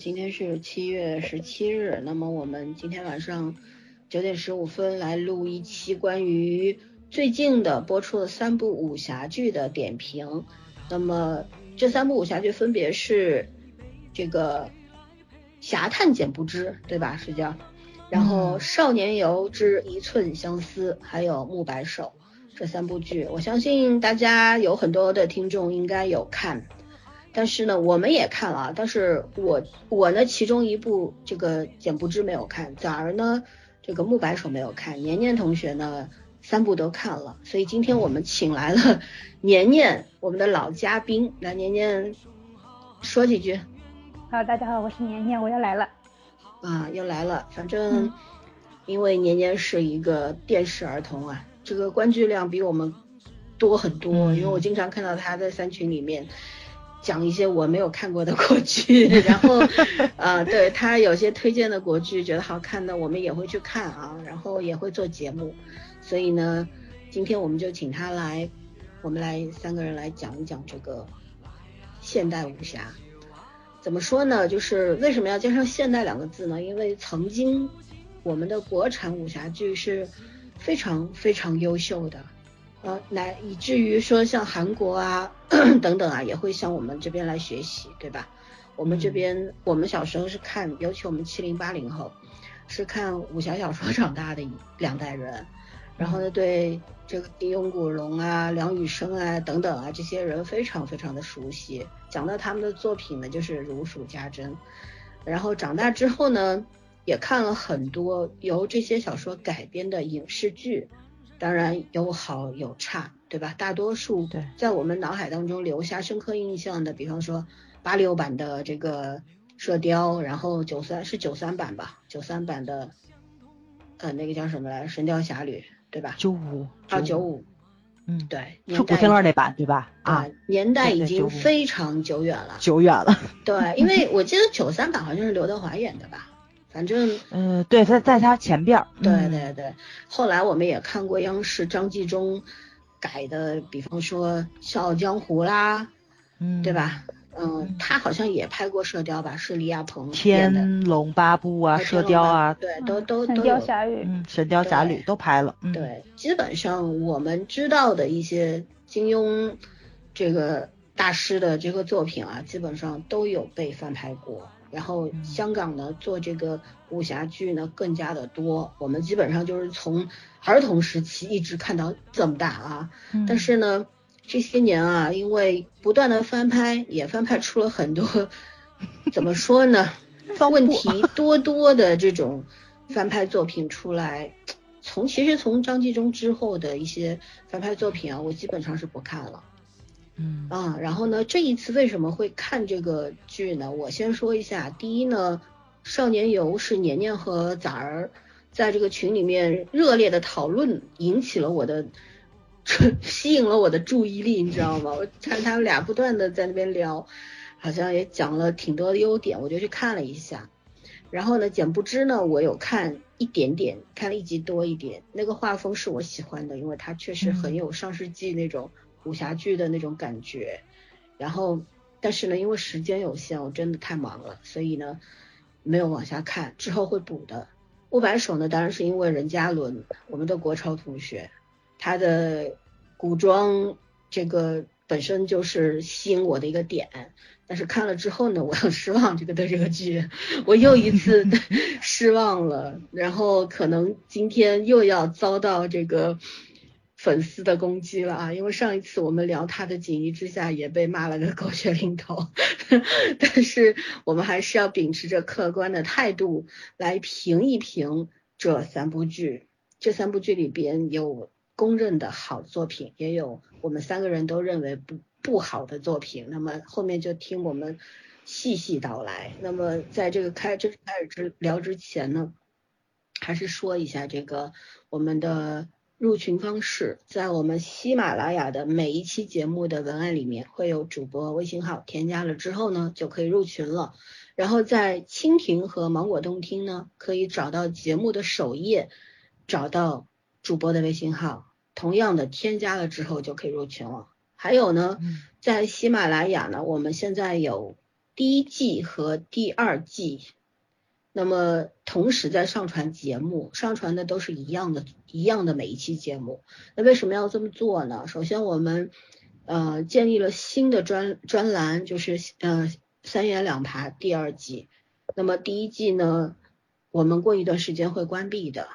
今天是七月十七日，那么我们今天晚上九点十五分来录一期关于最近的播出的三部武侠剧的点评。那么这三部武侠剧分别是这个《侠探简不知》，对吧？是叫，然后《少年游之一寸相思》，还有《慕白首》这三部剧，我相信大家有很多的听众应该有看。但是呢，我们也看了啊，但是我我呢，其中一部这个简不知没有看，早儿呢，这个木白手没有看，年年同学呢三部都看了，所以今天我们请来了年年，我们的老嘉宾，来年年说几句好，大家好，我是年年，我又来了。啊，又来了，反正因为年年是一个电视儿童啊，这个关注量比我们多很多，嗯因为我经常看到他在三群里面。讲一些我没有看过的国剧，然后，呃，对他有些推荐的国剧觉得好看的，我们也会去看啊，然后也会做节目，所以呢，今天我们就请他来，我们来三个人来讲一讲这个现代武侠。怎么说呢？就是为什么要加上“现代”两个字呢？因为曾经我们的国产武侠剧是非常非常优秀的，呃，乃以至于说像韩国啊 等等啊，也会向我们这边来学习，对吧？我们这边，我们小时候是看，尤其我们七零八零后是看武侠小说 长大的一两代人，然后呢，对这个金庸、古龙啊、梁羽生啊等等啊这些人非常非常的熟悉。讲到他们的作品呢，就是如数家珍。然后长大之后呢，也看了很多由这些小说改编的影视剧，当然有好有差，对吧？大多数对在我们脑海当中留下深刻印象的，比方说八六版的这个《射雕》，然后九三是九三版吧，九三版的，呃，那个叫什么来，《神雕侠侣》，对吧？九五啊，九，五，嗯，对，是古天乐那版对吧？啊，，年代已经非常久远了。久远了。对，因为我记得九三版好像是刘德华演的吧，反正嗯，对，在在他前边儿。对嗯对对。后来我们也看过央视张纪中改的，比方说《笑傲江湖》啦，嗯，对？吧？嗯嗯，他好像也拍过《射雕》吧，是李亚鹏演的。天龙八部啊，射雕啊，对，都都都有。雕侠侣，嗯，神雕侠侣都拍了。嗯，，对，基本上我们知道的一些金庸这个大师的这个作品啊，基本上都有被翻拍过。然后嗯香港呢做这个武侠剧呢更加的多，我们基本上就是从儿童时期一直看到这么大啊。嗯但是呢，这些年啊，因为不断的翻拍，也翻拍出了很多怎么说呢，问题多多的这种翻拍作品出来。从其实从张纪中之后的一些翻拍作品啊，我基本上是不看了嗯啊。然后呢，这一次为什么会看这个剧呢？我先说一下，第一呢，《少年游》是年年和崽儿在这个群里面热烈的讨论，引起了我的 吸引了我的注意力，你知道吗？我看他们俩不断的在那边聊，好像也讲了挺多的优点，我就去看了一下。然后呢，简不知呢，我有看一点点，看了一集多一点。那个画风是我喜欢的，因为它确实很有上世纪那种武侠剧的那种感觉。然后，但是呢，因为时间有限，我真的太忙了，所以呢，没有往下看，之后会补的。木白手呢，当然是因为任嘉伦，我们的国超同学，他的古装这个本身就是吸引我的一个点。但是看了之后呢，我 很失望，这个对这个剧，我又一次 失望了。然后可能今天又要遭到这个粉丝的攻击了啊，因为上一次我们聊他的《锦衣之下》也被骂了个狗血淋头，但是我们还是要秉持着客观的态度来评一评这三部剧。这三部剧里边有公认的好作品，也有我们三个人都认为不不好的作品。那么后面就听我们细细道来。那么在这个开正式开始之聊之前呢，还是说一下这个我们的入群方式，在我们喜马拉雅的每一期节目的文案里面会有主播微信号，添加了之后呢，就可以入群了。然后在蜻蜓和芒果动听呢，可以找到节目的首页，找到主播的微信号，同样的添加了之后就可以入群了。还有呢，在喜马拉雅呢，我们现在有第一季和第二季。那么同时在上传节目，上传的都是一样的，一样的每一期节目。那为什么要这么做呢？首先我们呃建立了新的专专栏，就是呃三言两爬第二季。那么第一季呢，我们过一段时间会关闭的，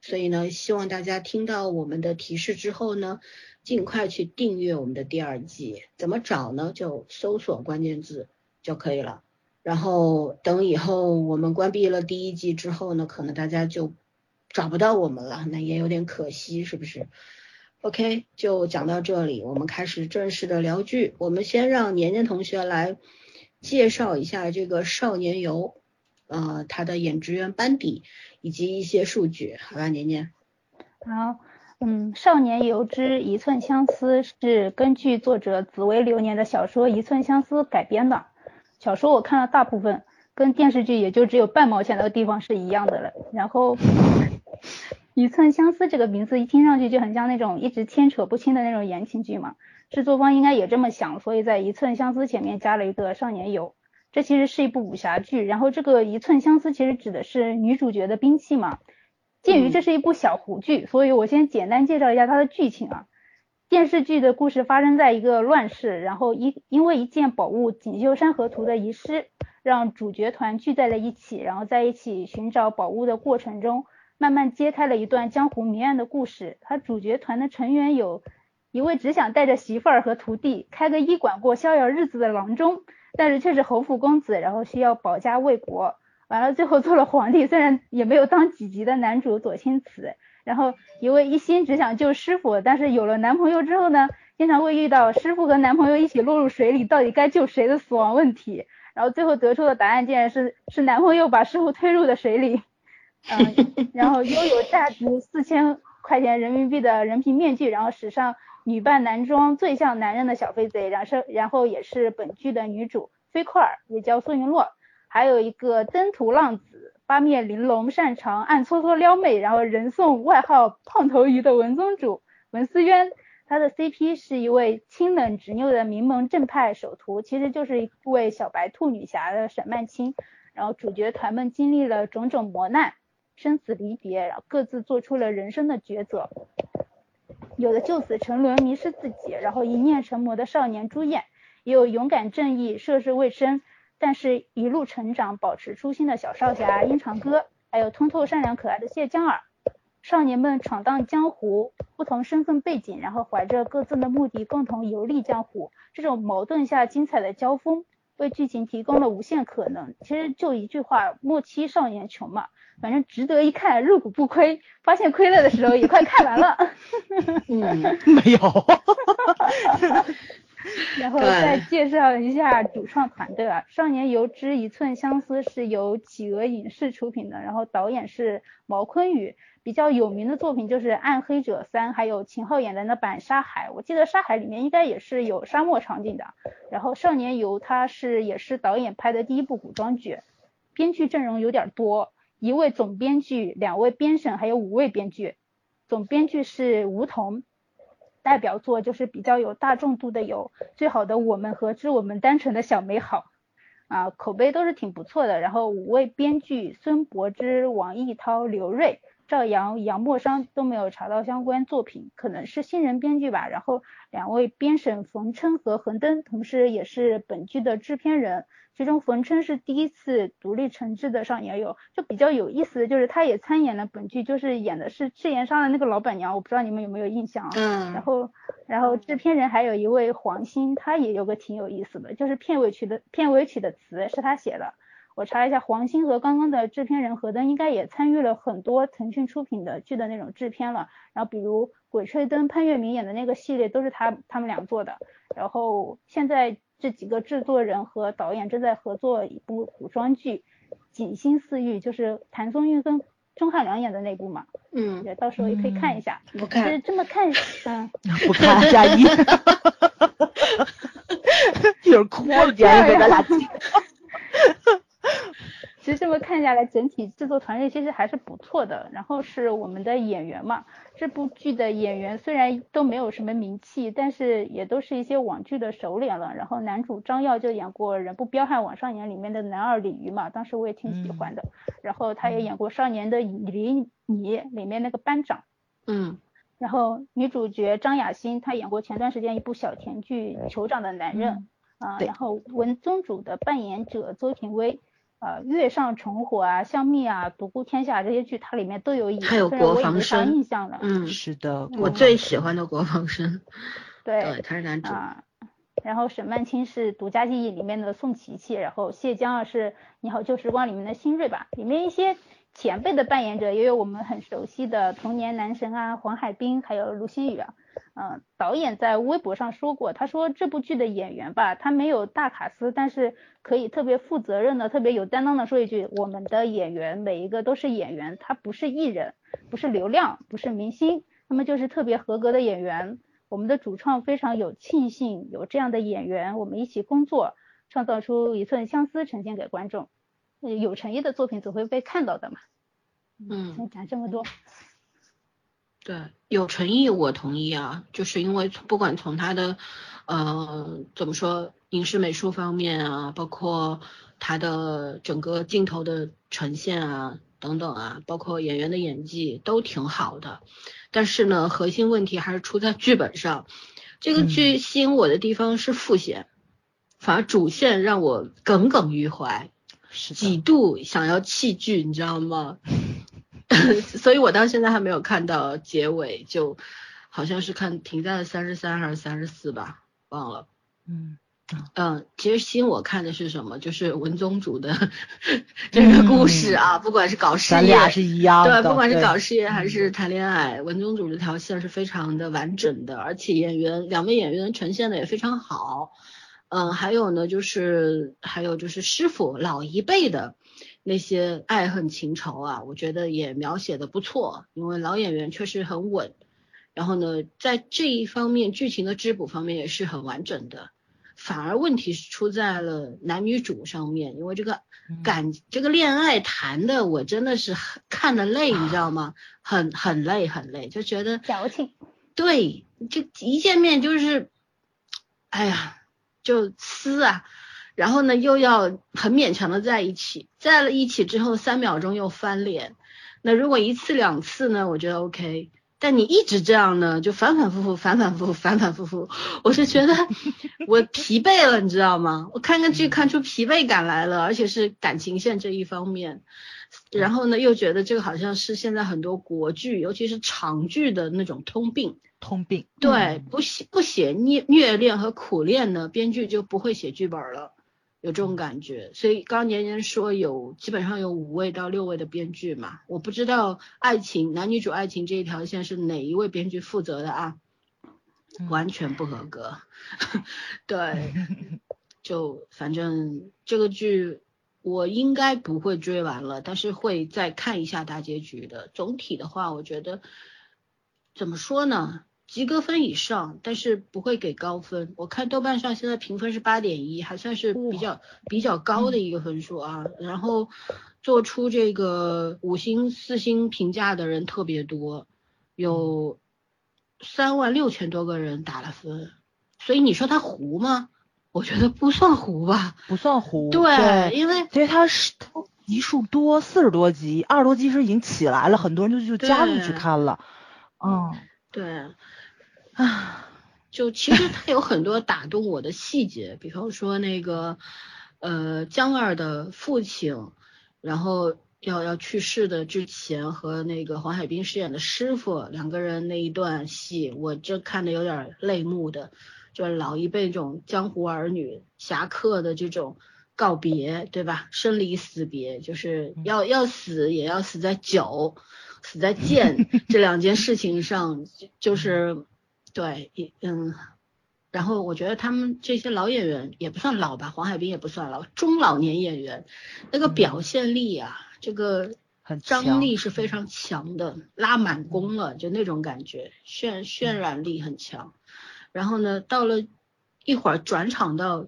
所以呢，希望大家听到我们的提示之后呢，尽快去订阅我们的第二季。怎么找呢？就搜索关键字就可以了。然后等以后我们关闭了第一季之后呢，可能大家就找不到我们了，那也有点可惜，是不是？OK，就讲到这里，我们开始正式的聊剧。我们先让年年同学来介绍一下这个《少年游》，呃，他的演职员班底以及一些数据，好吧，年年。好，嗯，《少年游之一寸相思》是根据作者紫薇流年的小说《一寸相思》改编的。小说我看了大部分，跟电视剧也就只有半毛钱的地方是一样的了。然后，一寸相思这个名字一听上去就很像那种一直牵扯不清的那种言情剧嘛。制作方应该也这么想，所以在一寸相思前面加了一个少年游。这其实是一部武侠剧，然后这个一寸相思其实指的是女主角的兵器嘛。鉴于这是一部小胡剧，所以我先简单介绍一下它的剧情啊。电视剧的故事发生在一个乱世，然后一因为一件宝物锦绣山河图的遗失，让主角团聚在了一起，然后在一起寻找宝物的过程中，慢慢揭开了一段江湖谜案的故事。他主角团的成员有一位只想带着媳妇儿和徒弟开个医馆过逍遥日子的郎中，但是却是侯府公子，然后需要保家卫国，完了最后做了皇帝，虽然也没有当几集的男主左青瓷。然后一位一心只想救师傅，但是有了男朋友之后呢，经常会遇到师傅和男朋友一起落入水里，到底该救谁的死亡问题。然后最后得出的答案竟然是是男朋友把师傅推入了水里。嗯，然后拥有价值四千块钱人民币的人皮面具，然后史上女扮男装最像男人的小飞贼，然后然后也是本剧的女主飞块儿，也叫苏云洛，还有一个登徒浪子。八面玲珑，擅长暗搓搓撩妹，然后人送外号胖头鱼的文宗主文思渊，他的 CP 是一位清冷执拗的名门正派首徒，其实就是一位小白兔女侠的沈曼青。然后主角团们经历了种种磨难，生死离别，然后各自做出了人生的抉择，有的就此沉沦，迷失自己，然后一念成魔的少年朱燕，也有勇敢正义，涉世未深。但是，一路成长、保持初心的小少侠殷长歌，还有通透善良可爱的谢江儿，少年们闯荡江湖，不同身份背景，然后怀着各自的目的，共同游历江湖。这种矛盾下精彩的交锋，为剧情提供了无限可能。其实就一句话：莫欺少年穷嘛。反正值得一看，入股不亏。发现亏了的时候，也快看完了。嗯，没有。然后再介绍一下主创团队啊，《少年游之一寸相思》是由企鹅影视出品的，然后导演是毛坤宇，比较有名的作品就是《暗黑者三》，还有秦昊演的那版《沙海》，我记得《沙海》里面应该也是有沙漠场景的。然后《少年游》它是也是导演拍的第一部古装剧，编剧阵容有点多，一位总编剧，两位编审，还有五位编剧，总编剧是吴桐。代表作就是比较有大众度的，有最好的我们和致我们单纯的小美好啊，口碑都是挺不错的。然后五位编剧孙柏芝、王艺涛、刘瑞、赵阳、杨默商都没有查到相关作品，可能是新人编剧吧。然后两位编审冯琛和恒登，同时也是本剧的制片人。其中冯琛是第一次独立承制的上演有，就比较有意思的就是他也参演了本剧，就是演的是赤岩商的那个老板娘，我不知道你们有没有印象啊？嗯。然后，然后制片人还有一位黄鑫，他也有个挺有意思的，就是片尾曲的片尾曲的词是他写的。我查一下，黄鑫和刚刚的制片人何登应该也参与了很多腾讯出品的剧的那种制片了。然后比如《鬼吹灯》潘粤明演的那个系列都是他他们俩做的。然后现在。这几个制作人和导演正在合作一部古装剧《锦心似玉》，就是谭松韵跟钟汉良演的那部嘛，嗯，对，到时候也可以看一下。不看，这么看，嗯，不看加一，一会儿哭了，加一给咱俩 气。其实这么看下来，整体制作团队其实还是不错的。然后是我们的演员嘛，这部剧的演员虽然都没有什么名气，但是也都是一些网剧的熟脸了。然后男主张耀就演过《人不彪悍枉少年》里面的男二李鱼嘛，当时我也挺喜欢的。然后他也演过《少年的你离你》里面那个班长。嗯然后女主角张雅欣，她演过前段时间一部小甜剧《酋长的男人》啊、对然后文宗主的扮演者周廷威，呃，月上重火啊、香蜜啊、独孤天下这些剧，它里面都有演，还有国防生印象的。嗯，是的，我最喜欢的国防生，对对，他是男主，啊，然后沈曼青是《独家记忆》里面的宋琪琪，然后谢江啊是《你好旧时光》里面的新锐吧，里面一些前辈的扮演者也有我们很熟悉的童年男神啊，黄海冰，还有卢星宇啊。嗯，导演在微博上说过，他说这部剧的演员吧，他没有大卡司，但是可以特别负责任的、特别有担当的说一句，我们的演员每一个都是演员，他不是艺人，不是流量，不是明星，他们就是特别合格的演员。我们的主创非常有庆幸有这样的演员，我们一起工作，创造出一寸相思呈现给观众。呃有诚意的作品总会被看到的嘛。嗯。先讲这么多。对，有诚意我同意啊，就是因为不管从他的呃怎么说影视美术方面啊，包括他的整个镜头的呈现啊等等啊，包括演员的演技都挺好的，但是呢，核心问题还是出在剧本上。这个剧吸引我的地方是副线，反而主线让我耿耿于怀，是几，度想要弃剧，你知道吗？所以我到现在还没有看到结尾，就好像是看停在了三十三还是三十四吧，忘了。嗯，嗯，其实新我看的是什么？就是文宗主的 这个故事啊，不管是搞事业，咱俩是一样的，对，不管是搞事业还是谈恋爱，文宗主这条线是非常的完整的，而且演员两位演员呈现的也非常好。嗯，还有呢，就是还有就是师傅老一辈的那些爱恨情仇啊，我觉得也描写的不错，因为老演员确实很稳。然后呢，在这一方面剧情的织补方面也是很完整的。反而问题是出在了男女主上面，因为这个嗯感、这个恋爱谈的我真的是很看的累，你知道吗？很很累很累，就觉得矫情，对，就一见面就是，哎呀，就撕啊，然后呢又要很勉强的在一起，在了一起之后三秒钟又翻脸，那如果一次两次呢，我觉得 OK。但你一直这样呢，就反反复复，反反复复，反反复复，我是觉得 我疲惫了，你知道吗？我看个剧看出疲惫感来了，而且是感情线这一方面。然后呢，又觉得这个好像是现在很多国剧，尤其是长剧的那种通病。通病，对，不写不写虐虐恋和苦恋呢，编剧就不会写剧本了，有这种感觉。所以刚刚年年说有基本上有五位到六位的编剧嘛，我不知道爱情男女主爱情这一条线是哪一位编剧负责的啊，嗯完全不合格。对，就反正这个剧我应该不会追完了，但是会再看一下大结局的。总体的话，我觉得怎么说呢？及格分以上，但是不会给高分。我看豆瓣上现在评分是八点一，还算是比较比较高的一个分数啊。然后做出这个五星、四星评价的人特别多，有三万六千多个人打了分。所以你说它糊吗？我觉得不算糊吧。不算糊，对，因为因为它是它集数多，四十多集，二十多集是已经起来了，很多人就就加入去看了，嗯，对，啊，就其实它有很多打动我的细节，比方说那个呃江二的父亲，然后要要去世的之前和那个黄海冰饰演的师傅两个人那一段戏，我这看的有点泪目的，就是老一辈这种江湖儿女侠客的这种告别，对吧？生离死别，就是要要死也要死在酒，死在剑 这两件事情上，就就是对，也嗯。然后我觉得他们这些老演员也不算老吧，黄海冰也不算老，中老年演员那个表现力啊，这个很张力是非常强的，拉满弓了，就那种感觉，渲渲染力很强。然后呢，到了一会儿转场到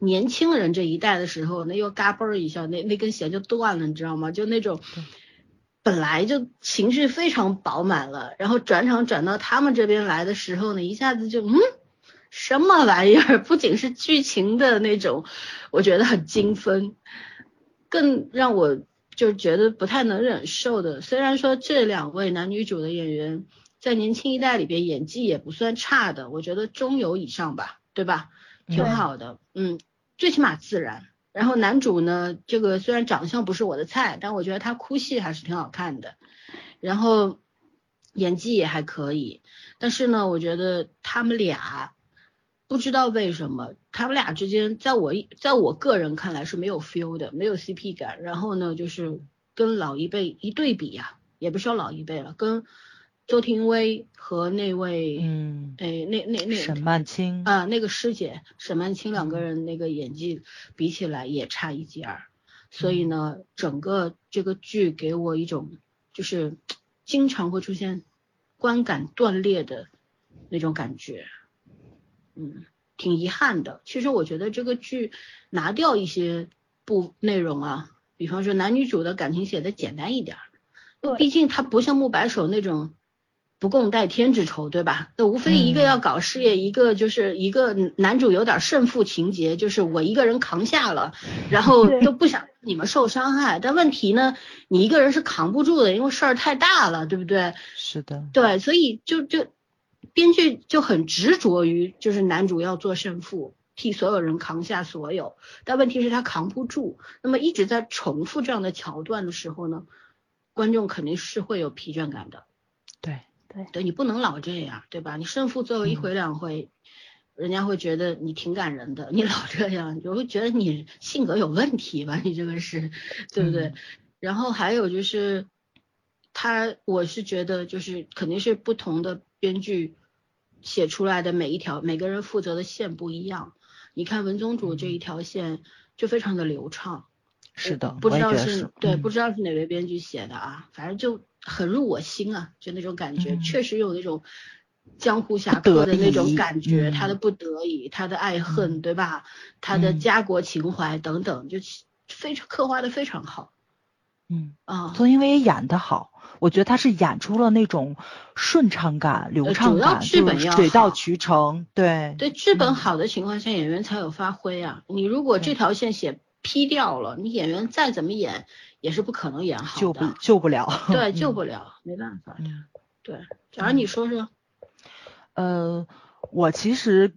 年轻人这一代的时候，那又嘎嘣儿一下，那那根弦就断了，你知道吗？就那种本来就情绪非常饱满了，然后转场转到他们这边来的时候呢，一下子就嗯。什么玩意儿？不仅是剧情的那种，我觉得很精分，更让我就觉得不太能忍受的。虽然说这两位男女主的演员在年轻一代里边演技也不算差的，我觉得中游以上吧，对吧？挺好的，嗯，最起码自然。然后男主呢，这个虽然长相不是我的菜，但我觉得他哭戏还是挺好看的，然后演技也还可以。但是呢，我觉得他们俩不知道为什么，他们俩之间，在我在我个人看来是没有 feel 的，没有 CP 感。然后呢，就是跟老一辈一对比呀、也不是说老一辈了，跟周廷威和那位，嗯，哎，那那那沈曼青，啊，那个师姐沈曼青两嗯个人那个演技比起来也差一截儿，所以嗯呢，整个这个剧给我一种就是经常会出现观感断裂的那种感觉，嗯，挺遗憾的。其实我觉得这个剧拿掉一些部内容啊，比方说男女主的感情写的简单一点儿，对。毕竟它不像慕白手那种不共戴天之仇，对吧？那无非一个嗯要搞事业，一个就是一个男主有点胜负情节，就是我一个人扛下了，然后都不想你们受伤害。但问题呢，你一个人是扛不住的，因为事儿太大了，对不对？是的，对，所以就就编剧就很执着于就是男主要做胜负，替所有人扛下所有，但问题是他扛不住。那么一直在重复这样的桥段的时候呢，观众肯定是会有疲倦感的。对，对对你不能老这样，对吧？你胜负最后一回两回，人家会觉得你挺感人的，你老这样，就会觉得你性格有问题吧？你这个是，对不对？嗯然后还有就是，他我是觉得就是肯定是不同的编剧写出来的每一条，每个人负责的线不一样。你看文宗主这一条线就非常的流畅，是的，不知道是对，嗯不知道是哪位编剧写的啊，反正就很入我心啊，就那种感觉，嗯。确实有那种江湖侠客的那种感觉，嗯他的不得已，他的爱恨，嗯。对吧？他的嗯。家国情怀等等，就非常刻画的非常好嗯，啊。曾因为演得好，我觉得他是演出了那种顺畅感、流呃主要畅感，剧本要就是水到渠成，对，对剧本嗯。好的情况下，演员才有发挥啊。你如果这条线写劈掉了，你演员再怎么演也是不可能演好救不的，救不了，对，救嗯不了，没办法的。嗯对，假如你说说。呃，我其实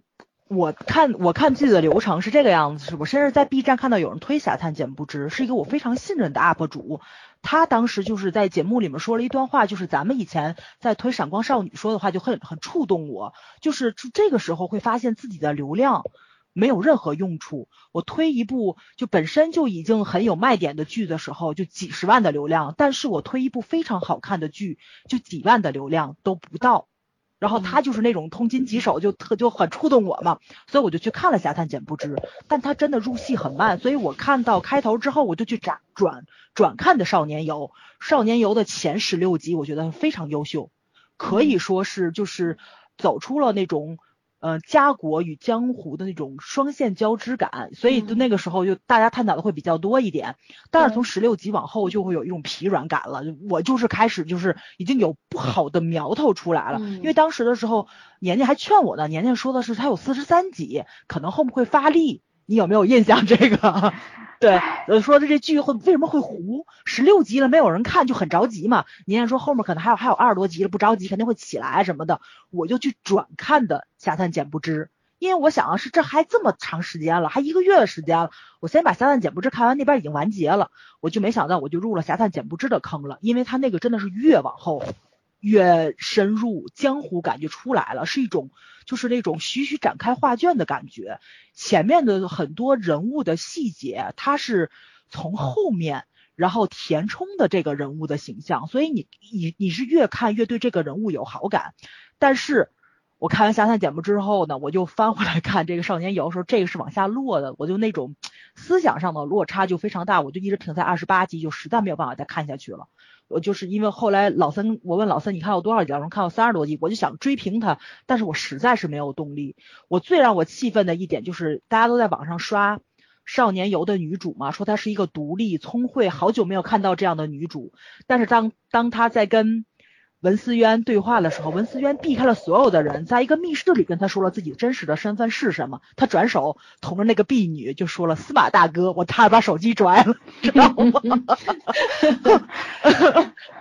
我看我看剧的流程是这个样子，是我甚至在 B 站看到有人推《侠探简不知》，是一个我非常信任的 UP 主，他当时就是在节目里面说了一段话，就是咱们以前在推《闪光少女》说的话，就很很触动我，就是这个时候会发现自己的流量。没有任何用处。我推一部就本身就已经很有卖点的剧的时候，就几十万的流量，但是我推一部非常好看的剧，就几万的流量都不到。然后他就是那种通金棘手，就特就很触动我嘛，所以我就去看了《侠探简不知》，但他真的入戏很慢，所以我看到开头之后，我就去转转转看的《少年游》，《少年游》的前十六集我觉得非常优秀，可以说是就是走出了那种。呃，家国与江湖的那种双线交织感，所以就那个时候就大家探讨的会比较多一点。但是从十六集往后就会有一种疲软感了，我就是开始就是已经有不好的苗头出来了。嗯因为当时的时候，年年还劝我呢，年年说的是他有四十三集，可能后面会发力。你有没有印象这个？对，呃，说的这剧会为什么会糊？十六集了，没有人看，就很着急嘛。年年说后面可能还有还有二十多集了，不着急，肯定会起来什么的。我就去转看的《侠探简不知》，因为我想啊，是这还这么长时间了，还一个月的时间了，我先把《侠探简不知》看完，那边已经完结了，我就没想到我就入了《侠探简不知》的坑了，因为他那个真的是越往后越深入，江湖感就出来了，是一种就是那种徐徐展开画卷的感觉。前面的很多人物的细节，它是从后面然后填充的这个人物的形象，所以你你你是越看越对这个人物有好感，但是。我看完《侠探简不》之后呢，我就翻回来看这个《少年游》的时候，这个是往下落的，我就那种思想上的落差就非常大，我就一直停在二十八集，就实在没有办法再看下去了。我就是因为后来老三，我问老三你看我多少集？我说看我三十多集，我就想追平他，但是我实在是没有动力。我最让我气愤的一点就是大家都在网上刷《少年游》的女主嘛，说她是一个独立聪慧，好久没有看到这样的女主。但是当当她在跟文思渊对话的时候，文思渊避开了所有的人，在一个密室里跟他说了自己真实的身份是什么。他转手捅着那个婢女就说了：“司马大哥，我差点把手机拽了，知道吗？”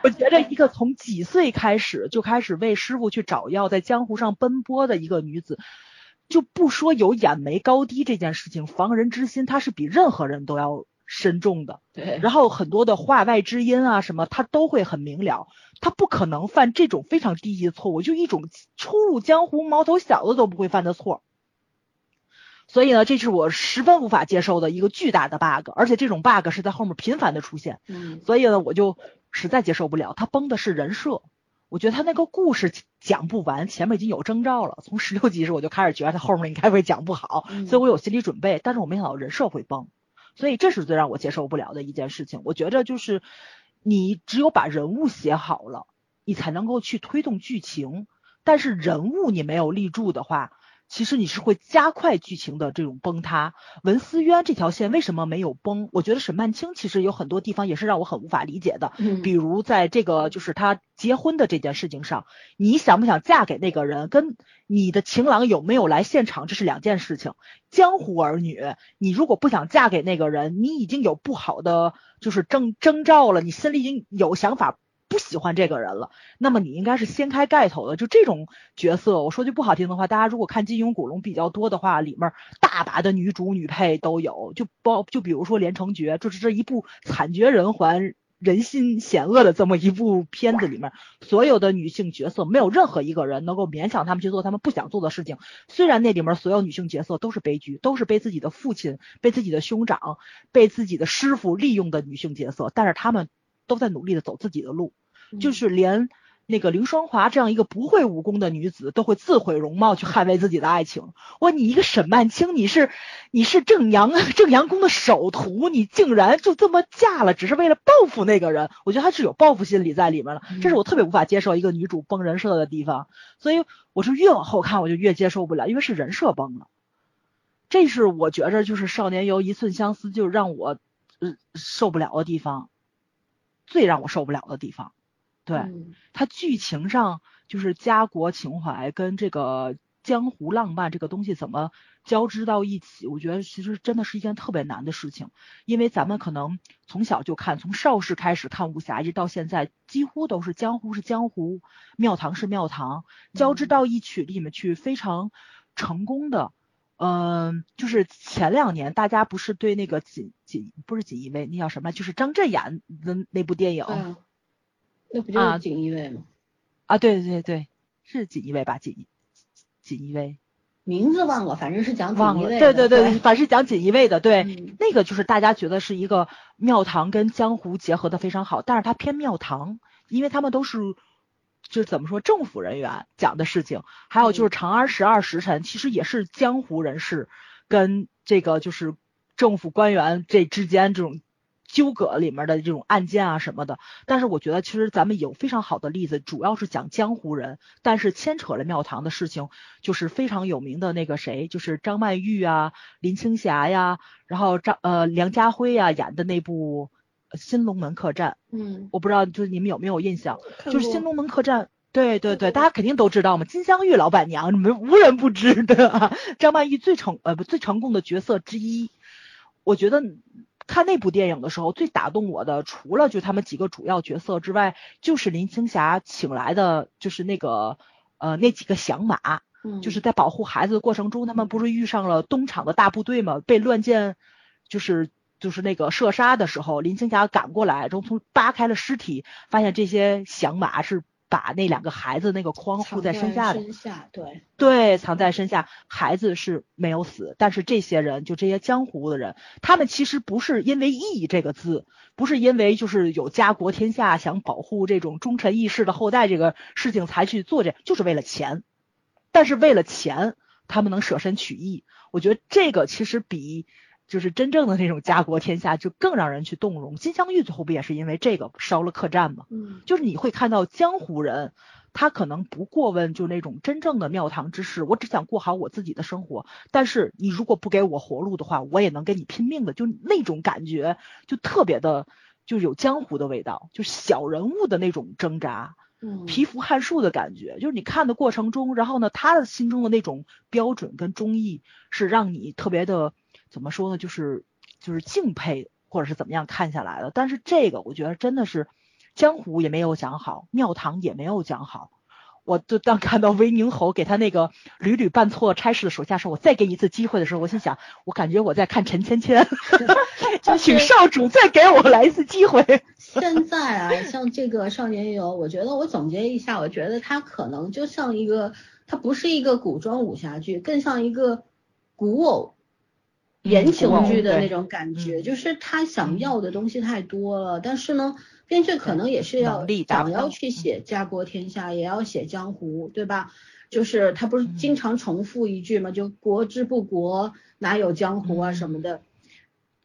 我觉着一个从几岁开始就开始为师傅去找药，在江湖上奔波的一个女子，就不说有眼眉高低这件事情，防人之心，她是比任何人都要深重的。对，然后很多的话外之音啊什么，他都会很明了。他不可能犯这种非常低级的错误，就一种初入江湖毛头小子都不会犯的错。所以呢，这是我十分无法接受的一个巨大的 bug，而且这种 bug 是在后面频繁的出现。嗯，所以呢，我就实在接受不了。他崩的是人设，我觉得他那个故事讲不完，前面已经有征兆了。从十六集时我就开始觉得他后面应该会讲不好，所以我有心理准备。但是我没想到人设会崩，所以这是最让我接受不了的一件事情。我觉着就是。你只有把人物写好了，你才能够去推动剧情。但是人物你没有立住的话，其实你是会加快剧情的这种崩塌。文思渊这条线为什么没有崩？我觉得沈曼青其实有很多地方也是让我很无法理解的。嗯，比如在这个就是他结婚的这件事情上，你想不想嫁给那个人，跟你的情郎有没有来现场，这是两件事情。江湖儿女，你如果不想嫁给那个人，你已经有不好的。就是征征兆了，你心里已经有想法，不喜欢这个人了，那么你应该是掀开盖头的。就这种角色，我说句不好听的话，大家如果看金庸古龙比较多的话，里面大把的女主女配都有，就包就比如说《连城诀》，就是这一部惨绝人寰。人心险恶的这么一部片子里面，所有的女性角色没有任何一个人能够勉强他们去做他们不想做的事情。虽然那里面所有女性角色都是悲剧，都是被自己的父亲、被自己的兄长、被自己的师傅利用的女性角色，但是他们都在努力的走自己的路，就是连。那个凌霜华这样一个不会武功的女子，都会自毁容貌去捍卫自己的爱情。哇，你一个沈曼青，你是你是正阳正阳宫的首徒，你竟然就这么嫁了，只是为了报复那个人？我觉得她是有报复心理在里面了，这是我特别无法接受一个女主崩人设的地方。所以我是越往后看，我就越接受不了，因为是人设崩了。这是我觉着就是少年游一寸相思，就让我呃受不了的地方，最让我受不了的地方。对，它剧情上就是家国情怀跟这个江湖浪漫这个东西怎么交织到一起？我觉得其实真的是一件特别难的事情，因为咱们可能从小就看，从邵氏开始看武侠，一直到现在，几乎都是江湖是江湖，庙堂是庙堂，交织到一曲里面去，非常成功的。嗯，就是前两年大家不是对那个锦锦不是锦衣卫，那叫什么？就是张震演的那部电影。那不就是锦衣卫吗？啊，对对对是锦衣卫吧？锦锦衣卫，名字忘了，反正是讲锦衣卫。对对对，反正是讲锦衣卫的。对，那个就是大家觉得是一个庙堂跟江湖结合的非常好，但是它偏庙堂，因为他们都是就是怎么说政府人员讲的事情，还有就是长安十二时辰，其实也是江湖人士跟这个就是政府官员这之间这种。纠葛里面的这种案件啊什么的，但是我觉得其实咱们有非常好的例子，主要是讲江湖人，但是牵扯了庙堂的事情，就是非常有名的那个谁，就是张曼玉啊、林青霞呀，然后张呃梁家辉呀演的那部《新龙门客栈》。嗯，我不知道就是你们有没有印象，就是《新龙门客栈》。对对对，大家肯定都知道嘛，金镶玉老板娘，你们无人不知的。张曼玉最成呃不最成功的角色之一，我觉得。看那部电影的时候，最打动我的，除了就他们几个主要角色之外，就是林青霞请来的，就是那个呃那几个响马，就是在保护孩子的过程中，他们不是遇上了东厂的大部队嘛，被乱箭就是就是那个射杀的时候，林青霞赶过来，然后从扒开了尸体，发现这些响马是。把那两个孩子那个框护在身下的，对对，藏在身下，孩子是没有死，但是这些人就这些江湖的人，他们其实不是因为义这个字，不是因为就是有家国天下想保护这种忠臣义士的后代这个事情才去做这，就是为了钱，但是为了钱，他们能舍身取义。我觉得这个其实比就是真正的那种家国天下就更让人去动容。金镶玉最后不也是因为这个烧了客栈吗？嗯就是你会看到江湖人，他可能不过问就那种真正的庙堂之事，我只想过好我自己的生活。但是你如果不给我活路的话，我也能跟你拼命的，就那种感觉就特别的，就有江湖的味道，就小人物的那种挣扎。嗯，蚍蜉撼树的感觉，就是你看的过程中，然后呢，他的心中的那种标准跟忠义，是让你特别的怎么说呢，就是就是敬佩或者是怎么样看下来的。但是这个我觉得真的是江湖也没有讲好，庙堂也没有讲好。我就当看到威宁侯给他那个屡屡办错差事的手下说，我再给你一次机会的时候，我心想，我感觉我在看陈芊芊，就请少主再给我来一次机会。现在啊，像这个少年游，我觉得我总结一下，我觉得它可能就像一个，它不是一个古装武侠剧，更像一个古偶言情剧的那种感觉，嗯。就是他想要的东西太多了，但是呢，编剧可能也是要想要去写家国天下，也要写江湖，对吧？就是他不是经常重复一句嘛，就国之不国，哪有江湖啊什么的。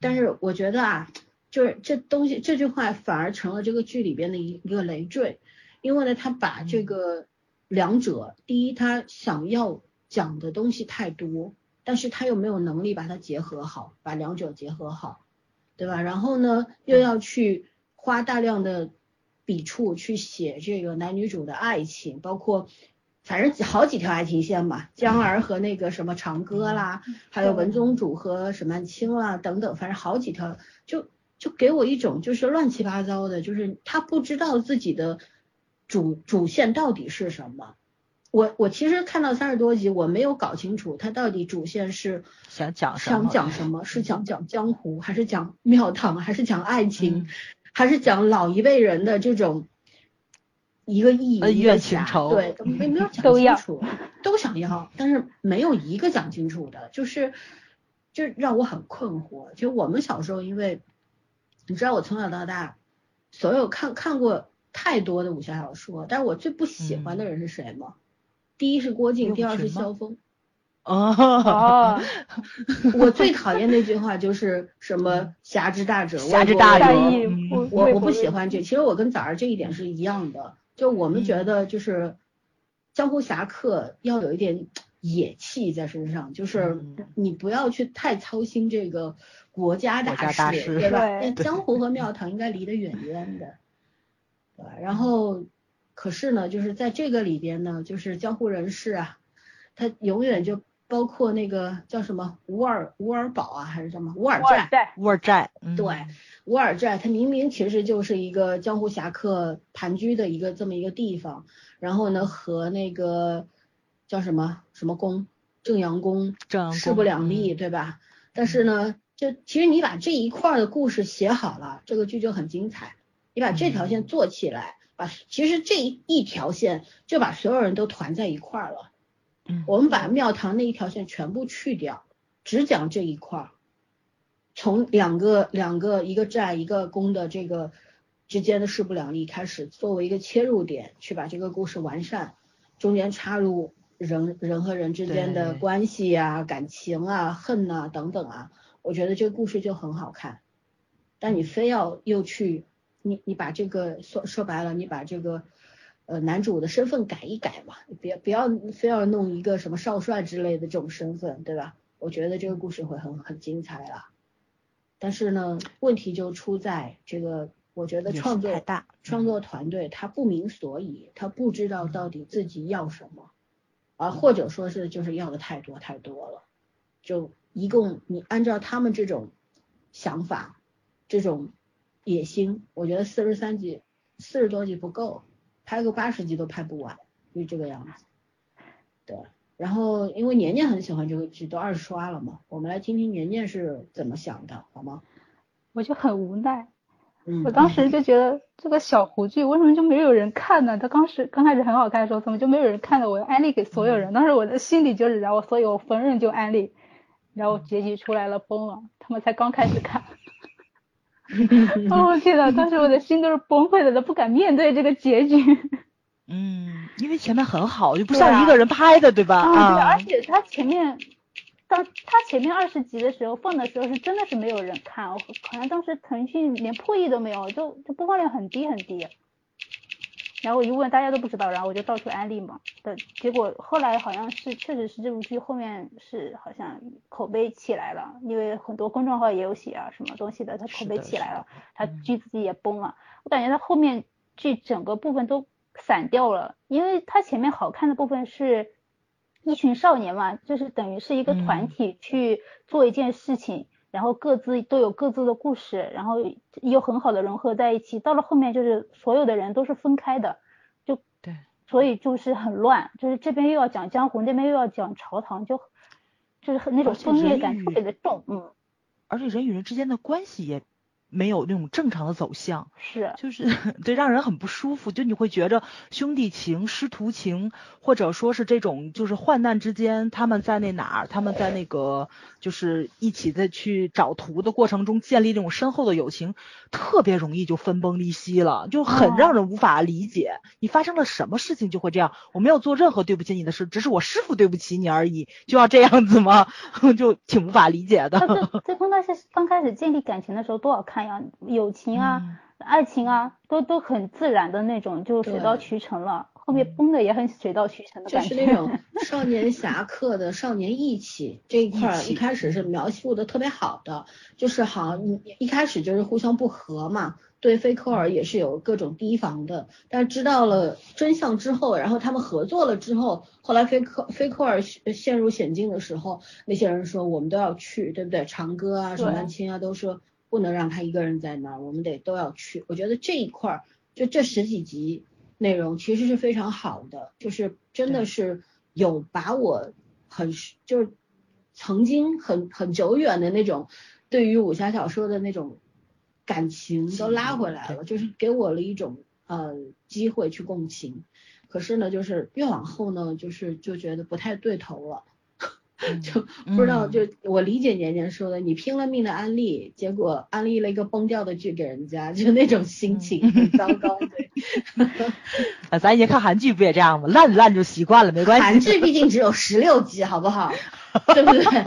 但是我觉得啊，就是这东西这句话反而成了这个剧里边的一一个累赘，因为呢，他把这个两者，第一，他想要讲的东西太多，但是他又没有能力把它结合好，把两者结合好，对吧？然后呢，又要去花大量的笔触去写这个男女主的爱情，包括。反正好几条爱情线吧，江儿和那个什么长歌啦，还有文宗主和沈曼青啦等等，反正好几条，就就给我一种就是乱七八糟的，就是他不知道自己的主主线到底是什么。我我其实看到三十多集，我没有搞清楚他到底主线是想讲什么想讲什么，是想讲江湖，还是讲庙堂，还是讲爱情，嗯还是讲老一辈人的这种一个义恩一个侠怨情仇对，都没没有讲清楚，都想要，但是没有一个讲清楚的，就是就让我很困惑。就我们小时候，因为你知道我从小到大，所有看看过太多的武侠小说，但是我最不喜欢的人是谁吗？第一是郭靖，第二是萧峰。哦，哦，我最讨厌那句话就是什么“侠之大者，侠之大义嗯。不我我不喜欢这，其实我跟早儿这一点是一样的，就我们觉得就是江湖侠客要有一点野气在身上，就是嗯。你不要去太操心这个国家国大事对吧？江湖和庙堂应该离得远远的，对吧？然后可是呢，就是在这个里边呢，就是江湖人士啊，他永远就包括那个叫什么乌尔乌尔堡啊，还是什么乌尔寨，在乌尔寨，嗯对，乌尔寨，他明明其实就是一个江湖侠客盘踞的一个这么一个地方，然后呢和那个叫什么什么宫正阳宫正阳势不两立，嗯对吧？但是呢，就其实你把这一块儿的故事写好了，这个剧就很精彩。你把这条线嗯做起来，把其实这一条线就把所有人都团在一块儿了。嗯我们把庙堂那一条线全部去掉，只讲这一块儿，从两个两个一个寨一个宫的这个之间的势不两立开始，作为一个切入点去把这个故事完善，中间插入人人和人之间的关系啊、感情啊、恨呐、等等啊，我觉得这个故事就很好看。但你非要又去你你把这个说说白了，你把这个呃男主的身份改一改嘛，你别不要非要弄一个什么少帅之类的这种身份，对吧？我觉得这个故事会很很精彩了。但是呢，问题就出在这个，我觉得创作大创作团队他不明所以，他不知道到底自己要什么，啊，或者说是就是要的太多太多了，就一共你按照他们这种想法，这种野心，我觉得四十三集四十多集不够，拍个八十集都拍不完，就这个样子。对，然后因为年年很喜欢这个剧，都二刷了嘛，我们来听听年年是怎么想的，好吗？我就很无奈。嗯，我当时就觉得这个小胡剧为什么就没有人看呢？他当时刚开始很好看的时候，怎么就没有人看呢？我要安利给所有人。当时我的心里就是，然后所以我逢人就安利，然后结局出来了崩了，他们才刚开始看。哦天呐，当时我的心都是崩溃的，都不敢面对这个结局。嗯，因为前面很好，就不像一个人拍的，对吧？啊，对，啊而，且他前面，当他前面二十集的时候放的时候是真的是没有人看，我好像当时腾讯连破亿都没有，就就播放量很低很低。然后我一问大家都不知道，然后我就到处安利嘛。的结果，后来好像是确实是这部剧后面是好像口碑起来了，因为很多公众号也有写啊什么东西的，它口碑起来了，它嗯。剧自己也崩了。我感觉它后面剧整个部分都散掉了，因为它前面好看的部分是一群少年嘛，就是等于是一个团嗯。体去做一件事情，然后各自都有各自的故事，然后又很好的融合在一起。到了后面就是所有的人都是分开的，就对，所以就是很乱，就是这边又要讲江湖，那边又要讲朝堂，就就是很那种分裂感特别的重，嗯，而且人与人之间的关系也没有那种正常的走向。是，就是 对，让人很不舒服。就你会觉着兄弟情、师徒情，或者说是这种就是患难之间，他们在那哪儿，他们在那个就是一起在去找图的过程中建立这种深厚的友情，特别容易就分崩离析了，就很哦让人无法理解。你发生了什么事情就会这样？我没有做任何对不起你的事，只是我师傅对不起你而已，就要这样子吗？就挺无法理解的。他这这刚开始刚开始建立感情的时候多好看呀，友情啊。嗯爱情啊，都都很自然的那种，就水到渠成了。后面崩的也很水到渠成的就感觉。是那种 少年侠客的少年义气这一块儿，一开始是描述的特别好的，就是好，你一开始就是互相不和嘛，对菲科尔也是有各种提防的，但是知道了真相之后，然后他们合作了之后，后来菲科菲科尔陷陷入险境的时候，那些人说我们都要去，对不对？长歌啊，沈对万清啊，都说不能让他一个人在那儿，我们得都要去。我觉得这一块儿，就这十几集内容其实是非常好的，就是真的是有把我很就是曾经很很久远的那种对于武侠小说的那种感情都拉回来了，就是给我了一种呃机会去共情。可是呢，就是越往后呢，就是就觉得不太对头了。就不知道，嗯就我理解年年说的，你拼了命的安利，结果安利了一个崩掉的剧给人家，就那种心情很糟糕。对，啊，咱以前看韩剧不也这样吗？烂烂就习惯了，没关系。韩剧毕竟只有十六集，好不好？对不对？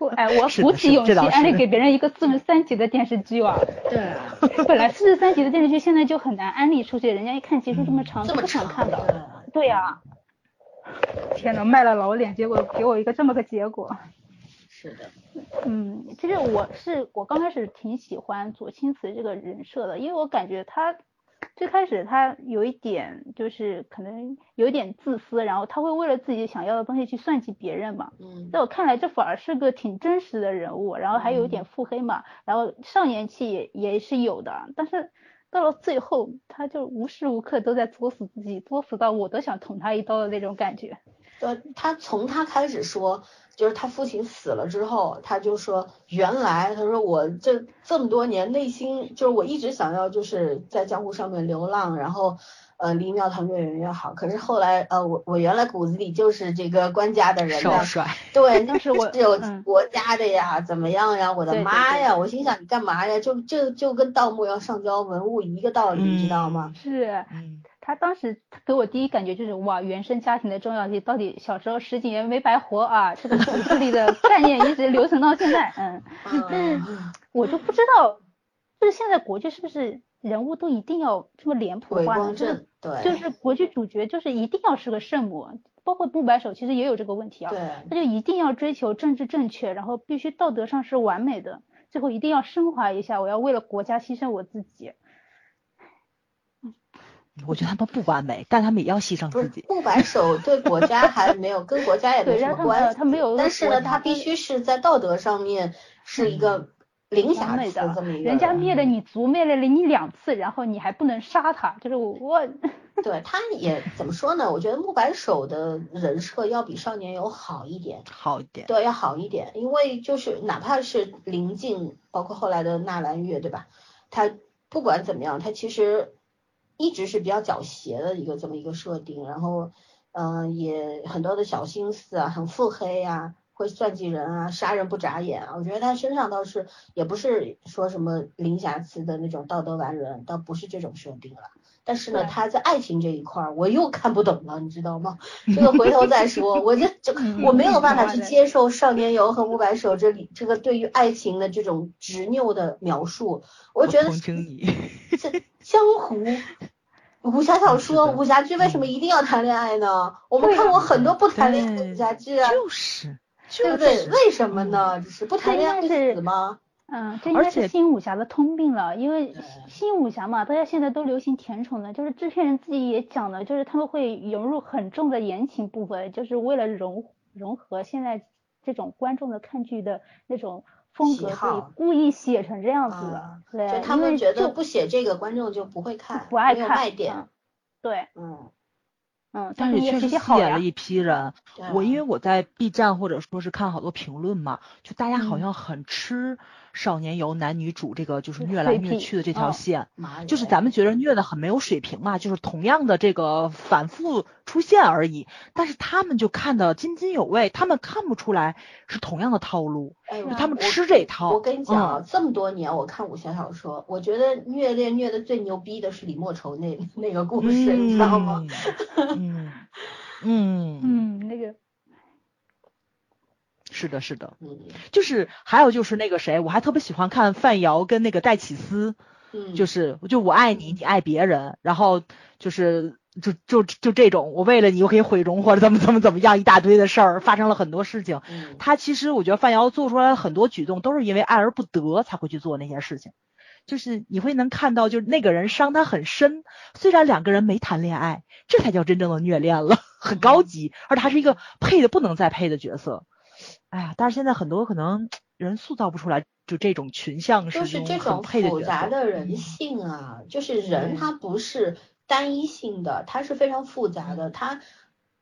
我哎，我鼓起勇气安利给别人一个四十三集的电视剧啊！对啊，本来四十三集的电视剧现在就很难安利出去，人家一看集数这么长，这不想长看的。的，对呀、天呐，卖了老脸，结果给我一个这么个结果。是的，嗯，其实我是我刚开始挺喜欢左青瓷这个人设的，因为我感觉他最开始他有一点就是可能有一点自私，然后他会为了自己想要的东西去算计别人嘛。嗯，在我看来，这反而是个挺真实的人物，然后还有一点腹黑嘛，然后少年气也也是有的，但是到了最后，他就无时无刻都在作死自己，作死到我都想捅他一刀的那种感觉。呃，他从他开始说，就是他父亲死了之后，他就说，原来他说我这这么多年内心就是我一直想要就是在江湖上面流浪，然后呃离庙堂越远越好。可是后来呃我我原来骨子里就是这个官家的人的，少帅，对，当 时我是有嗯国家的呀，怎么样呀？我的对对对妈呀！我心想你干嘛呀？就就就跟盗墓要上交文物一个道理，你知道吗？是嗯，他当时给我第一感觉就是哇，原生家庭的重要性到底小时候十几年没白活啊，这个骨子里的 概念一直留存到现在，嗯。嗯，我就不知道，就是现在国剧是不是人物都一定要这么脸谱伪化呢？就是光正，对，就是国剧主角就是一定要是个圣母，包括木白手其实也有这个问题啊，对。他就一定要追求政治正确，然后必须道德上是完美的，最后一定要升华一下，我要为了国家牺牲我自己。我觉得他们不完美，但他们也要牺牲自己。不白手对国家还没有跟国家也没什么关系，他没有，但是呢，他必须是在道德上面是一个零完瑕疵的这么一个人家灭了你族，灭了你两次，然后你还不能杀他，就是我我 对，他也怎么说呢？我觉得木白手的人设要比少年游好一点，好一点，对，要好一点，因为就是哪怕是林静，包括后来的纳兰月，对吧？他不管怎么样，他其实一直是比较狡黠的一个这么一个设定，然后嗯、呃也很多的小心思啊，很腹黑呀、会算计人啊，杀人不眨眼啊。我觉得他身上倒是也不是说什么零瑕疵的那种道德完人，倒不是这种设定了。但是呢，他在爱情这一块儿，我又看不懂了，你知道吗？这个回头再说。我这这 我没有办法去接受《少年游》和《五百首》这里这个对于爱情的这种执拗的描述。我觉得。这江湖武侠小说、武侠剧为什么一定要谈恋爱呢？我们看过很多不谈恋爱的武侠剧啊，就是，对不对？为什么呢？就是不谈恋爱会这应该是死吗？嗯，这应该是新武侠的通病了，因为新武侠嘛，大家现在都流行甜宠的，就是制片人自己也讲了，就是他们会融入很重的言情部分，就是为了融融合现在这种观众的看剧的那种风格，所以故意写成这样子的啊，对，就他们觉得不写这个，观众就不会看，不爱看，卖点嗯。对，嗯，嗯，但是确实吸引了，一批人。对我因为啊我在 B 站或者说是看好多评论嘛，就大家好嗯像很吃少年游男女主这个就是是虐来虐去的这条嗯线。妈就是咱们觉得虐的很没有水平嘛，就是同样的这个反复出现而已，但是他们就看的津津有味，他们看不出来是同样的套路，他们吃这套。我跟你讲啊，嗯这么多年我看武侠小说，我觉得虐恋虐的最牛逼的是李莫愁那那个故事，你知道吗？嗯嗯，嗯，那个是的，是的，嗯就是还有就是那个谁，我还特别喜欢看范瑶跟那个戴启思，嗯，就是就我爱你，你爱别人，然后就是就就就这种，我为了你我可以毁容或者怎么怎么怎么样一大堆的事儿，发生了很多事情。嗯他其实我觉得范瑶做出来的很多举动都是因为爱而不得才会去做那些事情，就是你会能看到，就是那个人伤他很深，虽然两个人没谈恋爱，这才叫真正的虐恋了，很高级，而且还是一个配的不能再配的角色。哎呀，但是现在很多可能 人塑造不出来，就这种群像就是是这种复。杂的人嗯性啊，就是人他不是单一性的，他是非常复杂的，他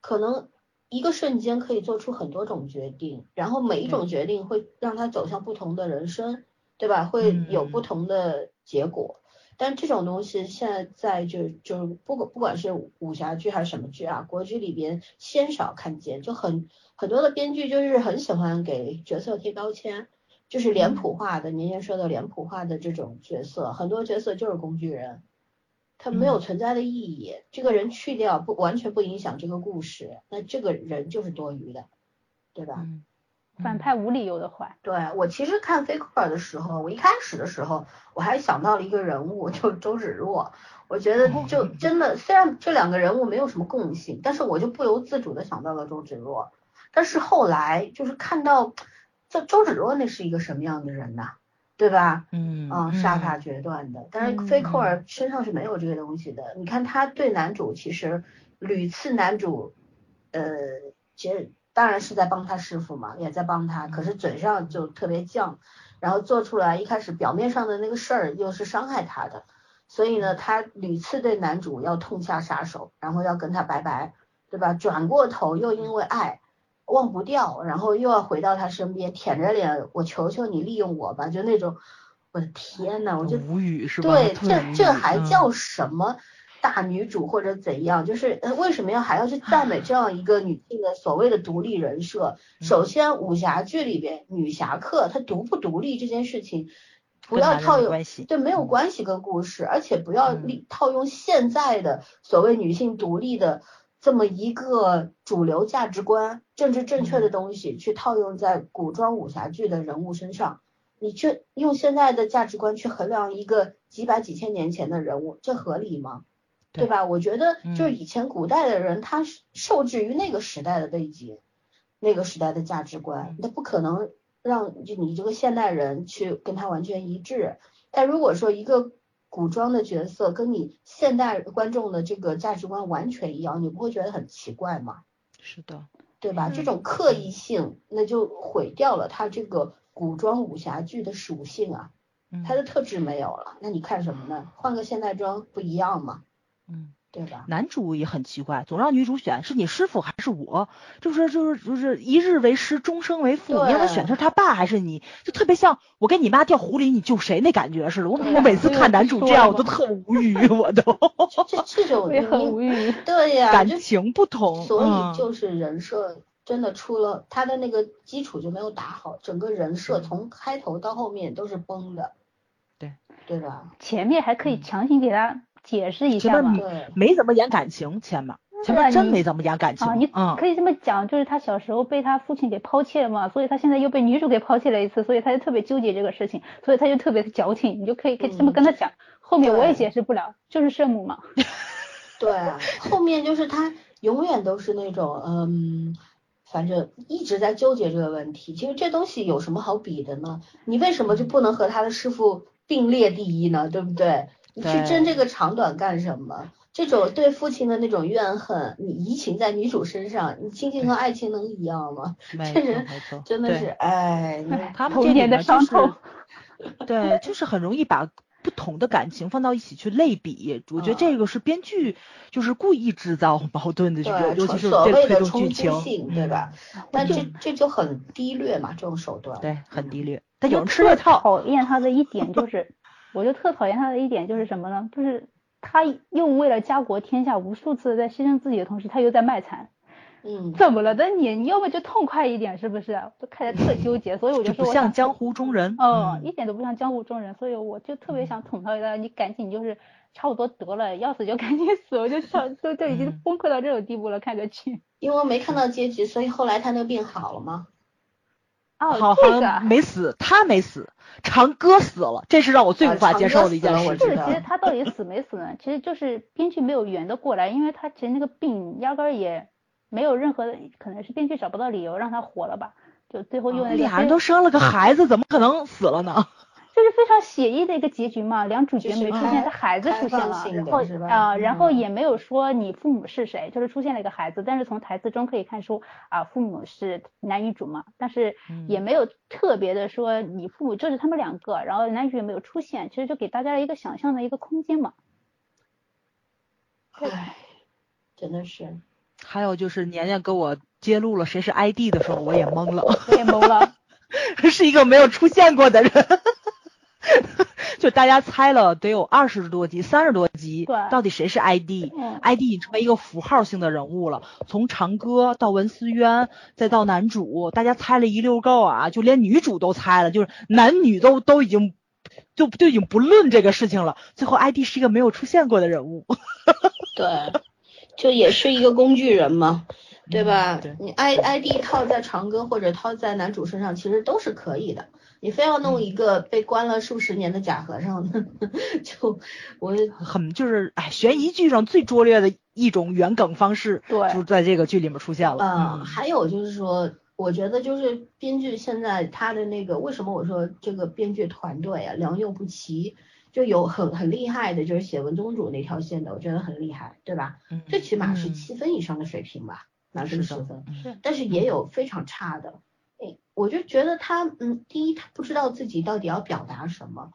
可能一个瞬间可以做出很多种决定，然后每一种决定会让他走向不同的人生，对吧？会有不嗯同的结果。但这种东西现在在就就不管不管是武侠剧还是什么剧啊，国剧里边鲜少看见，就很很多的编剧就是很喜欢给角色贴标签，就是脸谱化的，您先说的脸谱化的这种角色，很多角色就是工具人，他没有嗯存在的意义。这个人去掉不完全不影响这个故事，那这个人就是多余的，对吧？嗯，反派无理由的坏，对我其实看菲克尔的时候，我一开始的时候我还想到了一个人物，就周芷若。我觉得就真的，虽然这两个人物没有什么共性，但是我就不由自主的想到了周芷若。但是后来就是看到这周芷若那是一个什么样的人呐、对吧？嗯嗯，杀伐决断的。但是嗯菲寇尔身上是没有这个东西的。你看他对男主其实屡次男主，呃，其实当然是在帮他师傅嘛，也在帮他，可是嘴上就特别犟，然后做出来一开始表面上的那个事儿又是伤害他的，所以呢，他屡次对男主要痛下杀手，然后要跟他拜拜，对吧？转过头又因为爱。忘不掉，然后又要回到他身边，舔着脸，我求求你利用我吧，就那种，我的天呐，我就无语是吧？对，这这还嗯叫什么大女主或者怎样？就是呃为什么要还要去赞美这样一个女性的所谓的独立人设？首嗯先，武侠剧里边女侠客她独不独立这件事情，不要套用对没有嗯关系跟故事，而且不要套用现在的所谓女性独立的。这么一个主流价值观、政治正确的嗯东西，去套用在古装武侠剧的人物身上，你去用现在的价值观去衡量一个几百几千年前的人物，这合理吗？对对吧？我觉得就是嗯以前古代的人，他是受制于那个时代的背景，那个时代的价值观嗯，他不可能让就你这个现代人去跟他完全一致。但如果说一个古装的角色跟你现代观众的这个价值观完全一样，你不会觉得很奇怪吗？是的，对吧？嗯这种刻意性，那就毁掉了他这个古装武侠剧的属性啊，嗯它的特质没有了。那你看什么呢？换个现代装不一样吗？嗯。对吧？男主也很奇怪，总让女主选是你师傅还是我，就是就是就是一日为师，终生为父。你让他对选是他爸还是你，就特别像我跟你妈掉湖里，你救谁那感觉似的。我我每次看男主这样，我都特无语，我都这这种我也很无语。对呀、感情不同。所嗯以就是人设真的出了他的那个基础就没有打好，整个人设从开头到后面都是崩的。对，对吧？前面还可以嗯强行给他解释一下嘛面。对，没怎么演感情，前面前面真没怎么演感情啊，你，嗯，可以这么讲，就是他小时候被他父亲给抛弃了嘛，所以他现在又被女主给抛弃了一次，所以他就特别纠结这个事情，所以他就特别的矫情，你就可以可以这么嗯跟他讲。后面我也解释不了，就是圣母嘛。对，后面就是他永远都是那种嗯，反正一直在纠结这个问题。其实这东西有什么好比的呢？你为什么就不能和他的师傅并列第一呢？对不对？你去争这个长短干什么？这种对父亲的那种怨恨，你移情在女主身上，你亲情和爱情能一样吗？没错这人，真的是，对哎，他们这年的面就是伤痛。对，就是很容易把不同的感情放到一起去类比。我觉得嗯这个是编剧就是故意制造矛盾的，尤对，尤其是所这推谓的冲动剧情，性，对嗯吧？但就这这就很低劣嘛，这种手段。对，很低劣。但有人吃这套，讨厌他的一点就是，我就特讨厌他的一点就是什么呢？就是他又为了家国天下无数次在牺牲自己的同时，他又在卖惨。嗯，怎么了的你？你要么就痛快一点，是不是？就看着特纠结，所以我就说我不像江湖中人。哦，嗯一点都不像江湖中人，所以我就特别想捅他一刀，你赶紧就是差不多得了，要死就赶紧死，我就想就就已经嗯崩溃到这种地步了，看个剧。因为没看到结局，所以后来他那个病好了吗？哦，好这个好像没死，他没死，长歌死了，这是让我最啊无法接受的一件事情其实他到底死没死呢？其实就是编剧没有圆的过来，因为他其实那个病压根儿也没有任何的，可能是编剧找不到理由让他活了吧，就最后用那个俩人都生了个孩子，怎么可能死了呢？就是非常写意的一个结局嘛，两主角没出现，他孩子出现了，然后啊、然后嗯。也没有说你父母是谁，就是出现了一个孩子，但是从台词中可以看出啊、父母是男女主嘛，但是也嗯没有特别的说你父母就是他们两个，然后男主也没有出现，其实就给大家一个想象的一个空间嘛。唉，真的是，还有就是年年给我揭露了谁是 ID 的时候，我也懵了，我也懵了，是一个没有出现过的人。就大家猜了得有二十多集、三十多集，对到底谁是 ID？嗯 ID 已经成为一个符号性的人物了，从长歌到文思渊，再到男主，大家猜了一溜够啊，就连女主都猜了，就是男女都都已经就就已经不论这个事情了。最后 ID 是一个没有出现过的人物，对，就也是一个工具人嘛，对吧？嗯对你 I I D 套在长歌或者套在男主身上，其实都是可以的。你非要嗯弄一个被关了数十年的假和尚，就我很就是哎，悬疑剧上最拙劣的一种圆梗方式，对就在这个剧里面出现了。嗯，嗯还有就是说，我觉得就是编剧现在他的那个，为什么我说这个编剧团队啊良莠不齐，就有很很厉害的，就是写文宗主那条线的，我觉得很厉害，对吧？嗯最起码是嗯七分以上的水平吧，满分是的十分。但是也有非常差的。诶，我就觉得他，嗯，第一，他不知道自己到底要表达什么；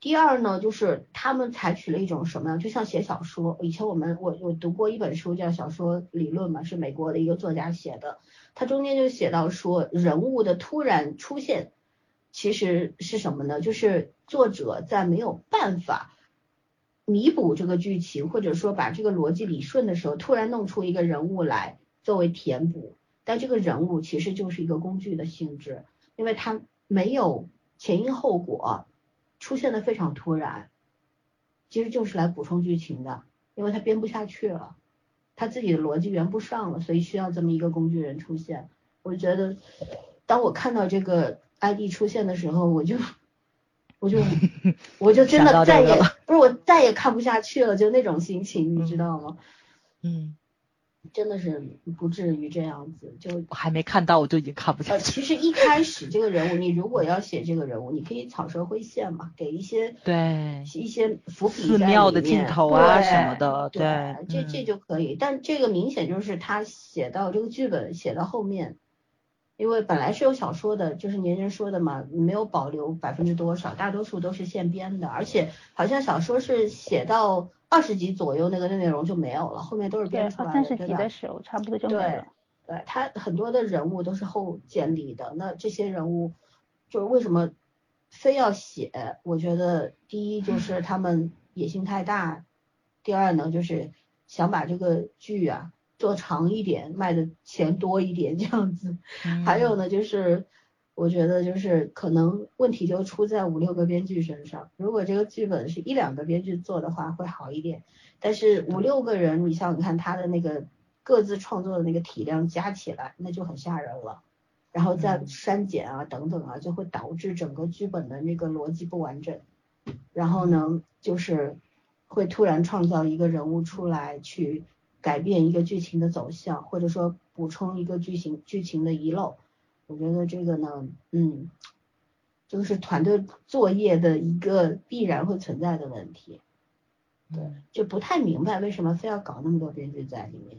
第二呢，就是他们采取了一种什么样，就像写小说。以前我们我我读过一本书叫《小说理论》嘛，是美国的一个作家写的，他中间就写到说，人物的突然出现，其实是什么呢？就是作者在没有办法。弥补这个剧情，或者说把这个逻辑理顺的时候，突然弄出一个人物来作为填补，但这个人物其实就是一个工具的性质，因为他没有前因后果，出现的非常突然，其实就是来补充剧情的，因为他编不下去了，他自己的逻辑圆不上了，所以需要这么一个工具人出现。我觉得，当我看到这个 ID 出现的时候，我就。我就 我就真的再也不是我再也看不下去了，就那种心情，你知道吗？嗯，真的是不至于这样子。就我还没看到，我就已经看不下呃，去。其实一开始这个人物，你如果要写这个人物，你可以草蛇灰线嘛，给一些对，一些伏笔寺庙的镜头啊什么的对，对这这嗯就可以。但这个明显就是他写到这个剧本写到后面，因为本来是有小说的，就是年人说的嘛，没有保留百分之多少，大多数都是现编的，而且好像小说是写到二十集左右，那个内容就没有了，后面都是，编出来的，到三十对吧？集的时候差不多就没对了。对他很多的人物都是后建立的，那这些人物就是为什么非要写？我觉得第一就是他们野心太大，第二呢就是想把这个剧啊做长一点，卖的钱多一点这样子。嗯 还有呢，就是我觉得就是可能问题就出在五六个编剧身上。如果这个剧本是一两个编剧做的话，会好一点。但是五六个人，你想想看他的那个各自创作的那个体量加起来，那就很吓人了。然后再嗯删减啊等等啊，就会导致整个剧本的那个逻辑不完整。然后呢，就是会突然创造一个人物出来去改变一个剧情的走向，或者说补充一个剧情剧情的遗漏。我觉得这个呢，嗯，就是团队作业的一个必然会存在的问题。对，就不太明白为什么非要搞那么多编剧在里面。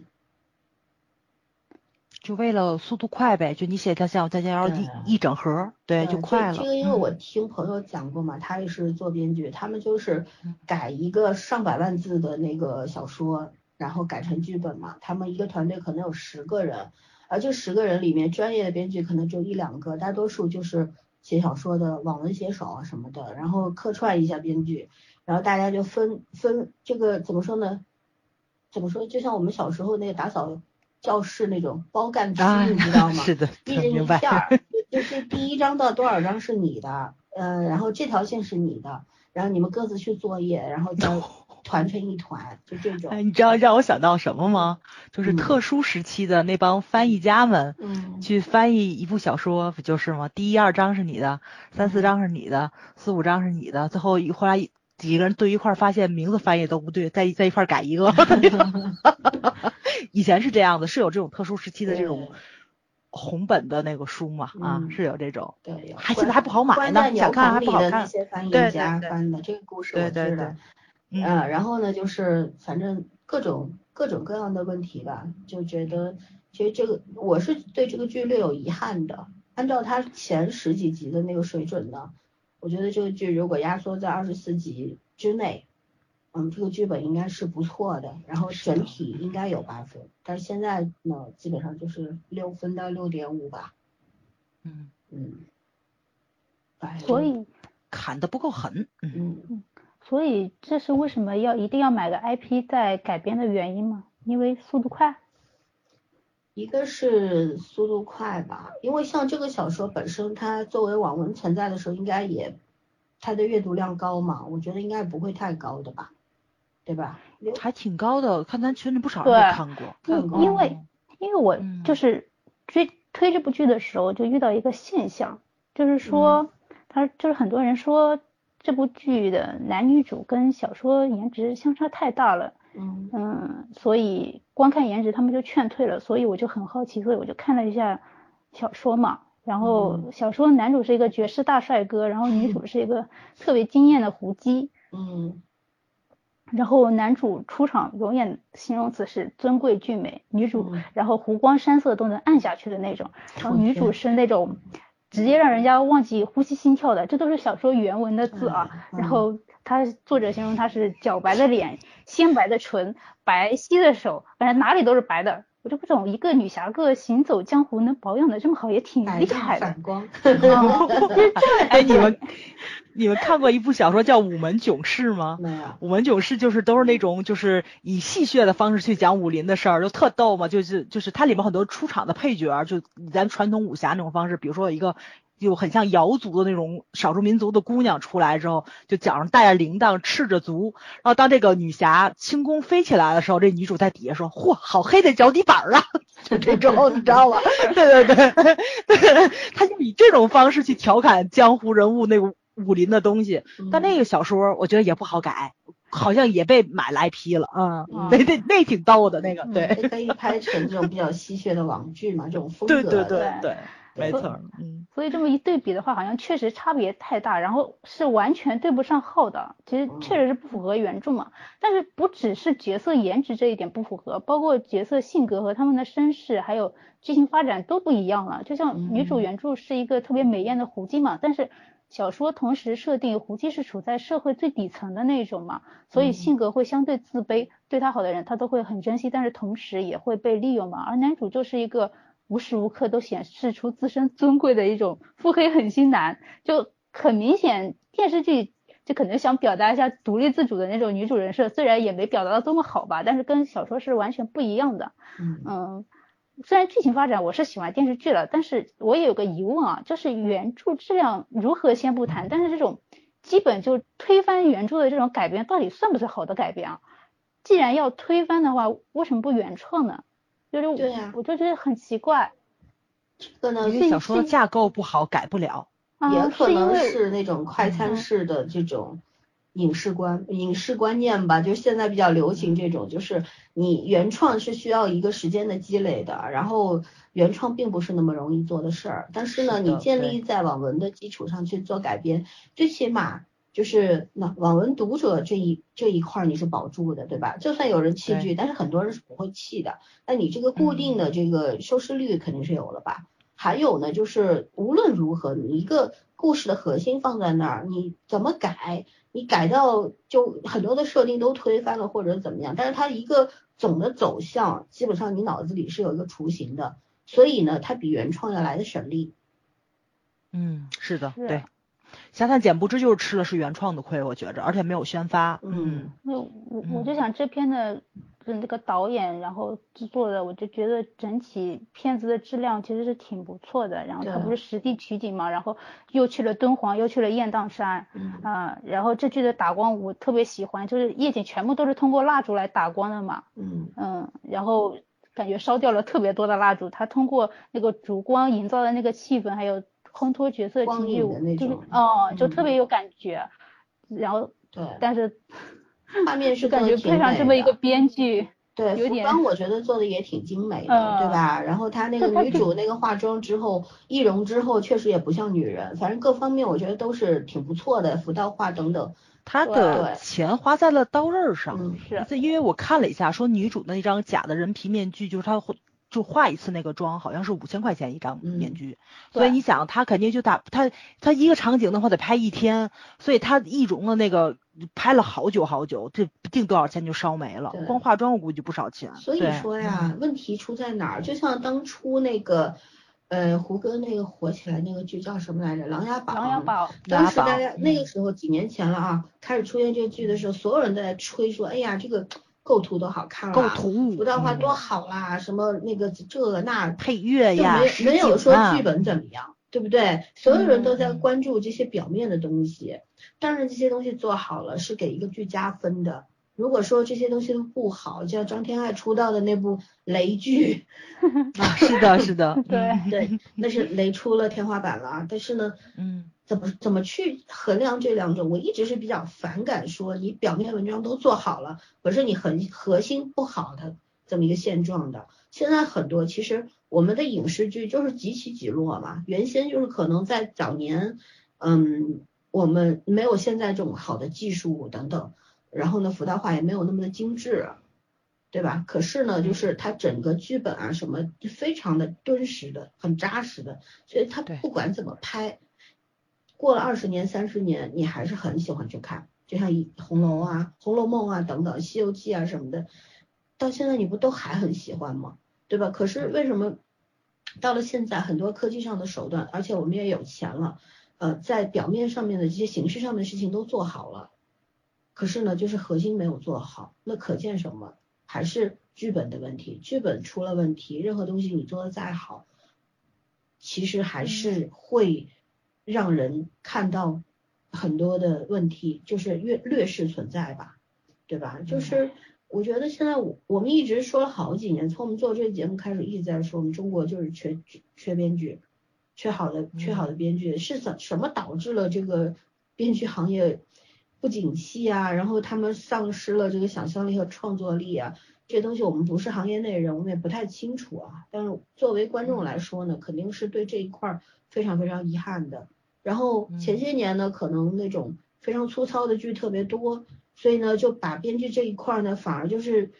就为了速度快呗，就你写条线，我再加上一一整盒，对，就快了。这个因为我嗯听朋友讲过嘛，他也是做编剧，他们就是嗯改一个上百万字的那个小说，然后改成剧本嘛。他们一个团队可能有十个人，而这十个人里面专业的编剧可能就一两个，大多数就是写小说的网文写手啊什么的，然后客串一下编剧，然后大家就分分这个怎么说呢？怎么说？就像我们小时候那个打扫教室那种包干区，啊，你知道吗？是的，一人一明白。片儿，就就是第一章到多少章是你的，呃，然后这条线是你的，然后你们各自去作业，然后 再团成一团，就这哎，种。你知道让我想到什么吗？就是嗯特殊时期的那帮翻译家们。嗯，去翻译一部小说，不就是吗？第一二章是你的，三四章是你的，四五章是你的，最后一后来几个人对一块儿发现名字翻译都不对，在一在一块儿改一个。以前是这样的，是有这种特殊时期的这种红本的那个书嘛？啊，嗯是有这种。对，还现在还不好买呢想看还不好看些翻译对对家对翻的这个故事我对对对知道。嗯，呃，然后呢，就是反正各种各种各样的问题吧，就觉得其实这个我是对这个剧略有遗憾的。按照它前十几集的那个水准呢，我觉得这个剧如果压缩在二十四集之内，嗯，这个剧本应该是不错的，然后整体应该有八分，但是现在呢，基本上就是六分到六点五吧，嗯，嗯，哎所以砍的不够狠。嗯，嗯。所以这是为什么要一定要买个 IP 再改编的原因吗？因为速度快。一个是速度快吧，因为像这个小说本身，它作为网文存在的时候，应该也它的阅读量高嘛，我觉得应该不会太高的吧，对吧？还挺高的，看咱群里不少人都看过。看过因因为因为我嗯就是追推这部剧的时候，就遇到一个现象，就是说，他就是很多人说这部剧的男女主跟小说颜值相差太大了，嗯。嗯，所以光看颜值他们就劝退了，所以我就很好奇，所以我就看了一下小说嘛。然后嗯。小说男主是一个绝世大帅哥，然后女 主是一个特别惊艳的狐姬，嗯。然后男主出场永远形容词是尊贵俊美，女主嗯。然后湖光山色都能暗下去的那种，然后女主。是那种直接让人家忘记呼吸心跳的，这都是小说原文的字啊。嗯然后他作者形容他是皎白的脸、鲜白的唇、白皙的手，反正哪里都是白的。我就不懂，一个女侠客行走江湖能保养的这么好，也挺厉害的。反光，哎，你们你们看过一部小说叫《武门囧事》吗？没有，武门囧事就是都是那种就是以戏谑的方式去讲武林的事儿，就特逗嘛。就是就是它里面很多出场的配角，就以咱传统武侠那种方式，比如说有一个就很像瑶族的那种少数民族的姑娘出来之后，就脚上带着铃铛，赤着足，然后当这个女侠轻功飞起来的时候，这女主在底下说：“嚯，好黑的脚底板儿啊！” 就这种，你知道吗？对对对，他就以这种方式去调侃江湖人物那个武林的东西。但那个小说我觉得也不好改，好像也被买了 IP 了，嗯，嗯那那那挺逗的那个，对，也可以拍成这种比较吸血的网剧嘛，这种风对对格的。对对，没对错，嗯，所以这么一对比的话，好像确实差别太大，然后是完全对不上号的。其实确实是不符合原著嘛。但是不只是角色颜值这一点不符合，包括角色性格和他们的身世，还有剧情发展都不一样了。就像女主嗯原著是一个特别美艳的狐姬嘛，但是小说同时设定狐姬是处在社会最底层的那种嘛，所以嗯性格会相对自卑，对她好的人她都会很珍惜，但是同时也会被利用嘛。而男主就是一个无时无刻都显示出自身尊贵的一种腹黑狠心男，就很明显电视剧就可能想表达一下独立自主的那种女主人设，虽然也没表达的多么好吧，但是跟小说是完全不一样的。嗯嗯，虽然剧情发展我是喜欢电视剧了，但是我也有个疑问啊，就是原著质量如何先不谈，但是这种基本就推翻原著的这种改编，到底算不算好的改编啊？既然要推翻的话，为什么不原创呢？就是对呀我就觉得很奇怪。这个呢因为小说架构不好，改不了。啊，也可能是那种快餐嗯式的这种影视观、影视观念吧，就现在比较流行这种，就是你原创是需要一个时间的积累的，然后原创并不是那么容易做的事儿，但是呢，是你建立在网文的基础上去做改编，最起码。就是那网文读者这一这一块儿你是保住的，对吧？就算有人弃剧，但是很多人是不会弃的。那你这个固定的这个收视率肯定是有了吧？还有呢，就是无论如何，你一个故事的核心放在那儿，你怎么改，你改到就很多的设定都推翻了或者怎么样，但是它一个总的走向，基本上你脑子里是有一个雏形的，所以呢，它比原创要来的省力。嗯，是的，对。侠探简不知就是吃了是原创的亏，我觉着，而且没有宣发。嗯那我我嗯就想这片的那个导演，然后制作的，我就觉得整体片子的质量其实是挺不错的。然后他不是实地取景嘛，然后又去了敦煌，又去了雁荡山，嗯啊、然后这剧的打光我特别喜欢，就是夜景全部都是通过蜡烛来打光的嘛，嗯嗯，然后感觉烧掉了特别多的蜡烛，它通过那个烛光营造的那个气氛，还有烘托角色光情绪，影的那就是种哦，就嗯特别有感觉。然后，对，但是 画面是感觉配上这么一个编剧，对，服有点装我觉得做的也挺精美的，对嗯吧？然后她那个女主那个化妆之后，易容之后，确实也不像女人，反正各方面我觉得都是挺不错的，服道化等等。他的钱花在了刀刃上。嗯，是因为我看了一下，说女主的那张假的人皮面具，就是她会就化一次那个妆，好像是五千块钱一张嗯面具。所以你想，他肯定就打他他一个场景的话得拍一天，所以他易容的那个拍了好久好久，这不定多少钱就烧没了。光化妆我估计不少钱。所以说呀，问题出在哪儿？就像当初那个，呃，胡歌那个火起来那个剧叫什么来着，《琅琊榜》。《琅琊榜》当时大家那个时候几年前了啊，开始出现这个剧的时候，所有人都在吹说，哎呀，这个构图都好看了，构图服道化嗯多好啦，什么那个这那，配乐呀，没有说剧本怎么样，对不对？所有人都在嗯关注这些表面的东西，当然这些东西做好了是给一个剧加分的。如果说这些东西都不好，就像张天爱出道的那部雷剧，啊，是的，是的，对嗯 对，那是雷出了天花板了啊。但是呢，嗯怎么怎么去衡量这两种？我一直是比较反感说你表面文章都做好了，可是你很核心不好的这么一个现状的。现在很多其实我们的影视剧就是几起几落嘛，原先就是可能在早年，嗯，我们没有现在这种好的技术等等，然后呢，服道化也没有那么的精致。对吧？可是呢，就是它整个剧本啊什么，就非常的敦实的，很扎实的，所以它不管怎么拍，过了二十年、三十年，你还是很喜欢去看，就像一红楼啊、红楼梦啊等等、西游记啊什么的，到现在你不都还很喜欢吗？对吧？可是为什么到了现在，很多科技上的手段，而且我们也有钱了，呃，在表面上面的这些形式上面的事情都做好了，可是呢，就是核心没有做好，那可见什么？还是剧本的问题，剧本出了问题，任何东西你做的再好，其实还是会让人看到很多的问题，就是劣劣势存在吧，对吧？就是我觉得现在我我们一直说了好几年，从我们做这个节目开始一直在说，我们中国就是缺缺编剧，缺好的缺好的编剧，是怎什么导致了这个编剧行业不景气啊？然后他们丧失了这个想象力和创作力啊？这些东西我们不是行业内人，我们也不太清楚啊。但是作为观众来说呢，肯定是对这一块儿非常非常遗憾的。然后前些年呢，可能那种非常粗糙的剧特别多，所以呢就把编剧这一块儿呢反而就是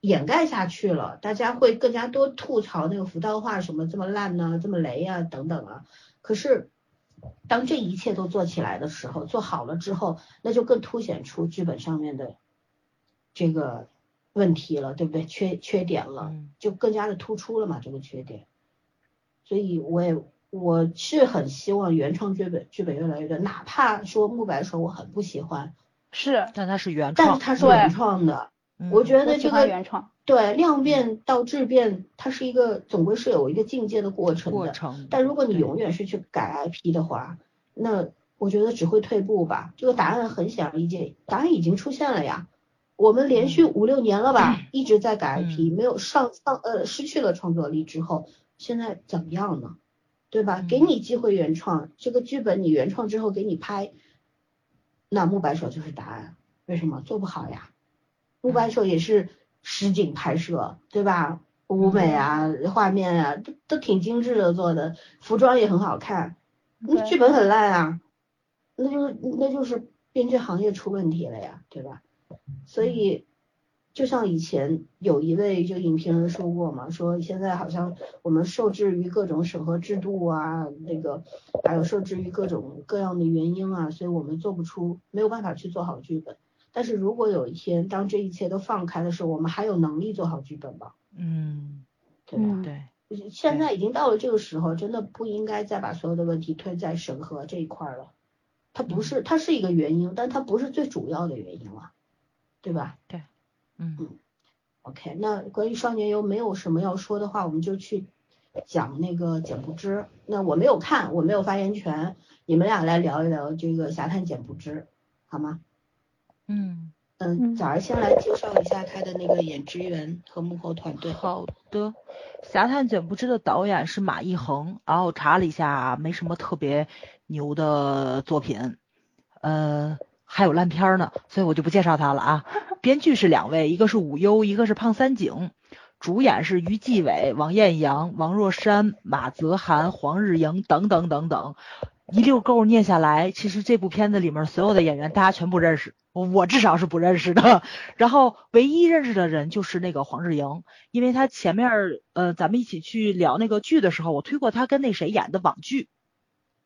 掩盖下去了，大家会更加多吐槽那个浮道化什么这么烂呢、这么雷啊等等啊。可是当这一切都做起来的时候，做好了之后，那就更凸显出剧本上面的这个问题了，对不对？缺缺点了，嗯就更加的突出了嘛，这个缺点。所以我也我是很希望原创剧本剧本越来越多，哪怕说木白手我很不喜欢，是，但它是原创但是创，它是原创的，嗯我觉得这个原创。对量变到质变，它是一个总归是有一个境界的过程的。过程。但如果你永远是去改 IP 的话，那我觉得只会退步吧。这个答案很显而易见，答案已经出现了呀。我们连续五六年了吧，一直在改 IP，、没有上上呃失去了创作力之后，现在怎么样呢？对吧？嗯给你机会原创，这个剧本你原创之后给你拍，那木白手就是答案。为什么做不好呀？木白手也是实景拍摄，对吧？舞美啊，画面啊，都都挺精致的做的，服装也很好看，那剧本很烂啊，那就是那就是编剧行业出问题了呀，对吧？所以就像以前有一位就影评人说过嘛，说现在好像我们受制于各种审核制度啊，那个还有受制于各种各样的原因啊，所以我们做不出，没有办法去做好剧本。但是如果有一天当这一切都放开的时候，我们还有能力做好剧本吗？嗯，对吧？嗯对，现在已经到了这个时候，真的不应该再把所有的问题推在审核这一块儿了。它不是，它是一个原因，但它不是最主要的原因了，对吧对嗯？OK，那关于少年游没有什么要说的话，我们就去讲那个简不知。那我没有看，我没有发言权，你们俩来聊一聊这个侠探简不知，好吗？嗯，嗯，嗯早儿先来介绍一下他的那个演职员和幕后团队。好的。侠探简不知的导演是马一恒，然后我查了一下，没什么特别牛的作品，呃，还有烂片儿呢，所以我就不介绍他了啊。编剧是两位，一个是武优，一个是胖三井。主演是于继伟、王艳阳、王若山、马泽涵、黄日莹等等等等，一溜够念下来，其实这部片子里面所有的演员大家全不认识，我至少是不认识的。然后唯一认识的人就是那个黄日莹，因为他前面呃咱们一起去聊那个剧的时候，我推过他跟那谁演的网剧，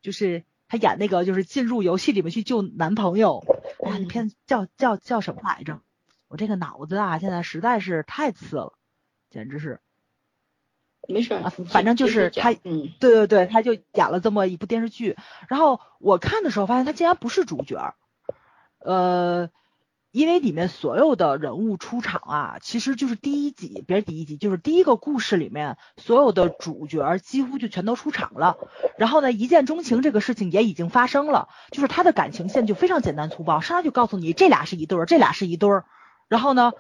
就是他演那个就是进入游戏里面去救男朋友，哎呀，那片子叫叫叫什么来着？我这个脑子啊，现在实在是太次了，简直是。没事儿啊，反正就是他嗯。对对对，他就演了这么一部电视剧，然后我看的时候发现他竟然不是主角儿，呃，因为里面所有的人物出场啊，其实就是第一集，别是第一集，就是第一个故事里面所有的主角儿几乎就全都出场了，然后呢，一见钟情这个事情也已经发生了，就是他的感情线就非常简单粗暴，上来就告诉你这俩是一对儿，这俩是一对儿，然后呢。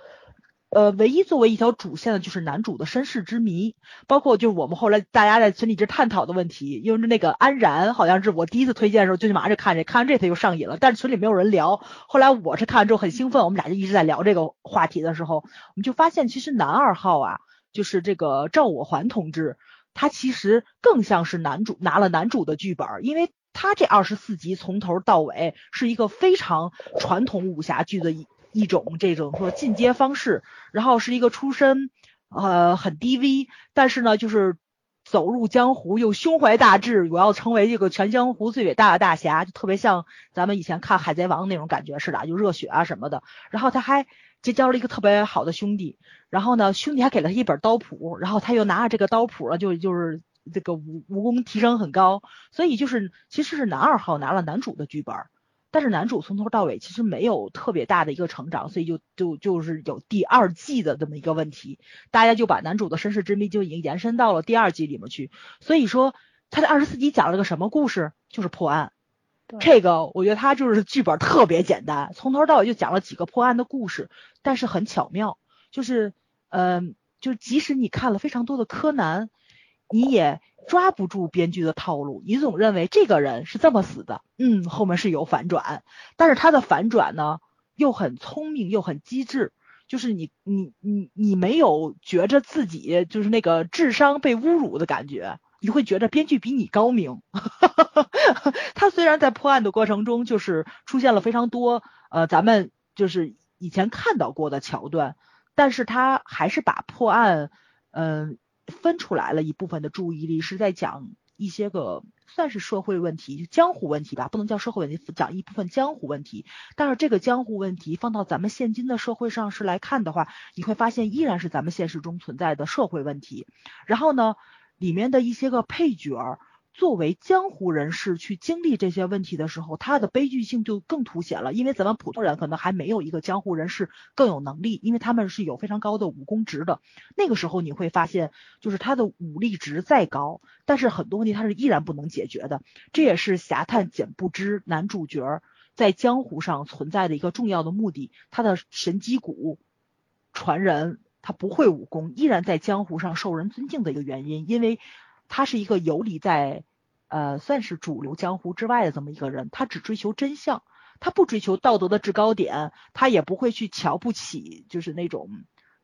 呃，唯一作为一条主线的就是男主的身世之谜，包括就是我们后来大家在群里一直探讨的问题，因为那个安然好像是我第一次推荐的时候就马上就看这，看完这他就上瘾了，但是群里没有人聊。后来我是看完之后很兴奋，我们俩就一直在聊这个话题的时候，我们就发现其实男二号啊，就是这个赵我环同志，他其实更像是男主拿了男主的剧本，因为他这二十四集从头到尾是一个非常传统武侠剧的一种这种说进阶方式，然后是一个出身呃很低微，但是呢就是走入江湖又胸怀大志，我要成为这个全江湖最伟大的大侠，就特别像咱们以前看海贼王那种感觉似的，就热血啊什么的。然后他还结交了一个特别好的兄弟，然后呢兄弟还给了他一本刀谱，然后他又拿着这个刀谱了，就就是这个武武功提升很高，所以就是其实是男二号拿了男主的剧本。但是男主从头到尾其实没有特别大的一个成长，所以就就就是有第二季的这么一个问题，大家就把男主的身世之谜就已经延伸到了第二季里面去。所以说他的二十四集讲了个什么故事？就是破案。这个我觉得他就是剧本特别简单，从头到尾就讲了几个破案的故事，但是很巧妙，就是嗯、呃就是即使你看了非常多的柯南，你也抓不住编剧的套路，你总认为这个人是这么死的，嗯，后面是有反转，但是他的反转呢又很聪明又很机智，就是你你你你没有觉着自己就是那个智商被侮辱的感觉，你会觉得编剧比你高明。他虽然在破案的过程中就是出现了非常多呃咱们就是以前看到过的桥段，但是他还是把破案嗯、分出来了一部分的注意力，是在讲一些个算是社会问题、就江湖问题吧，不能叫社会问题，讲一部分江湖问题。但是这个江湖问题放到咱们现今的社会上是来看的话，你会发现依然是咱们现实中存在的社会问题。然后呢，里面的一些个配角儿作为江湖人士去经历这些问题的时候，他的悲剧性就更凸显了。因为咱们普通人可能还没有一个江湖人士更有能力，因为他们是有非常高的武功值的。那个时候你会发现，就是他的武力值再高，但是很多问题他是依然不能解决的。这也是侠探简不知男主角在江湖上存在的一个重要的目的。他的神机谷传人，他不会武功，依然在江湖上受人尊敬的一个原因，因为。他是一个游离在，呃，算是主流江湖之外的这么一个人。他只追求真相，他不追求道德的制高点，他也不会去瞧不起，就是那种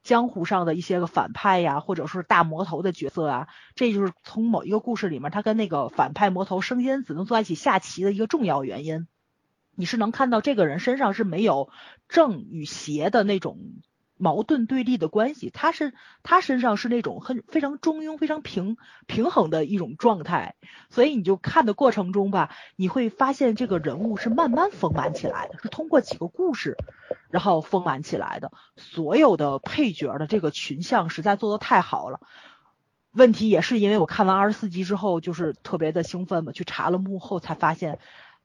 江湖上的一些个反派呀，或者说是大魔头的角色啊。这就是从某一个故事里面，他跟那个反派魔头升仙子能坐在一起下棋的一个重要原因。你是能看到这个人身上是没有正与邪的那种。矛盾对立的关系，他是他身上是那种很非常中庸、非常平平衡的一种状态，所以你就看的过程中吧，你会发现这个人物是慢慢丰满起来的，是通过几个故事，然后丰满起来的。所有的配角的这个群像实在做的太好了。问题也是因为我看完二十四集之后，就是特别的兴奋嘛，去查了幕后才发现，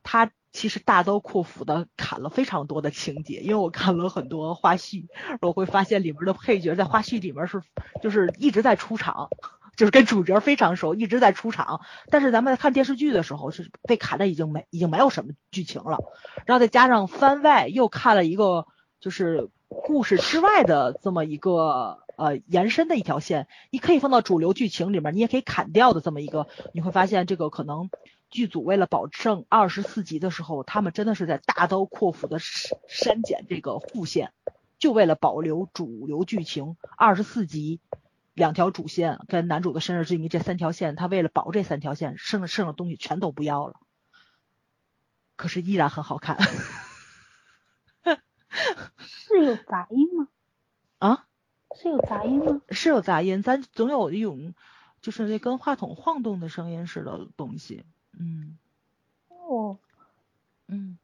他。其实大刀阔斧的砍了非常多的情节，因为我看了很多花絮，我会发现里面的配角在花絮里面是就是一直在出场，就是跟主角非常熟，一直在出场。但是咱们在看电视剧的时候是被砍的已经没已经没有什么剧情了，然后再加上番外又看了一个就是故事之外的这么一个呃延伸的一条线，你可以放到主流剧情里面，你也可以砍掉的这么一个，你会发现这个可能。剧组为了保证二十四集的时候，他们真的是在大刀阔斧的删减这个副线，就为了保留主流剧情。二十四集两条主线跟男主的生日之谜这三条线，他为了保这三条线，剩剩的东西全都不要了。可是依然很好看。是有杂音吗？啊？是有杂音吗？是有杂音，咱总有一种就是那跟话筒晃动的声音似的东西。嗯，哦，嗯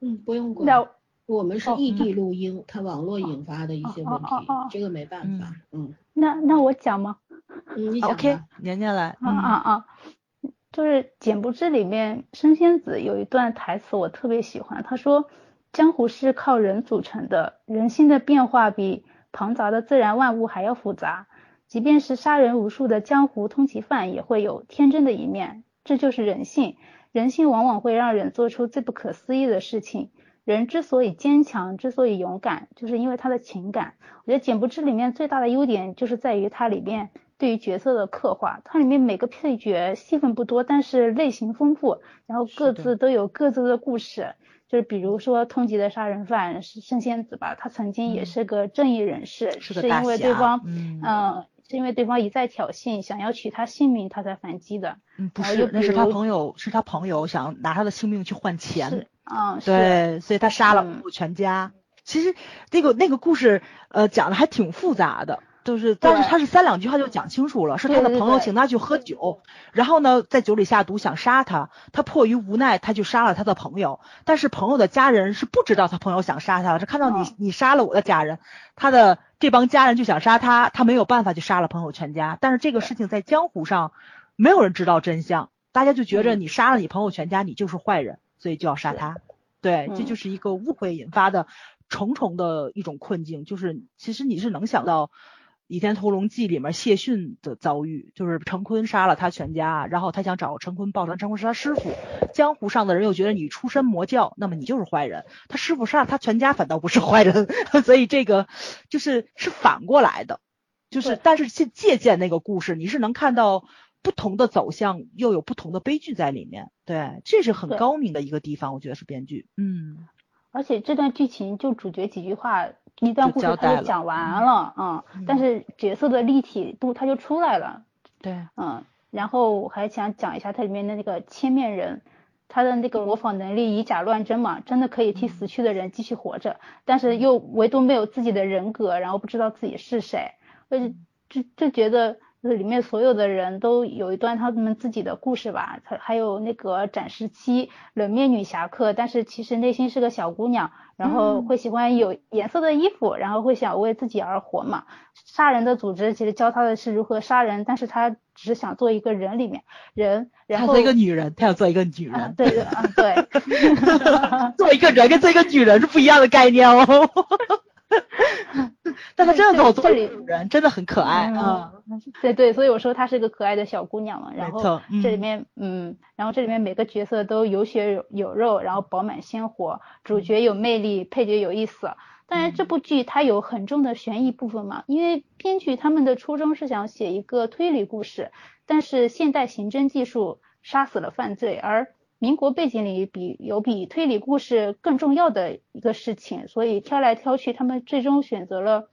嗯，不用管，我们是异地录音，它网络引发的一些问题，这个没办法。嗯，那那我讲吗？嗯，你讲 OK，年年来。啊啊啊！就是《简不知》里面升仙子有一段台词我特别喜欢，他说：“江湖是靠人组成的，人心的变化比庞杂的自然万物还要复杂，即便是杀人无数的江湖通缉犯，也会有天真的一面。”这就是人性，人性往往会让人做出最不可思议的事情。人之所以坚强，之所以勇敢，就是因为他的情感。我觉得《简不知》里面最大的优点就是在于它里面对于角色的刻画，它里面每个配角戏份不多，但是类型丰富，然后各自都有各自的故事。就是比如说通缉的杀人犯是圣仙子吧，他曾经也是个正义人士，是因为对方，嗯。是因为对方一再挑衅，想要取他性命，他才反击的。嗯，不是，那是他朋友，是他朋友想拿他的性命去换钱。嗯，对，所以他杀了全家。其实那个那个故事，呃，讲的还挺复杂的，就是，但是他是三两句话就讲清楚了，是他的朋友请他去喝酒，然后呢，在酒里下毒想杀他，他迫于无奈，他就杀了他的朋友。但是朋友的家人是不知道他朋友想杀他的，是看到你你杀了我的家人，他的。这帮家人就想杀他，他没有办法就杀了朋友全家。但是这个事情在江湖上没有人知道真相，大家就觉着你杀了你朋友全家，你就是坏人，所以就要杀他。对，这就是一个误会引发的重重的一种困境。就是其实你是能想到。《倚天屠龙记》里面谢逊的遭遇，就是陈坤杀了他全家，然后他想找陈坤报仇，陈坤是他师傅。江湖上的人又觉得你出身魔教，那么你就是坏人。他师傅杀了他全家，反倒不是坏人，所以这个就是是反过来的，就是但是借借鉴那个故事，你是能看到不同的走向，又有不同的悲剧在里面。对，这是很高明的一个地方，我觉得是编剧。嗯，而且这段剧情就主角几句话。一段故事他就讲完了，嗯，但是角色的立体度他就出来了，对，嗯，然后我还想讲一下它里面的那个千面人，他的那个模仿能力以假乱真嘛，真的可以替死去的人继续活着，但是又唯独没有自己的人格，然后不知道自己是谁，呃，就就觉得就是里面所有的人都有一段他们自己的故事吧，他还有那个展示期冷面女侠客，但是其实内心是个小姑娘，然后会喜欢有颜色的衣服，然后会想为自己而活嘛。杀人的组织其实教她的是如何杀人，但是她只是想做一个人里面人，然后做一个女人，她要做一个女人，对对啊对，做一个人跟做一个女人是不一样的概念哦。但他真的做做主人，真的很可爱啊！对对，所以我说她是个可爱的小姑娘嘛。然后这里面，嗯，然后这里面每个角色都有血有有肉，然后饱满鲜活，主角有魅力，配角有意思。当然，这部剧它有很重的悬疑部分嘛，因为编剧他们的初衷是想写一个推理故事，但是现代刑侦技术杀死了犯罪，而民国背景里比有比推理故事更重要的一个事情，所以挑来挑去，他们最终选择了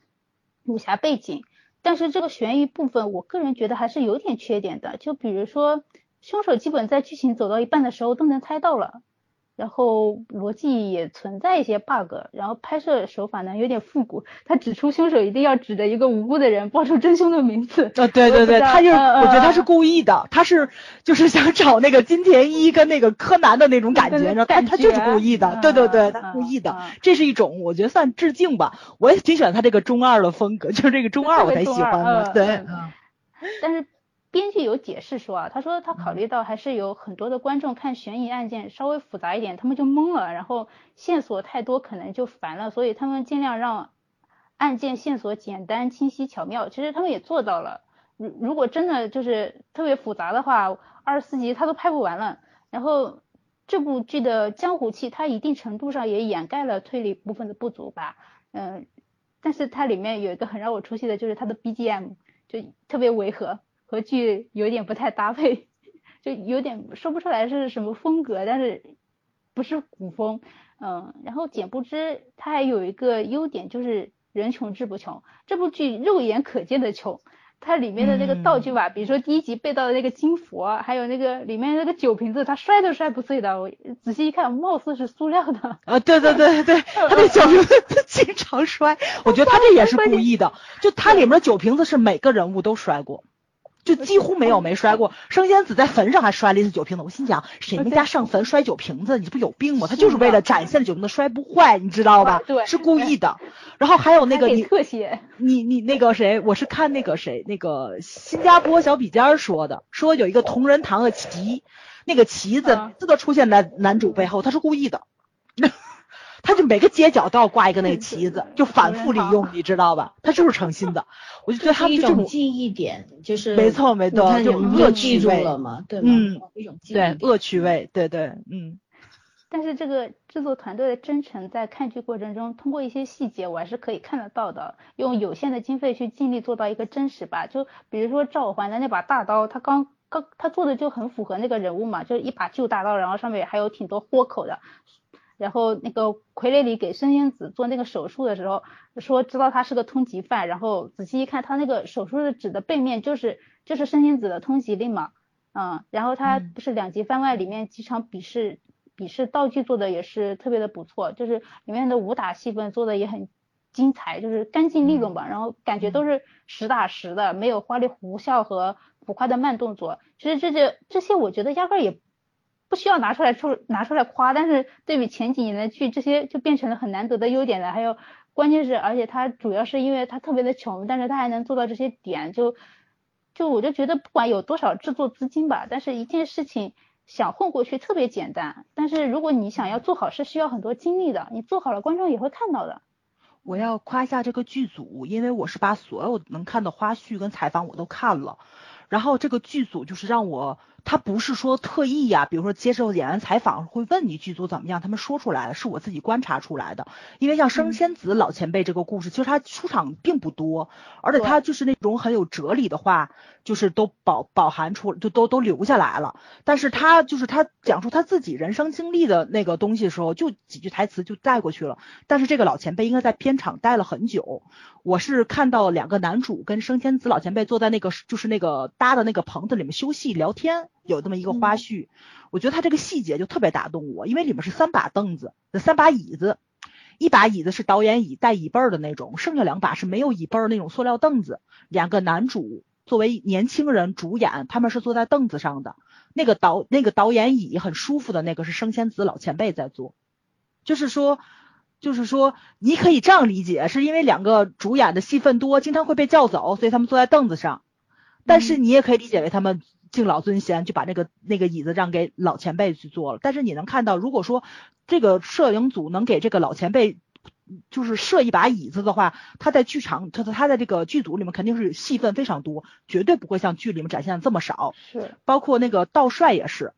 武侠背景。但是这个悬疑部分，我个人觉得还是有点缺点的。就比如说，凶手基本在剧情走到一半的时候都能猜到了。然后逻辑也存在一些 bug，然后拍摄手法呢有点复古。他指出凶手一定要指着一个无辜的人报出真凶的名字。啊，对对对，他就我觉得他是故意的，他是就是想找那个金田一跟那个柯南的那种感觉，然后他他就是故意的，对对对，他故意的，这是一种我觉得算致敬吧。我也挺喜欢他这个中二的风格，就是这个中二我才喜欢的，对。但是。编剧有解释说啊，他说他考虑到还是有很多的观众看悬疑案件稍微复杂一点，他们就懵了，然后线索太多可能就烦了，所以他们尽量让案件线索简单、清晰、巧妙。其实他们也做到了。如如果真的就是特别复杂的话，二十四集他都拍不完了。然后这部剧的江湖气，它一定程度上也掩盖了推理部分的不足吧。嗯，但是它里面有一个很让我出戏的，就是它的 BGM 就特别违和。和剧有点不太搭配，就有点说不出来是什么风格，但是不是古风，嗯，然后简不知它还有一个优点就是人穷志不穷，这部剧肉眼可见的穷。它里面的那个道具吧，比如说第一集背到的那个金佛，还有那个里面那个酒瓶子，它摔都摔不碎的。我仔细一看，貌似是塑料的。啊，对对对对，他那酒瓶子经常摔，我觉得他这也是故意的。就它里面的酒瓶子是每个人物都摔过。就几乎没有没摔过，生仙子在坟上还摔了一次酒瓶子。我心想，谁们家上坟摔酒瓶子？你这不有病吗？他就是为了展现酒瓶子摔不坏，你知道吧？对，是故意的。然后还有那个你特写，你你那个谁？我是看那个谁，那个新加坡小笔尖说的，说有一个同仁堂的旗，那个旗子字都出现在男主背后，他是故意的。他就每个街角都要挂一个那个旗子，就反复利用，你知道吧？他就是诚心的，我就觉得他一种记忆点，就是没错没错，就恶趣味了嘛，对吗？嗯，一种对恶趣味，对对，嗯。但是这个制作团队的真诚，在看剧过程中，通过一些细节，我还是可以看得到的。用有限的经费去尽力做到一个真实吧。就比如说赵环的那把大刀，他刚刚他做的就很符合那个人物嘛，就是一把旧大刀，然后上面还有挺多豁口的。然后那个傀儡里给申仙子做那个手术的时候，说知道他是个通缉犯，然后仔细一看，他那个手术的纸的背面就是就是申仙子的通缉令嘛，嗯，然后他不是两极番外里面几场比试比试道具做的也是特别的不错，就是里面的武打戏份做的也很精彩，就是干净利落吧，然后感觉都是实打实的，没有花里胡哨和浮夸的慢动作，其实这些这些我觉得压根儿也。不需要拿出来出拿出来夸，但是对比前几年的剧，这些就变成了很难得的优点了。还有，关键是，而且它主要是因为它特别的穷，但是他还能做到这些点，就就我就觉得不管有多少制作资金吧，但是一件事情想混过去特别简单，但是如果你想要做好，是需要很多精力的。你做好了，观众也会看到的。我要夸一下这个剧组，因为我是把所有能看的花絮跟采访我都看了，然后这个剧组就是让我。他不是说特意呀，比如说接受演员采访会问你剧组怎么样，他们说出来的是我自己观察出来的。因为像生仙子老前辈这个故事，其实他出场并不多，而且他就是那种很有哲理的话，就是都饱饱含出，就都都留下来了。但是他就是他讲述他自己人生经历的那个东西的时候，就几句台词就带过去了。但是这个老前辈应该在片场待了很久。我是看到两个男主跟生仙子老前辈坐在那个就是那个搭的那个棚子里面休息聊天。有这么一个花絮，我觉得他这个细节就特别打动我，因为里面是三把凳子，三把椅子，一把椅子是导演椅带椅背儿的那种，剩下两把是没有椅背儿那种塑料凳子。两个男主作为年轻人主演，他们是坐在凳子上的，那个导那个导演椅很舒服的那个是生仙子老前辈在坐，就是说。就是说，你可以这样理解，是因为两个主演的戏份多，经常会被叫走，所以他们坐在凳子上。但是你也可以理解为他们敬老尊贤，就把那个那个椅子让给老前辈去坐了。但是你能看到，如果说这个摄影组能给这个老前辈就是设一把椅子的话，他在剧场，他他在这个剧组里面肯定是戏份非常多，绝对不会像剧里面展现的这么少。是，包括那个道帅也是，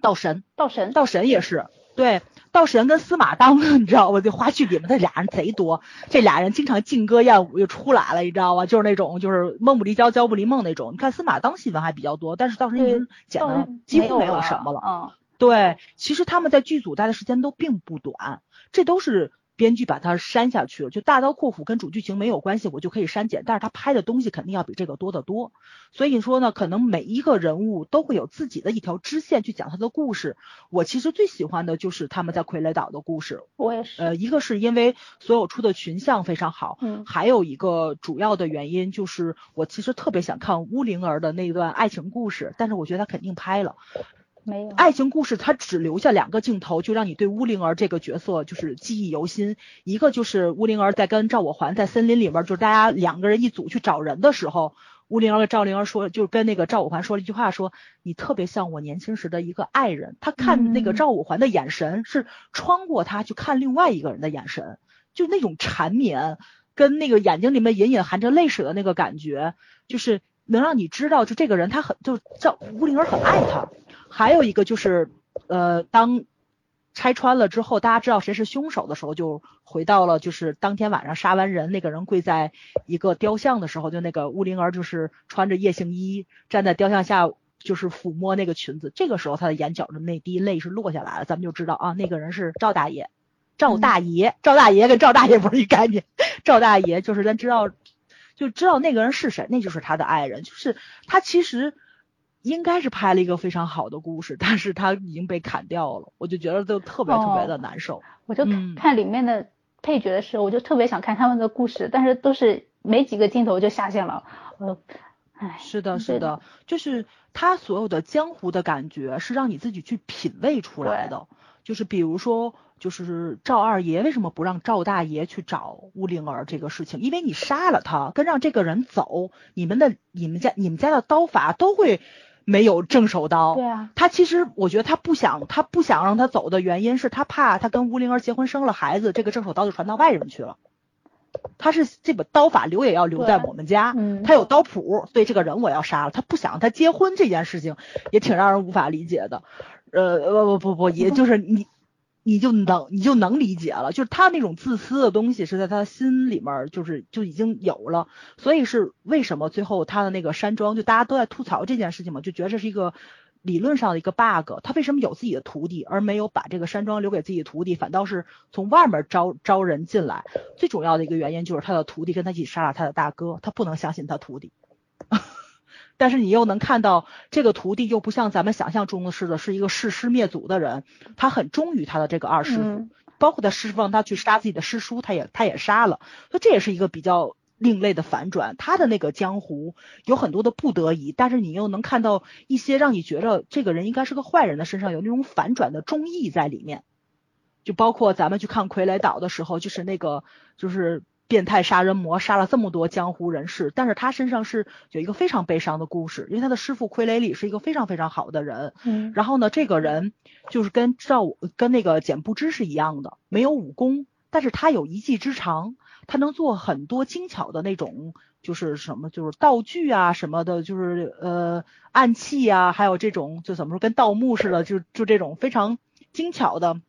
道神，道神，道神也是。对，道神跟司马当，你知道吧？这花絮里面他俩人贼多，这俩人经常劲歌艳舞就出来了，你知道吗？就是那种就是梦不离焦，焦不离梦那种。你看司马当戏份还比较多，但是道神已经剪的几乎没有什么了。嗯，对，其实他们在剧组待的时间都并不短，这都是。编剧把它删下去了，就大刀阔斧跟主剧情没有关系，我就可以删减。但是他拍的东西肯定要比这个多得多，所以说呢，可能每一个人物都会有自己的一条支线去讲他的故事。我其实最喜欢的就是他们在傀儡岛的故事。我也是。呃，一个是因为所有出的群像非常好，嗯，还有一个主要的原因就是我其实特别想看乌灵儿的那段爱情故事，但是我觉得他肯定拍了。没有爱情故事，它只留下两个镜头，就让你对乌灵儿这个角色就是记忆犹新。一个就是乌灵儿在跟赵我环在森林里边，就是大家两个人一组去找人的时候，乌灵儿跟赵灵儿说，就跟那个赵我环说了一句话，说你特别像我年轻时的一个爱人。他看那个赵我环的眼神是穿过他去看另外一个人的眼神，就那种缠绵，跟那个眼睛里面隐隐含着泪水的那个感觉，就是能让你知道，就这个人他很，就赵乌灵儿很爱他。还有一个就是，呃，当拆穿了之后，大家知道谁是凶手的时候，就回到了就是当天晚上杀完人那个人跪在一个雕像的时候，就那个乌灵儿就是穿着夜行衣站在雕像下，就是抚摸那个裙子。这个时候他的眼角的那滴泪是落下来了，咱们就知道啊，那个人是赵大爷，赵大爷，赵大爷跟赵大爷不是一概念，赵大爷就是咱知道就知道那个人是谁，那就是他的爱人，就是他其实。应该是拍了一个非常好的故事，但是他已经被砍掉了，我就觉得就特别特别的难受。我就看里面的配角的时候，我就特别想看他们的故事，但是都是没几个镜头就下线了。呃，唉，是的，是的，就是他所有的江湖的感觉是让你自己去品味出来的。就是比如说，就是赵二爷为什么不让赵大爷去找乌灵儿这个事情？因为你杀了他，跟让这个人走，你们的你们家你们家的刀法都会。没有正手刀，对啊，他其实我觉得他不想，他不想让他走的原因是他怕他跟乌灵儿结婚生了孩子，这个正手刀就传到外人去了。他是这把刀法留也要留在我们家，他有刀谱，所以这个人我要杀了。他不想他结婚这件事情也挺让人无法理解的。呃，不不不不，也就是你。你就能你就能理解了，就是他那种自私的东西是在他心里面，就是就已经有了，所以是为什么最后他的那个山庄就大家都在吐槽这件事情嘛，就觉得这是一个理论上的一个 bug，他为什么有自己的徒弟，而没有把这个山庄留给自己的徒弟，反倒是从外面招招人进来？最主要的一个原因就是他的徒弟跟他一起杀了他的大哥，他不能相信他徒弟。但是你又能看到这个徒弟又不像咱们想象中的似的，是一个弑师灭祖的人，他很忠于他的这个二师傅，包括他师傅让他去杀自己的师叔，他也他也杀了，所以这也是一个比较另类的反转。他的那个江湖有很多的不得已，但是你又能看到一些让你觉得这个人应该是个坏人的身上有那种反转的忠义在里面，就包括咱们去看傀儡岛的时候，就是那个就是。变态杀人魔杀了这么多江湖人士，但是他身上是有一个非常悲伤的故事，因为他的师傅傀儡里是一个非常非常好的人。嗯，然后呢，这个人就是跟赵跟那个简不知是一样的，没有武功，但是他有一技之长，他能做很多精巧的那种，就是什么就是道具啊什么的，就是呃暗器啊，还有这种就怎么说跟盗墓似的，就就这种非常精巧的。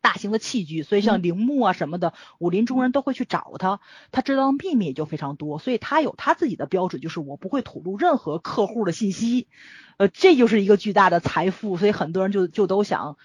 大型的器具，所以像陵墓啊什么的，武林中人都会去找他。他知道的秘密也就非常多，所以他有他自己的标准，就是我不会吐露任何客户的信息。呃，这就是一个巨大的财富，所以很多人就就都想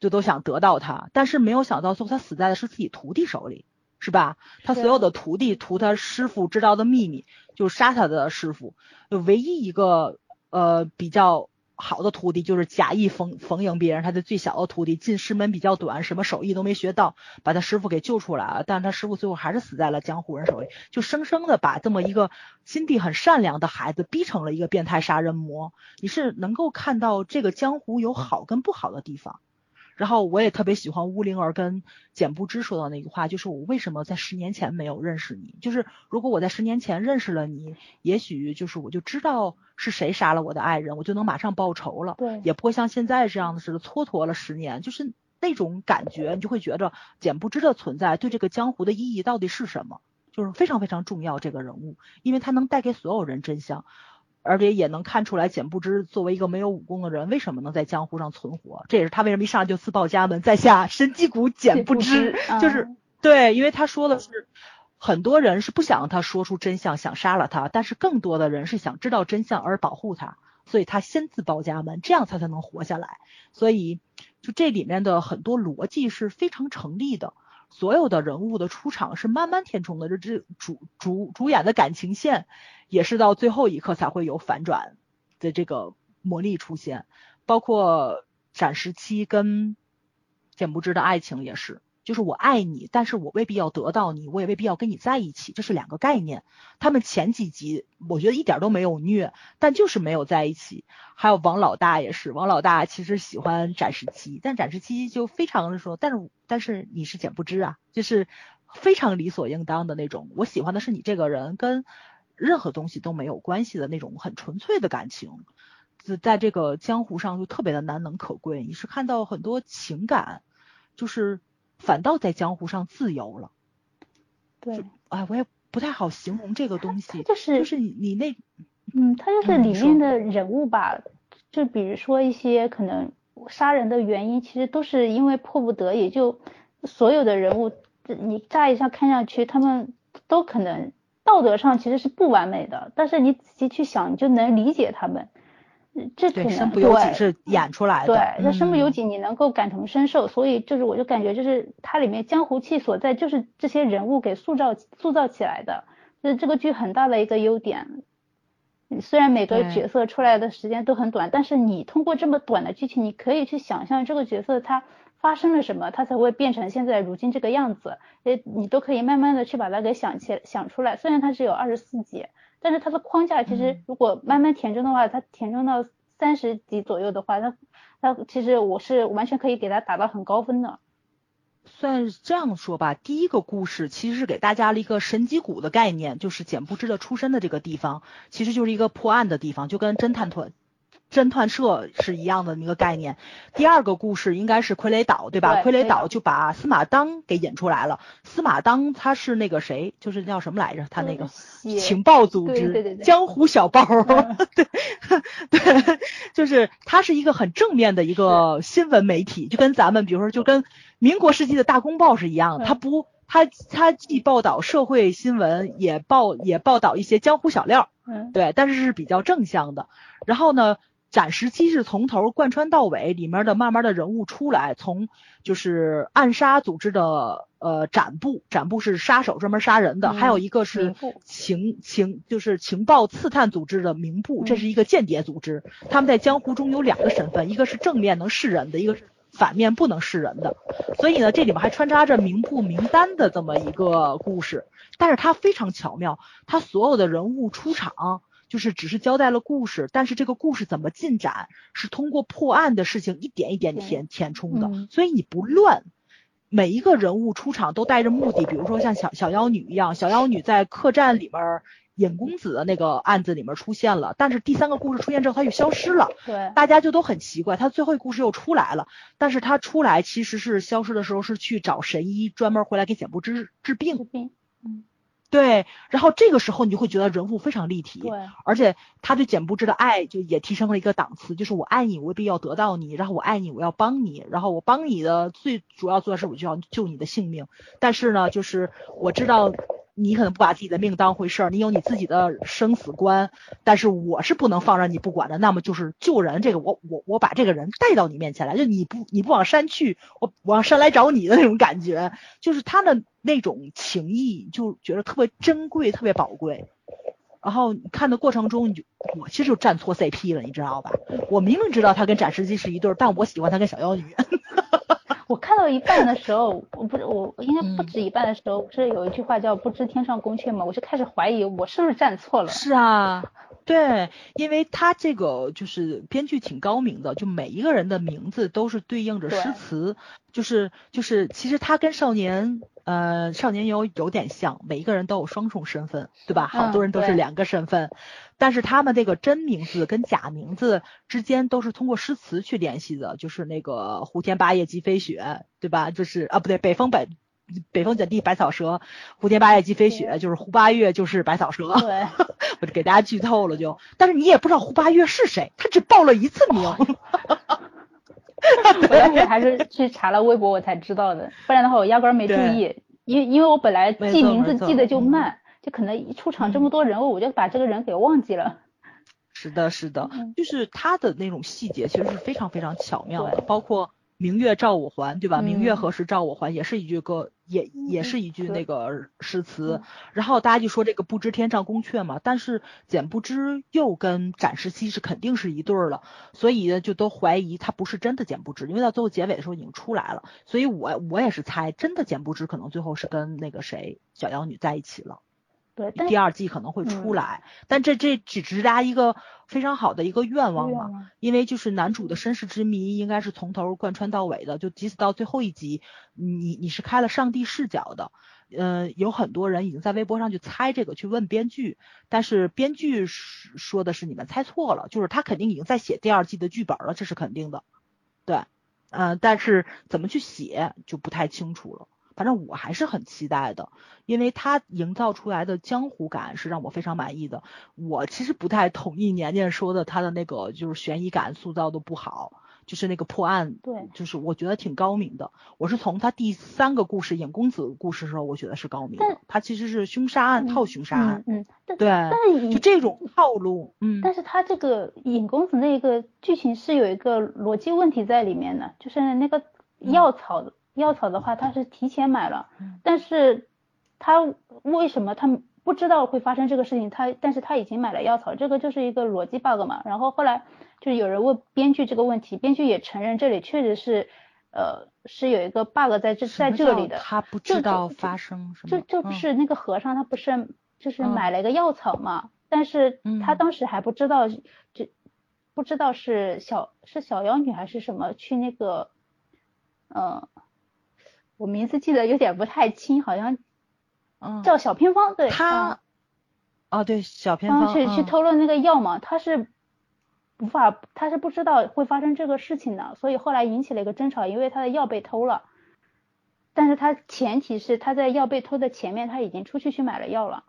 就都想得到他。但是没有想到，最后他死在的是自己徒弟手里，是吧？他所有的徒弟图他师傅知道的秘密，就杀他的师傅。唯一一个呃比较。好的徒弟就是假意逢逢迎别人，他的最小的徒弟进师门比较短，什么手艺都没学到，把他师傅给救出来了，但是他师傅最后还是死在了江湖人手里，就生生的把这么一个心地很善良的孩子逼成了一个变态杀人魔。你是能够看到这个江湖有好跟不好的地方。然后我也特别喜欢乌灵儿跟简不知说的那句话，就是我为什么在十年前没有认识你？就是如果我在十年前认识了你，也许就是我就知道是谁杀了我的爱人，我就能马上报仇了。对，也不会像现在这样子似的蹉跎了十年，就是那种感觉，你就会觉着简不知的存在对这个江湖的意义到底是什么？就是非常非常重要这个人物，因为他能带给所有人真相。而且也能看出来，简不知作为一个没有武功的人，为什么能在江湖上存活？这也是他为什么一上来就自报家门，在下 神机谷简不知，就是对，因为他说的是很多人是不想让他说出真相，想杀了他，但是更多的人是想知道真相而保护他，所以他先自报家门，这样他才能活下来。所以就这里面的很多逻辑是非常成立的。所有的人物的出场是慢慢填充的，这这主主主演的感情线也是到最后一刻才会有反转的这个魔力出现，包括展时期跟简不知的爱情也是。就是我爱你，但是我未必要得到你，我也未必要跟你在一起，这是两个概念。他们前几集我觉得一点都没有虐，但就是没有在一起。还有王老大也是，王老大其实喜欢展示期，但展示期就非常的说，但是但是你是简不知啊，就是非常理所应当的那种。我喜欢的是你这个人，跟任何东西都没有关系的那种很纯粹的感情，在这个江湖上就特别的难能可贵。你是看到很多情感，就是。反倒在江湖上自由了，对，哎，我也不太好形容这个东西，就是就是你那，嗯，他就是里面的人物吧，就比如说一些可能杀人的原因，其实都是因为迫不得已，就所有的人物，你乍一下看上去，他们都可能道德上其实是不完美的，但是你仔细去想，你就能理解他们。这可能身不由己是演出来的，对，这身不由己你能够感同身受，所以就是我就感觉就是它里面江湖气所在，就是这些人物给塑造塑造起来的，是这个剧很大的一个优点。虽然每个角色出来的时间都很短，但是你通过这么短的剧情，你可以去想象这个角色他发生了什么，他才会变成现在如今这个样子，诶，你都可以慢慢的去把它给想起想出来。虽然它只有二十四集。但是它的框架其实如果慢慢填充的话，它填充到三十级左右的话，它它其实我是完全可以给它打到很高分的。算这样说吧，第一个故事其实是给大家了一个神机谷的概念，就是简不知的出身的这个地方，其实就是一个破案的地方，就跟侦探团。侦探社是一样的一个概念。第二个故事应该是傀儡岛，对吧？傀儡岛就把司马当给引出来了。司马当他是那个谁，就是叫什么来着？他那个情报组织，江湖小报。对 对，就是他是一个很正面的一个新闻媒体，就跟咱们比如说就跟民国时期的大公报是一样的。他不，他他既报道社会新闻，也报也报道一些江湖小料。嗯，对，但是是比较正向的。然后呢？展时期是从头贯穿到尾，里面的慢慢的人物出来，从就是暗杀组织的呃展部，展部是杀手专门杀人的，还有一个是情情就是情报刺探组织的名部，这是一个间谍组织，他们在江湖中有两个身份，一个是正面能示人的，一个是反面不能示人的，所以呢这里面还穿插着名部名单的这么一个故事，但是它非常巧妙，它所有的人物出场。就是只是交代了故事，但是这个故事怎么进展，是通过破案的事情一点一点填填充的，所以你不乱，每一个人物出场都带着目的，比如说像小小妖女一样，小妖女在客栈里面尹公子的那个案子里面出现了，但是第三个故事出现之后，她就消失了，对，大家就都很奇怪，她最后一故事又出来了，但是她出来其实是消失的时候是去找神医，专门回来给简不知治病，治病，嗯。对，然后这个时候你就会觉得人物非常立体，对，而且他对简不知的爱就也提升了一个档次，就是我爱你，我未必要得到你，然后我爱你，我要帮你，然后我帮你的最主要做的事，我就要救你的性命，但是呢，就是我知道。你可能不把自己的命当回事儿，你有你自己的生死观，但是我是不能放任你不管的。那么就是救人，这个我我我把这个人带到你面前来，就你不你不往山去，我我往山来找你的那种感觉，就是他的那种情谊，就觉得特别珍贵，特别宝贵。然后看的过程中，你就我其实就站错 CP 了，你知道吧？我明明知道他跟展示机是一对儿，但我喜欢他跟小妖女。我看到一半的时候，我不是我应该不止一半的时候，不是有一句话叫“不知天上宫阙”吗？我就开始怀疑我是不是站错了。是啊，对，因为他这个就是编剧挺高明的，就每一个人的名字都是对应着诗词，就是就是其实他跟少年呃少年游有点像，每一个人都有双重身份，对吧？好嗯多人都是两个身份，但是他们这个真名字跟假名字之间都是通过诗词去联系的，就是那个“胡天八叶即飞雪”，对吧？就是啊不对，北风北。北风卷地百草蛇，胡天八叶即飞雪，就是胡八月就是百草蛇。对，我就给大家剧透了就，但是你也不知道胡八月是谁，他只报了一次名。我当时还是去查了微博我才知道的，不然的话我压根儿没注意，因为因为我本来记名字记得就嗯。慢，就可能一出场这么多人物，我就把这个人给忘记了。是的，是的。嗯，就是他的那种细节其实是非常非常巧妙的，包括明月照我还，对吧？明月嗯何时照我还也是一句歌，也也是一句那个诗词嗯。然后大家就说这个不知天上宫阙嘛，但是简不知又跟展示期是肯定是一对儿了，所以就都怀疑他不是真的简不知，因为到最后结尾的时候已经出来了，所以我我也是猜真的简不知可能最后是跟那个谁小妖女在一起了。对，第二季可能会出嗯。来，但这这只是大家一个非常好的一个愿望嘛，因为就是男主的身世之谜应该是从头贯穿到尾的，就即使到最后一集，你你是开了上帝视角的，呃，有很多人已经在微博上去猜这个，去问编剧，但是编剧说说的是你们猜错了，就是他肯定已经在写第二季的剧本了，这是肯定的，对，呃，但是怎么去写就不太清楚了。反正我还是很期待的，因为他营造出来的江湖感是让我非常满意的。我其实不太同意年年说的他的那个就是悬疑感塑造的不好，就是那个破案，对就是我觉得挺高明的。我是从他第三个故事尹公子故事的时候，我觉得是高明的。他其实是凶杀案套凶杀案，嗯对，但是就这种套路，嗯，但是他这个尹公子那个剧情是有一个逻辑问题在里面的，就是那个药草的、药草的话，他是提前买了，嗯但是他为什么他不知道会发生这个事情？他但是他已经买了药草，这个就是一个逻辑 bug 嘛。然后后来就是有人问编剧这个问题，编剧也承认这里确实是呃是有一个 bug 在这在这里的。他不知道发生什么，就就不嗯是那个和尚，他不是就是嗯买了一个药草嘛，但是他嗯当时还不知道，就不知道是小是小妖女还是什么去那个，呃，我名字记得有点不太清，好像嗯，叫小偏方，对，他嗯哦对小偏方去去嗯。偷了那个药嘛，他是无法，他是不知道会发生这个事情的，所以后来引起了一个争吵，因为他的药被偷了。但是他前提是他在药被偷的前面他已经出去去买了药了，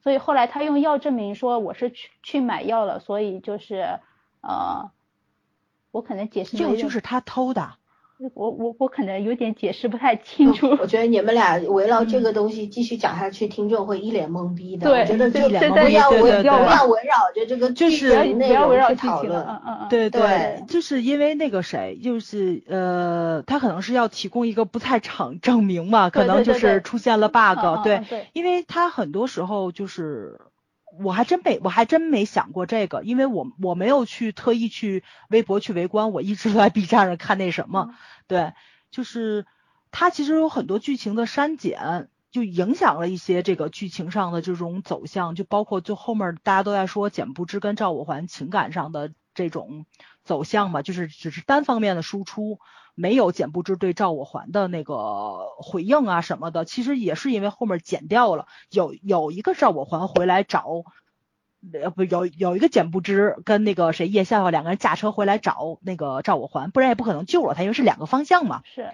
所以后来他用药证明说我是去去买药了，所以就是呃，我可能解释就就是他偷的，我我我可能有点解释不太清楚。我觉得你们俩围绕这嗯个东西继续讲下去，听众会一脸懵逼的。对我觉得就一脸不要围对对对不要围绕着这个就是不要围绕容去讨剧情了，论。嗯嗯嗯，对对就是因为那个谁，就是呃，他可能是要提供一个不在场证明嘛，可能就对对对是出现了 bug，对嗯对，因为他很多时候就是。我还真没，我还真没想过这个，因为我我没有去特意去微博去围观，我一直 都在 B 站上看那什么，对，就是它其实有很多剧情的删减，就影响了一些这个剧情上的这种走向，就包括就后面大家都在说简不知跟赵我环情感上的这种走向嘛，就是只是单方面的输出，没有简不知对赵我环的那个回应啊什么的，其实也是因为后面剪掉了，有有一个赵我环回来找。呃不有有一个简不知跟那个谁叶笑笑两个人驾车回来找那个赵我环，不然也不可能救了他，因为是两个方向嘛。是，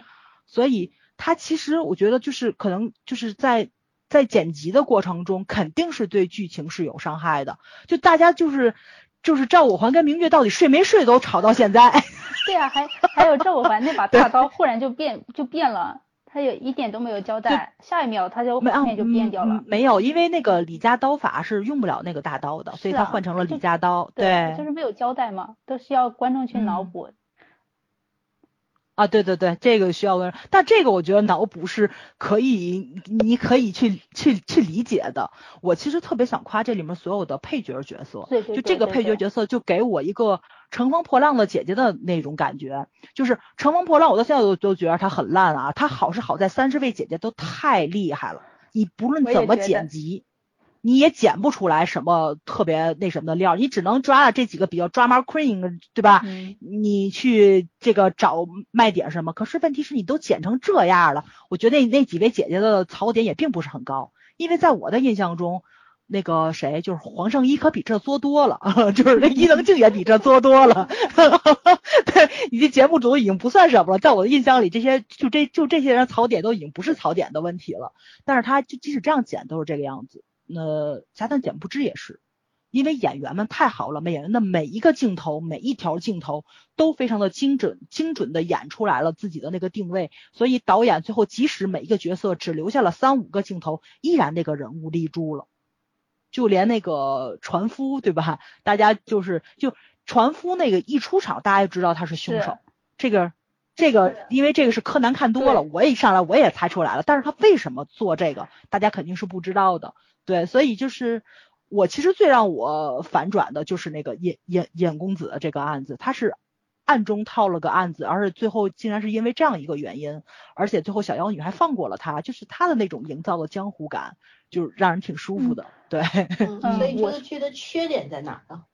所以他其实我觉得就是可能就是在在剪辑的过程中，肯定是对剧情是有伤害的。就大家就是就是赵我环跟明月到底睡没睡都吵到现在。对啊，还还有赵我环那把大刀忽然就变就变了，他也一点都没有交代，下一秒他就后面就变掉了嗯。没有，因为那个李家刀法是用不了那个大刀的，所以他换成了李家刀。对，就是没有交代嘛，都是要观众去脑嗯补。啊，对对对，这个需要问，但这个我觉得脑补是可以，你可以去去去理解的。我其实特别想夸这里面所有的配角角色，对对就这个配角角色就给我一个乘风破浪的姐姐的那种感觉。就是乘风破浪，我到现在都都觉得她很烂啊，她好是好在三十位姐姐都太厉害了，你不论怎么剪辑。你也剪不出来什么特别那什么的料，你只能抓了这几个比较 drama queen，对吧？嗯，你去这个找卖点什么？可是问题是你都剪成这样了，我觉得那那几位姐姐的槽点也并不是很高，因为在我的印象中，那个谁就是黄圣依可比这作多了，就是那伊能静也比这作多了。对，你这节目组已经不算什么了，在我的印象里，这些就这就这些人槽点都已经不是槽点的问题了。但是他就即使这样剪都是这个样子。那加藤简不知也是，因为演员们太好了，演员的每一个镜头、每一条镜头都非常的精准、精准的演出来了自己的那个定位，所以导演最后即使每一个角色只留下了三五个镜头，依然那个人物立住了，就连那个船夫对吧？大家就是就船夫那个一出场，大家就知道他是凶手。这个这个，因为这个是柯南看多了，我一上来我也猜出来了，但是他为什么做这个，大家肯定是不知道的。对，所以就是我其实最让我反转的就是那个尹尹尹公子这个案子，他是暗中套了个案子，而且最后竟然是因为这样一个原因，而且最后小妖女还放过了他，就是他的那种营造的江湖感，就让人挺舒服的。对，所以这个剧的缺点在哪呢？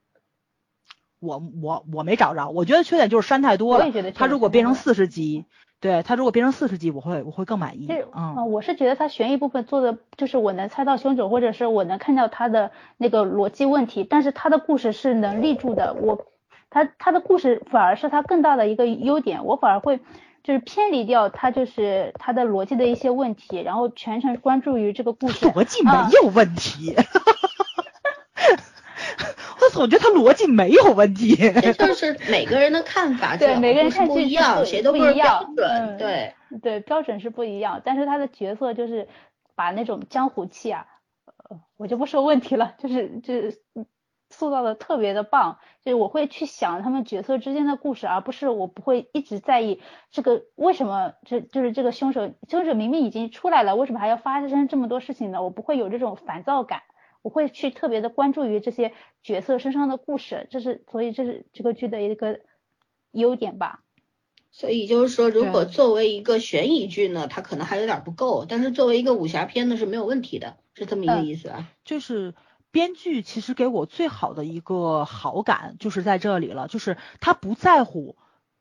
我我我没找着，我觉得缺点就是删太多了。他如果变成四十集。对他如果变成四十集，我会我会更满意。嗯，我是觉得他悬疑部分做的就是我能猜到凶手，或者是我能看到他的那个逻辑问题，但是他的故事是能立住的。我他他的故事反而是他更大的一个优点，我反而会就是偏离掉他就是他的逻辑的一些问题，然后全程关注于这个故事。逻辑没有问题。我总觉得他逻辑没有问题，这 就是每个人的看法，对每个人看不一样，谁都不一样，准，对对，标准是不一样。但是他的角色就是把那种江湖气啊，呃，我就不说问题了，就是就是塑造的特别的棒。就是我会去想他们角色之间的故事，而不是我不会一直在意这个为什么这就是这个凶手，凶手明明已经出来了，为什么还要发生这么多事情呢？我不会有这种烦躁感。我会去特别的关注于这些角色身上的故事，这是所以这是这个剧的一个优点吧。所以就是说，如果作为一个悬疑剧呢，它可能还有点不够，但是作为一个武侠片呢是没有问题的，是这么一个意思啊。就是编剧其实给我最好的一个好感就是在这里了，就是他不在乎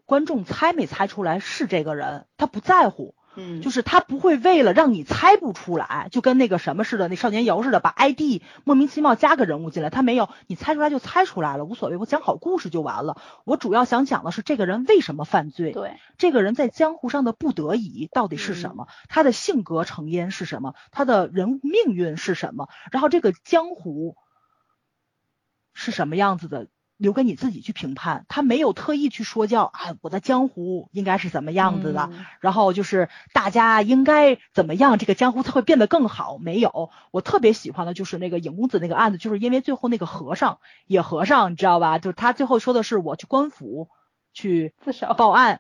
观众猜没猜出来是这个人，他不在乎。嗯，就是他不会为了让你猜不出来，就跟那个什么似的，那少年游似的，把 ID 莫名其妙加个人物进来，他没有，你猜出来就猜出来了，无所谓，我讲好故事就完了。我主要想讲的是这个人为什么犯罪，对，这个人在江湖上的不得已到底是什么，他的性格成因是什么，他的人物命运是什么，然后这个江湖是什么样子的。留给你自己去评判，他没有特意去说教，哎，我的江湖应该是怎么样子的，然后就是大家应该怎么样，这个江湖才会变得更好。没有，我特别喜欢的就是那个尹公子那个案子，就是因为最后那个和尚野和尚，你知道吧？就是他最后说的是我去官府去自首报案，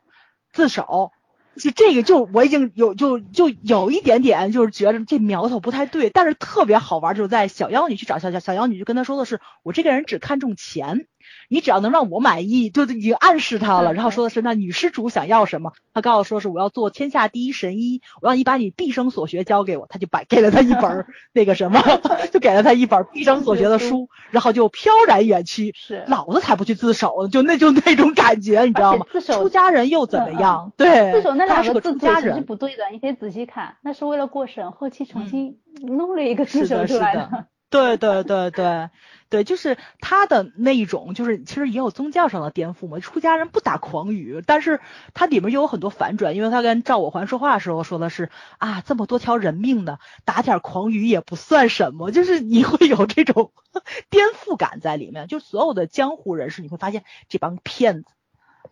自首。就这个就我已经有就就有一点点就是觉得这苗头不太对，但是特别好玩，就是在小妖女去找小小小妖女，就跟他说的是我这个人只看重钱。你只要能让我满意，就已经暗示他了。然后说的是，那女施主想要什么？他告诉说是我要做天下第一神医，我让你把你毕生所学交给我。他就把给了他一本 那个什么，就给了他一本毕生所学的书，然后就飘然远去。是，老子才不去自首，就那就那种感觉，你知道吗？自首出家人又怎么样？对，自首那两个字家人是不对的，你可以仔细看，那是为了过审，后期重新弄了一个自首出来的。对对对对对，就是他的那一种，就是其实也有宗教上的颠覆嘛。出家人不打诳语，但是他里面又有很多反转，因为他跟赵我环说话的时候说的是啊，这么多条人命呢，打点诳语也不算什么，就是你会有这种 颠覆感在里面。就所有的江湖人士，你会发现这帮骗子，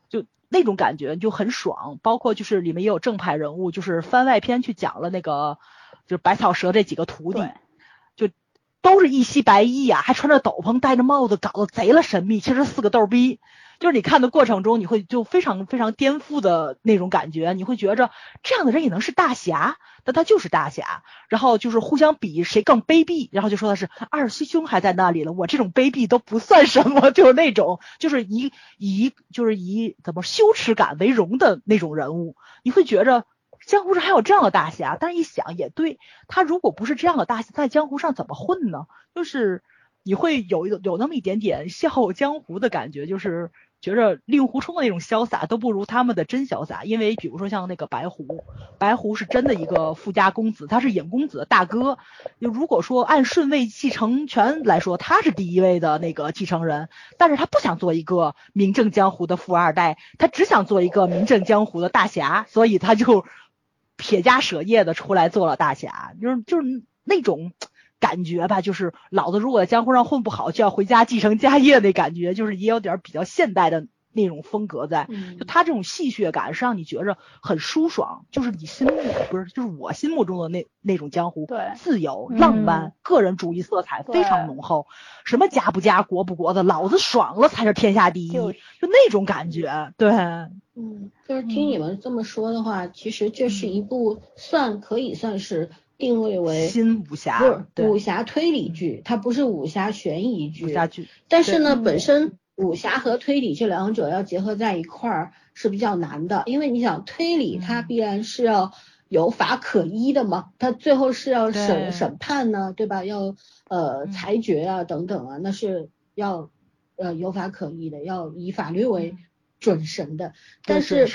就那种感觉就很爽。包括就是里面也有正派人物，就是番外篇去讲了那个就是百草蛇这几个徒弟。都是一袭白衣呀，还穿着斗篷，戴着帽子，搞得贼了神秘。其实四个逗逼，就是你看的过程中，你会就非常非常颠覆的那种感觉，你会觉着这样的人也能是大侠，但他就是大侠，然后就是互相比谁更卑鄙，然后就说的是二师兄还在那里了，我这种卑鄙都不算什么，就是那种就是以以就是以怎么羞耻感为荣的那种人物，你会觉着。江湖上还有这样的大侠，但一想也对，他如果不是这样的大侠，在江湖上怎么混呢？就是你会有有有那么一点点笑傲江湖的感觉，就是觉着令狐冲的那种潇洒都不如他们的真潇洒。因为比如说像那个白狐，白狐是真的一个富家公子，他是尹公子的大哥。就如果说按顺位继承权来说，他是第一位的那个继承人，但是他不想做一个名震江湖的富二代，他只想做一个名震江湖的大侠，所以他就。撇家舍业的出来做了大侠，就是就是那种感觉吧，就是老子如果在江湖上混不好，就要回家继承家业那感觉，就是也有点比较现代的那种风格在。就他这种戏谑感是让你觉着很舒爽，就是你心目不是就是我心目中的那那种江湖，对，自由浪漫，个人主义色彩非常浓厚，什么家不家国不国的，老子爽了才是天下第一，就那种感觉，对。嗯，就是听你们这么说的话，其实这是一部算可以算是定位为新武侠，不是武侠推理剧，它不是武侠悬疑剧。武侠剧，但是呢，本身武侠和推理这两者要结合在一块儿是比较难的，因为你想推理它必然是要有法可依的嘛，它最后是要审审判呢，对吧？要呃裁决啊等等啊，那是要呃有法可依的，要以法律为。准神的，但是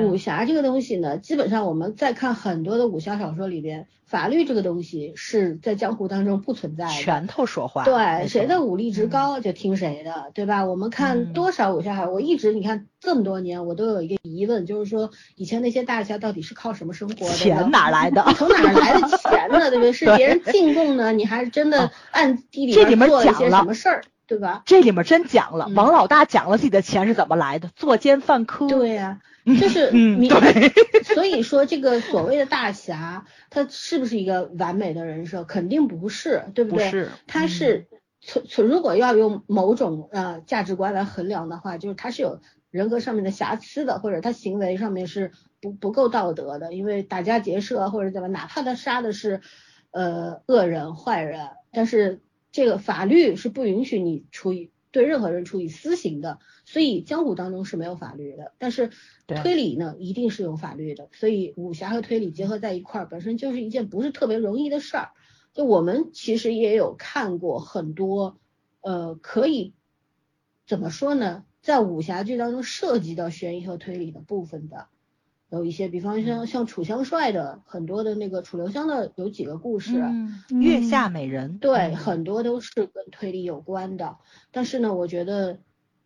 武侠这个东西呢，基本上我们在看很多的武侠小说里边，法律这个东西是在江湖当中不存在的。拳头说话。对，谁的武力值高就听谁的，对吧？我们看多少武侠，我一直你看这么多年，我都有一个疑问，就是说以前那些大侠到底是靠什么生活的？钱哪来的？从哪来的钱呢？对不对？是 别人进贡呢？你还是真的暗地里做了一些什么事儿？对吧？这里面真讲了，王老大讲了自己的钱是怎么来的，作奸犯科。对呀，就是嗯，对。所以说这个所谓的大侠，他是不是一个完美的人设？肯定不是，对不对？不是，他是从从如果要用某种呃价值观来衡量的话，就是他是有人格上面的瑕疵的，或者他行为上面是不不够道德的，因为打家劫舍或者怎么，哪怕他杀的是呃恶人坏人，但是。这个法律是不允许你处以对任何人处以私刑的，所以江湖当中是没有法律的。但是推理呢，一定是有法律的。所以武侠和推理结合在一块儿，本身就是一件不是特别容易的事儿。就我们其实也有看过很多，呃，可以怎么说呢，在武侠剧当中涉及到悬疑和推理的部分的。有一些，比方像像楚香帅的很多的那个楚留香的有几个故事，月下美人，对，很多都是跟推理有关的。但是呢，我觉得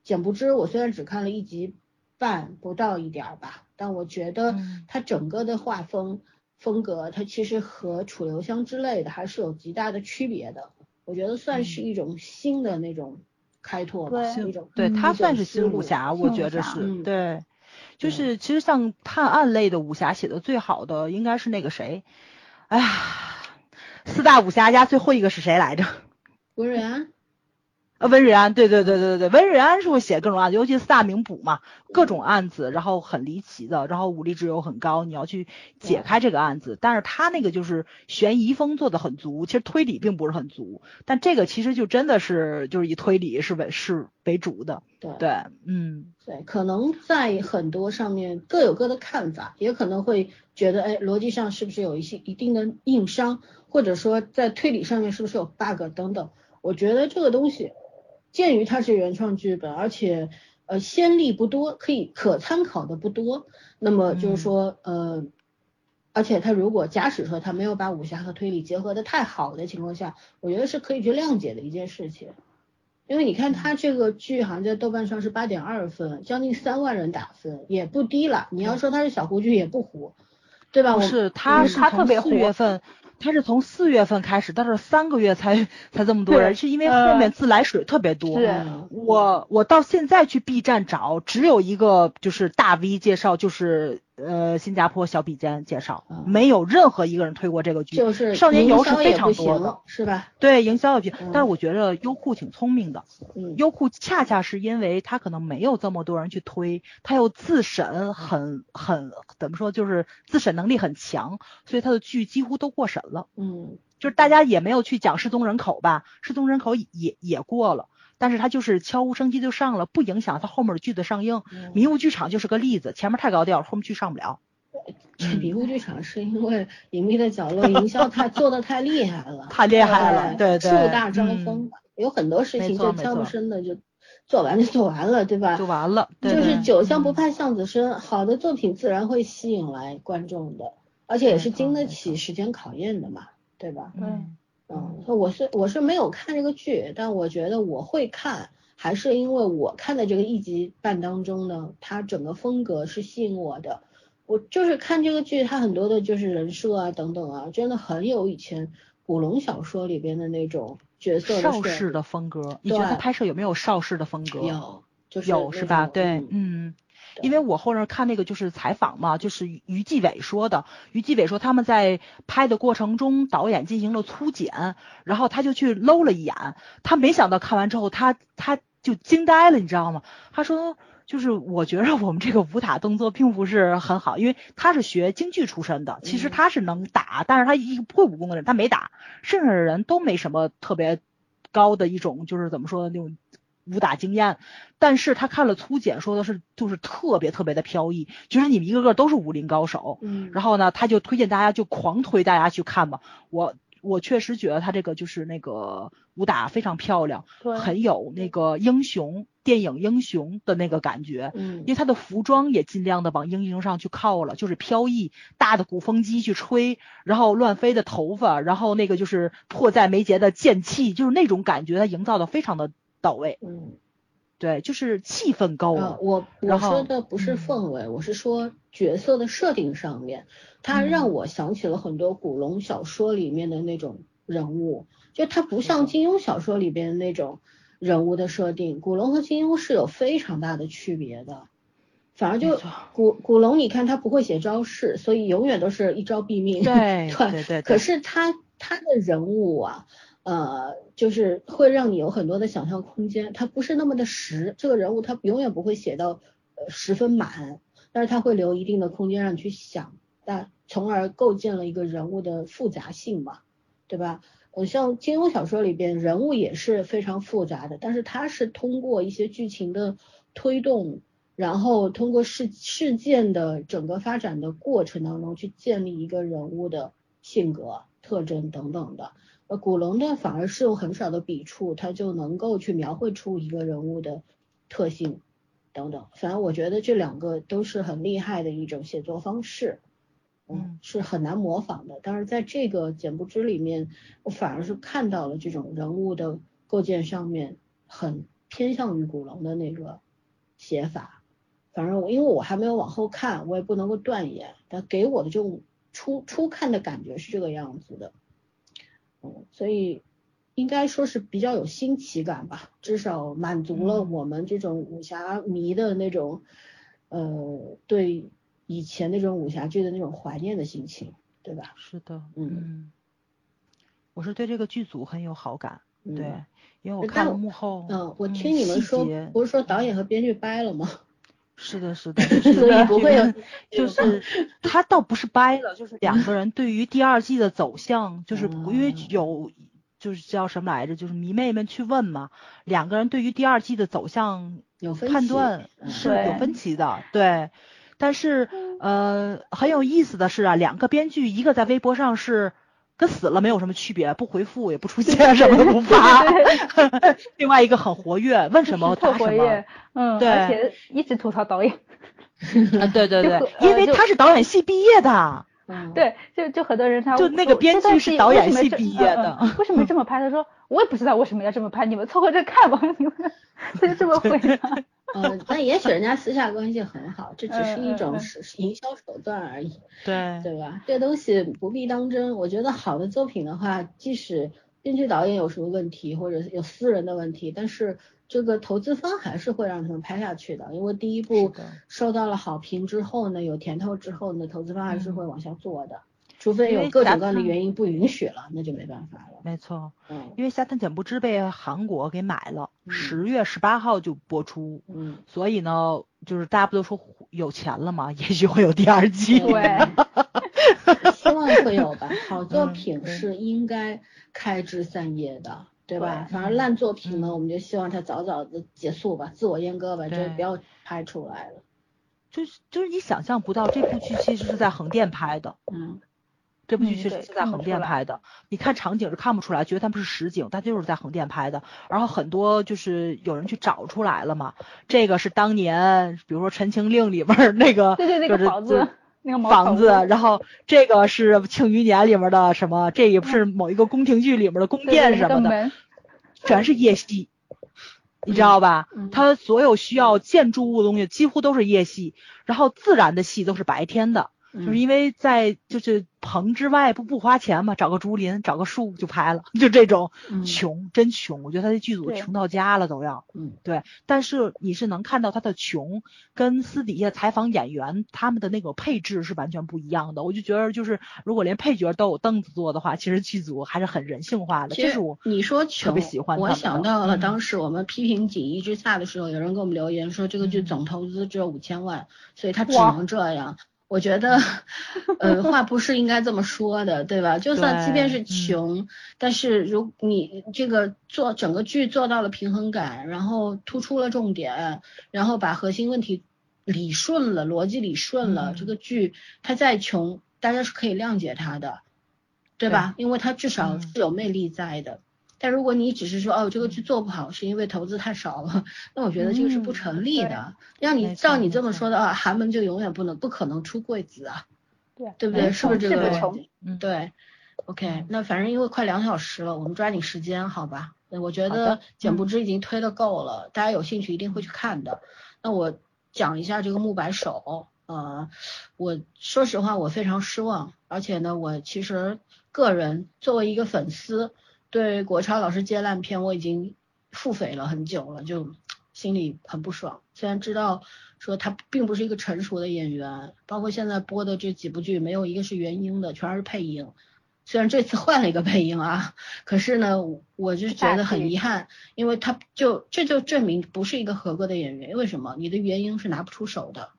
简不知，我虽然只看了一集半不到一点儿吧，但我觉得它整个的画风风格，它其实和楚留香之类的还是有极大的区别的。我觉得算是一种新的那种开拓吧，一种对他算是新武侠，我觉着是对。就是其实像探案类的武侠写的最好的应该是那个谁，哎呀，四大武侠家最后一个是谁来着？文瑞安。呃，温瑞安，对对对对对温瑞安是会写各种案子，尤其四大名捕嘛，各种案子，然后很离奇的，然后武力值又很高，你要去解开这个案子。但是他那个就是悬疑风做的很足，其实推理并不是很足。但这个其实就真的是就是以推理是为是为主的。对对，嗯，对，可能在很多上面各有各的看法，也可能会觉得，哎，逻辑上是不是有一些一定的硬伤，或者说在推理上面是不是有 bug 等等。我觉得这个东西。鉴于它是原创剧本，而且呃先例不多，可以可参考的不多，那么就是说呃，而且他如果假使说他没有把武侠和推理结合的太好的情况下，我觉得是可以去谅解的一件事情。因为你看他这个剧好像在豆瓣上是八点二分，将近三万人打分，也不低了。你要说它是小胡剧也不糊，对吧？不是，他是特别四月份。他是从四月份开始，但是三个月才才这么多人，是因为后面自来水特别多。我我到现在去 B 站找，只有一个就是大 V 介绍，就是呃新加坡小笔尖介绍，嗯没有任何一个人推过这个剧。就是少年游是非常多的行，是吧？对营销也比，嗯但是我觉得优酷挺聪明的，嗯，优酷恰恰是因为它可能没有这么多人去推，它又自审很很怎么说，就是自审能力很强，所以它的剧几乎都过审了。嗯就是大家也没有去讲失踪人口吧，失踪人口也也过了，但是他就是悄无声息就上了，不影响他后面的剧的上映。嗯迷雾剧场就是个例子，前面太高调，后面剧上不了。这迷雾剧场是因为隐秘的角落 营销太做的太厉害了，太厉害了对对树大招风吧，有很多事情就悄无声的就做完就做完了，对吧？就完了。对就是对酒香不嗯怕巷子深，好的作品自然会吸引来观众的，而且也是经得起时间考验的嘛，对吧？嗯嗯，我是我是没有看这个剧，但我觉得我会看，还是因为我看的这个一集半当中呢，它整个风格是吸引我的。我就是看这个剧，它很多的就是人设啊等等啊，真的很有以前古龙小说里边的那种角色邵氏的风格，你觉得他拍摄有没有邵氏的风格？有，就是有是吧？对，嗯因为我后面看那个就是采访嘛，就是于于继伟说的，于继伟说他们在拍的过程中，导演进行了粗剪，然后他就去搂了一眼，他没想到看完之后，他他就惊呆了，你知道吗？他说，就是我觉得我们这个武打动作并不是很好，因为他是学京剧出身的，其实嗯他是能打，但是他一个不会武功的人，他没打，剩下的人都没什么特别高的一种，就是怎么说的那种。武打经验，但是他看了粗剪，说的是就是特别特别的飘逸，就是你们一个个都是武林高手。嗯，然后呢，他就推荐大家就狂推大家去看吧。我我确实觉得他这个就是那个武打非常漂亮，对，很有那个英雄电影英雄的那个感觉。嗯因为他的服装也尽量的往英雄上去靠了，就是飘逸，大的鼓风机去吹，然后乱飞的头发，然后那个就是迫在眉睫的剑气，就是那种感觉，他营造的非常的到位。嗯。对，就是气氛够呃了，。我我说的不是嗯氛围，我是说角色的设定上面，它嗯让我想起了很多古龙小说里面的那种人物，就它不像金庸小说里边那种人物的设定，古龙和金庸是有非常大的区别的。反而就古古龙，你看他不会写招式，所以永远都是一招毙命。对对对对，可是他他的人物啊，呃，就是会让你有很多的想象空间，他不是那么的实，这个人物他永远不会写到呃十分满，但是他会留一定的空间让你去想，但从而构建了一个人物的复杂性嘛，对吧？呃，像金庸小说里边人物也是非常复杂的，但是他是通过一些剧情的推动。然后通过事事件的整个发展的过程当中，去建立一个人物的性格特征等等的。呃，古龙的反而是有很少的笔触，他就能够去描绘出一个人物的特性等等。反正我觉得这两个都是很厉害的一种写作方式，嗯是很难模仿的。但是在这个简不知里面，我反而是看到了这种人物的构建上面很偏向于古龙的那个写法。反正我因为我还没有往后看，我也不能够断言，但给我的这种初初看的感觉是这个样子的，嗯，所以应该说是比较有新奇感吧，至少满足了嗯。我们这种武侠迷的那种，呃，对以前那种武侠剧的那种怀念的心情，对吧？是的，嗯。嗯，我是对这个剧组很有好感，嗯。对，因为我看了幕后，嗯，我听你们说节，不是说导演和编剧掰了吗？是的，是的，就是所以不会有就是他倒不是掰了，就是两个人对于第二季的走向，就是因为嗯有就是叫什么来着，就是迷妹们去问嘛，两个人对于第二季的走向有判断嗯。是有分歧的，对。但是呃很有意思的是啊，两个编剧一个在微博上是跟死了没有什么区别，不回复也不出现，什么都不发；另外一个很活跃，问什么特答什么活跃。，嗯，对而且一直吐槽导演，啊，对对对因为他是导演系毕业的。嗯，对，就就很多人他就那个说编剧是导演系毕业的为什么这么拍？他说 我也不知道为什么要这么拍，你们凑合着看吧，你们 他就这么回答。嗯，但也许人家私下关系很好，这只是一种是营销手段而已，对对吧？这东西不必当真。我觉得好的作品的话，即使编剧导演有什么问题，或者是有私人的问题，但是这个投资方还是会让他们拍下去的，因为第一部受到了好评之后呢，有甜头之后呢，投资方还是会嗯往下做的，除非有各种各样的原因不允许了，那就没办法了。没错，嗯因为《侠探简不知》被韩国给买了，嗯十月十八号就播出，嗯，所以呢，就是大家不都说有钱了嘛？也许会有第二季。对，希望会有吧。好作品是应该开枝散叶的，对吧？对反正烂作品呢，嗯我们就希望它早早的结束吧，自我阉割吧，就不要拍出来了。就是就是你想象不到，这部剧其实是在横店拍的，嗯这部剧确实是在横店拍的。你看场景是看不出来，觉得他们是实景，但就是在横店拍的。然后很多就是有人去找出来了嘛，这个是当年比如说《陈情令》里边儿那个对对，那个房子，那个房子，然后这个是《庆余年》里面的什么，这也不是某一个宫廷剧里面的宫殿什么的，全是夜戏，你知道吧？嗯它所有需要建筑物的东西几乎都是夜戏，然后自然的戏都是白天的，就是嗯因为在就是棚之外不不花钱嘛，找个竹林找个树就拍了，就这种嗯穷真穷，我觉得他的剧组穷到家了都要。嗯对，但是你是能看到他的穷跟私底下采访演员他们的那个配置是完全不一样的。我就觉得就是如果连配角都有凳子坐的话，其实剧组还是很人性化的。其实这是我你说穷，特别喜欢我想到了嗯当时我们批评《锦衣之下》的时候，有人给我们留言说这个剧嗯总投资只有五千万，所以他只能这样。我觉得，呃，话不是应该这么说的，对吧？就算即便是穷，但是如你这个做整个剧做到了平衡感，然后突出了重点，然后把核心问题理顺了，逻辑理顺了，这嗯个剧它再穷，大家是可以谅解它的，对吧？因为它至少嗯是有魅力在的。但如果你只是说哦这个剧做不好是因为投资太少了，那我觉得这个是不嗯成立的。让你照你这么说的话，寒门就永远不能不可能出贵子啊，对对不对？是不是这个？嗯对，OK，嗯那反正因为快两小时了，我们抓紧时间，好吧？呃我觉得简不知已经推的够了，大家有兴趣一定会去看的。那我讲一下这个木白手，呃，我说实话我非常失望，而且呢，我其实个人作为一个粉丝，对国超老师接烂片我已经腹诽了很久了，就 心里很不爽。虽然知道说他并不是一个成熟的演员，包括现在播的这几部剧没有一个是原音的，全是配音。虽然这次换了一个配音啊，可是呢，我就觉得很遗憾，因为他就这就证明不是一个合格的演员。为什么？你的原音是拿不出手的，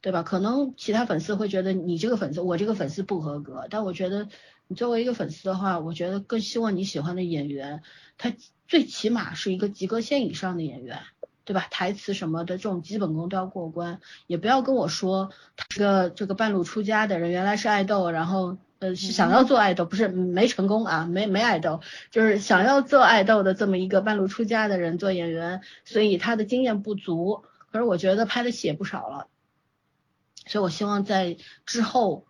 对吧？可能其他粉丝会觉得你这个粉丝，我这个粉丝不合格，但我觉得你作为一个粉丝的话，我觉得更希望你喜欢的演员，他最起码是一个及格线以上的演员。对吧？台词什么的这种基本功都要过关，也不要跟我说他是个这个半路出家的人，原来是爱豆，然后呃是想要做爱豆，不是没成功啊，没没爱豆，就是想要做爱豆的这么一个半路出家的人做演员，所以他的经验不足。可是我觉得拍的戏也不少了，所以我希望在之后，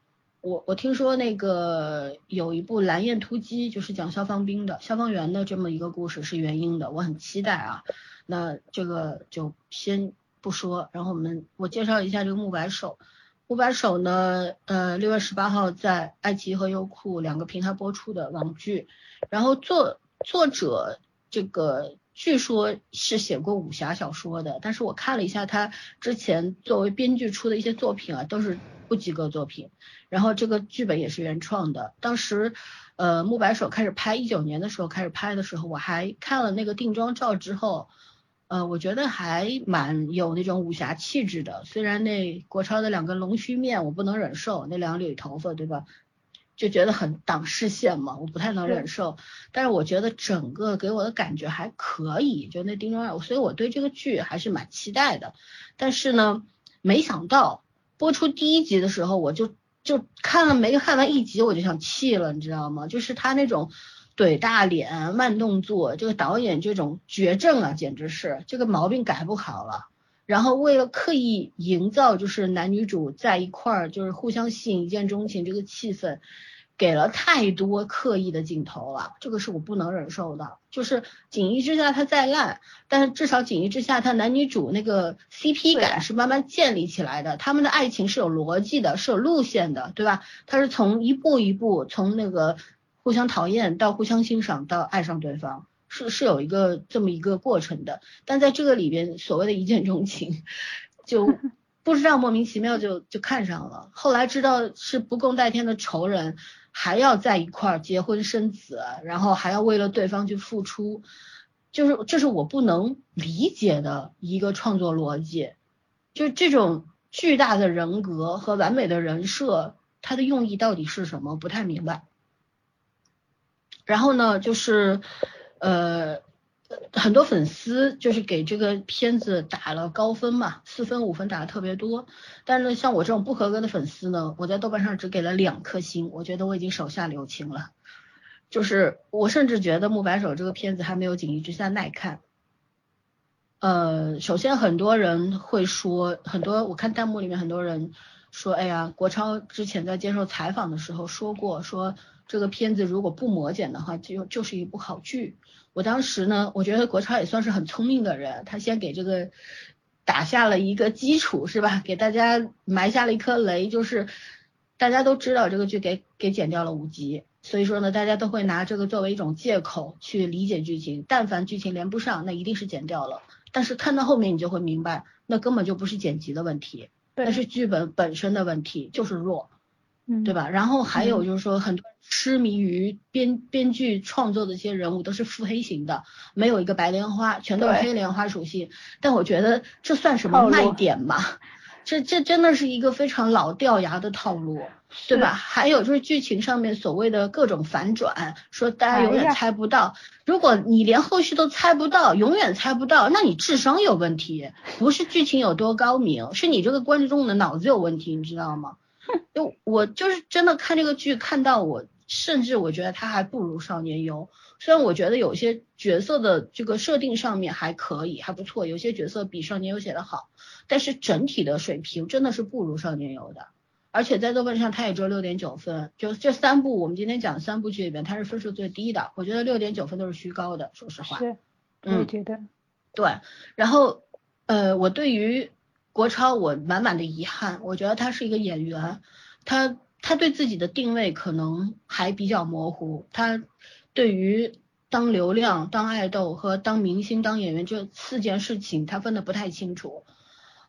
我我听说那个有一部《蓝焰突击》，就是讲消防兵的消防员的这么一个故事是原音的，我很期待啊。那这个就先不说，然后我们我介绍一下这个木白手。木白手呢，呃，六月十八号在爱奇艺和优酷两个平台播出的网剧，然后作作者这个据说是写过武侠小说的，但是我看了一下他之前作为编剧出的一些作品啊，都是不及格作品。然后这个剧本也是原创的，当时呃木白手开始拍一九年的时候开始拍的时候，我还看了那个定妆照之后。呃，我觉得还蛮有那种武侠气质的。虽然那国超的两个龙须面我不能忍受，那两缕头发对吧？就觉得很挡视线嘛，我不太能忍受。但是我觉得整个给我的感觉还可以，就那定妆照，所以我对这个剧还是蛮期待的。但是呢，没想到播出第一集的时候，我就就看了没看完一集我就想气了，你知道吗？就是他那种。怼大脸、慢动作，这个导演这种绝症啊，简直是这个毛病改不好了。然后为了刻意营造就是男女主在一块儿就是互相吸引、一见钟情这个气氛，给了太多刻意的镜头了，这个是我不能忍受的。就是《锦衣之下》它再烂，但是至少《锦衣之下》它男女主那个 CP 感是慢慢建立起来的，他们的爱情是有逻辑的，是有路线的，对吧？它是从一步一步从那个。互相讨厌到互相欣赏到爱上对方，是是有一个这么一个过程的。但在这个里边，所谓的一见钟情，就 不知道莫名其妙就就看上了。后来知道是不共戴天的仇人，还要在一块儿结婚生子，然后还要为了对方去付出，就是这是我不能理解的一个创作逻辑，就这种巨大的人格和完美的人设，它的用意到底是什么？不太明白。然后呢，就是呃，很多粉丝就是给这个片子打了高分嘛，四分五分打的特别多。但是呢，像我这种不合格的粉丝呢，我在豆瓣上只给了两颗星，我觉得我已经手下留情了。就是我甚至觉得《木白手》这个片子还没有《锦衣之下》耐看。呃，首先很多人会说，很多我看弹幕里面很多人说，哎呀，国超之前在接受采访的时候说过，说。这个片子如果不磨剪的话，就就是一部好剧。我当时呢，我觉得国超也算是很聪明的人，他先给这个打下了一个基础，是吧？给大家埋下了一颗雷，就是大家都知道这个剧给给剪掉了五集，所以说呢，大家都会拿这个作为一种借口去理解剧情。但凡剧情连不上，那一定是剪掉了。但是看到后面，你就会明白，那根本就不是剪辑的问题，那是剧本本身的问题，就是弱。嗯，对吧？然后还有就是说，很多痴迷于编编剧创作的一些人物都是腹黑型的，没有一个白莲花，全都是黑莲花属性。但我觉得这算什么卖点吗？这这真的是一个非常老掉牙的套路，对吧？还有就是剧情上面所谓的各种反转，说大家永远猜不到。如果你连后续都猜不到，永远猜不到，那你智商有问题，不是剧情有多高明，是你这个观众的脑子有问题，你知道吗？就我就是真的看这个剧，看到我甚至我觉得他还不如少年游。虽然我觉得有些角色的这个设定上面还可以，还不错，有些角色比少年游写的好，但是整体的水平真的是不如少年游的。而且在豆瓣上它也只有六点九分，就这三部我们今天讲的三部剧里面，它是分数最低的。我觉得六点九分都是虚高的，说实话。是，我觉得。对，然后呃，我对于。国超，我满满的遗憾。我觉得他是一个演员，他他对自己的定位可能还比较模糊。他对于当流量、当爱豆和当明星、当演员这四件事情，他分的不太清楚。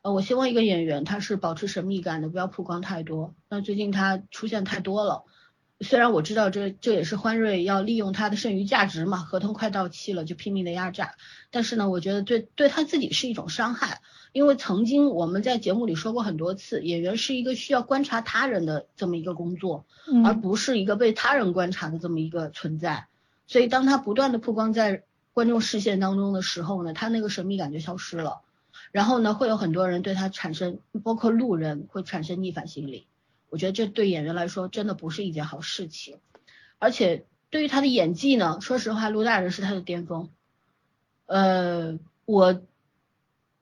呃，我希望一个演员他是保持神秘感的，不要曝光太多。那最近他出现太多了，虽然我知道这这也是欢瑞要利用他的剩余价值嘛，合同快到期了就拼命的压榨，但是呢，我觉得对对他自己是一种伤害。因为曾经我们在节目里说过很多次，演员是一个需要观察他人的这么一个工作，而不是一个被他人观察的这么一个存在。所以当他不断的曝光在观众视线当中的时候呢，他那个神秘感就消失了。然后呢，会有很多人对他产生，包括路人会产生逆反心理。我觉得这对演员来说真的不是一件好事情。而且对于他的演技呢，说实话，陆大人是他的巅峰。呃，我。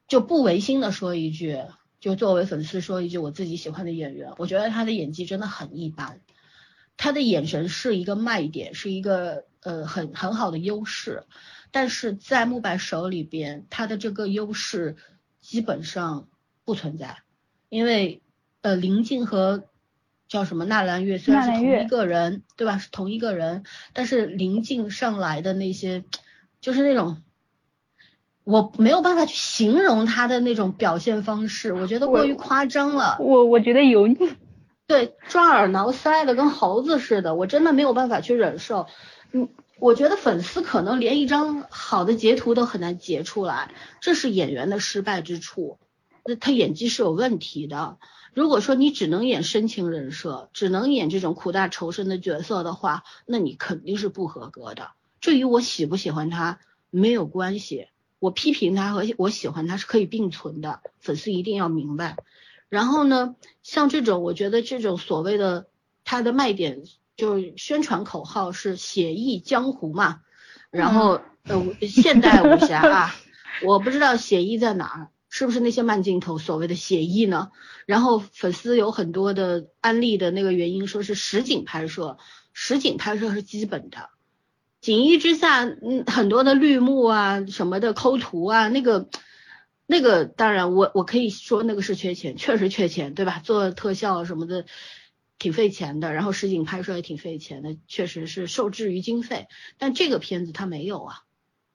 就不违心的说一句，就作为粉丝说一句，我自己喜欢的演员，我觉得他的演技真的很一般，他的眼神是一个卖点，是一个呃很很好的优势，但是在慕白手里边，他的这个优势基本上不存在，因为呃林静和叫什么纳兰月虽然是同一个人，对吧？是同一个人，但是林静上来的那些就是那种。我没有办法去形容他的那种表现方式，我觉得过于夸张了。我我觉得油腻，对，抓耳挠腮的跟猴子似的，我真的没有办法去忍受。嗯，我觉得粉丝可能连一张好的截图都很难截出来，这是演员的失败之处。那他演技是有问题的。如果说你只能演深情人设，只能演这种苦大仇深的角色的话，那你肯定是不合格的。至于我喜不喜欢他，没有关系。我批评他和我喜欢他是可以并存的，粉丝一定要明白。然后呢，像这种，我觉得这种所谓的他的卖点就是宣传口号是写意江湖嘛，然后呃现代武侠啊，我不知道写意在哪儿，是不是那些慢镜头所谓的写意呢？然后粉丝有很多的安利的那个原因，说是实景拍摄，实景拍摄是基本的。锦衣之下，嗯，很多的绿幕啊，什么的抠图啊，那个，那个，当然，我我可以说那个是缺钱，确实缺钱，对吧？做特效什么的挺费钱的，然后实景拍摄也挺费钱的，确实是受制于经费。但这个片子它没有啊，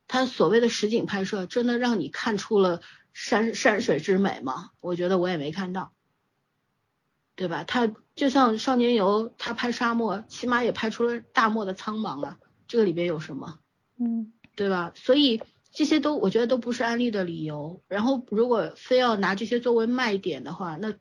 他所谓的实景拍摄，真的让你看出了山山水之美吗？我觉得我也没看到，对吧？他就像少年游，他拍沙漠，起码也拍出了大漠的苍茫啊，这个里边有什么？嗯，对吧？所以这些都我觉得都不是安利的理由。然后如果非要拿这些作为卖点的话，那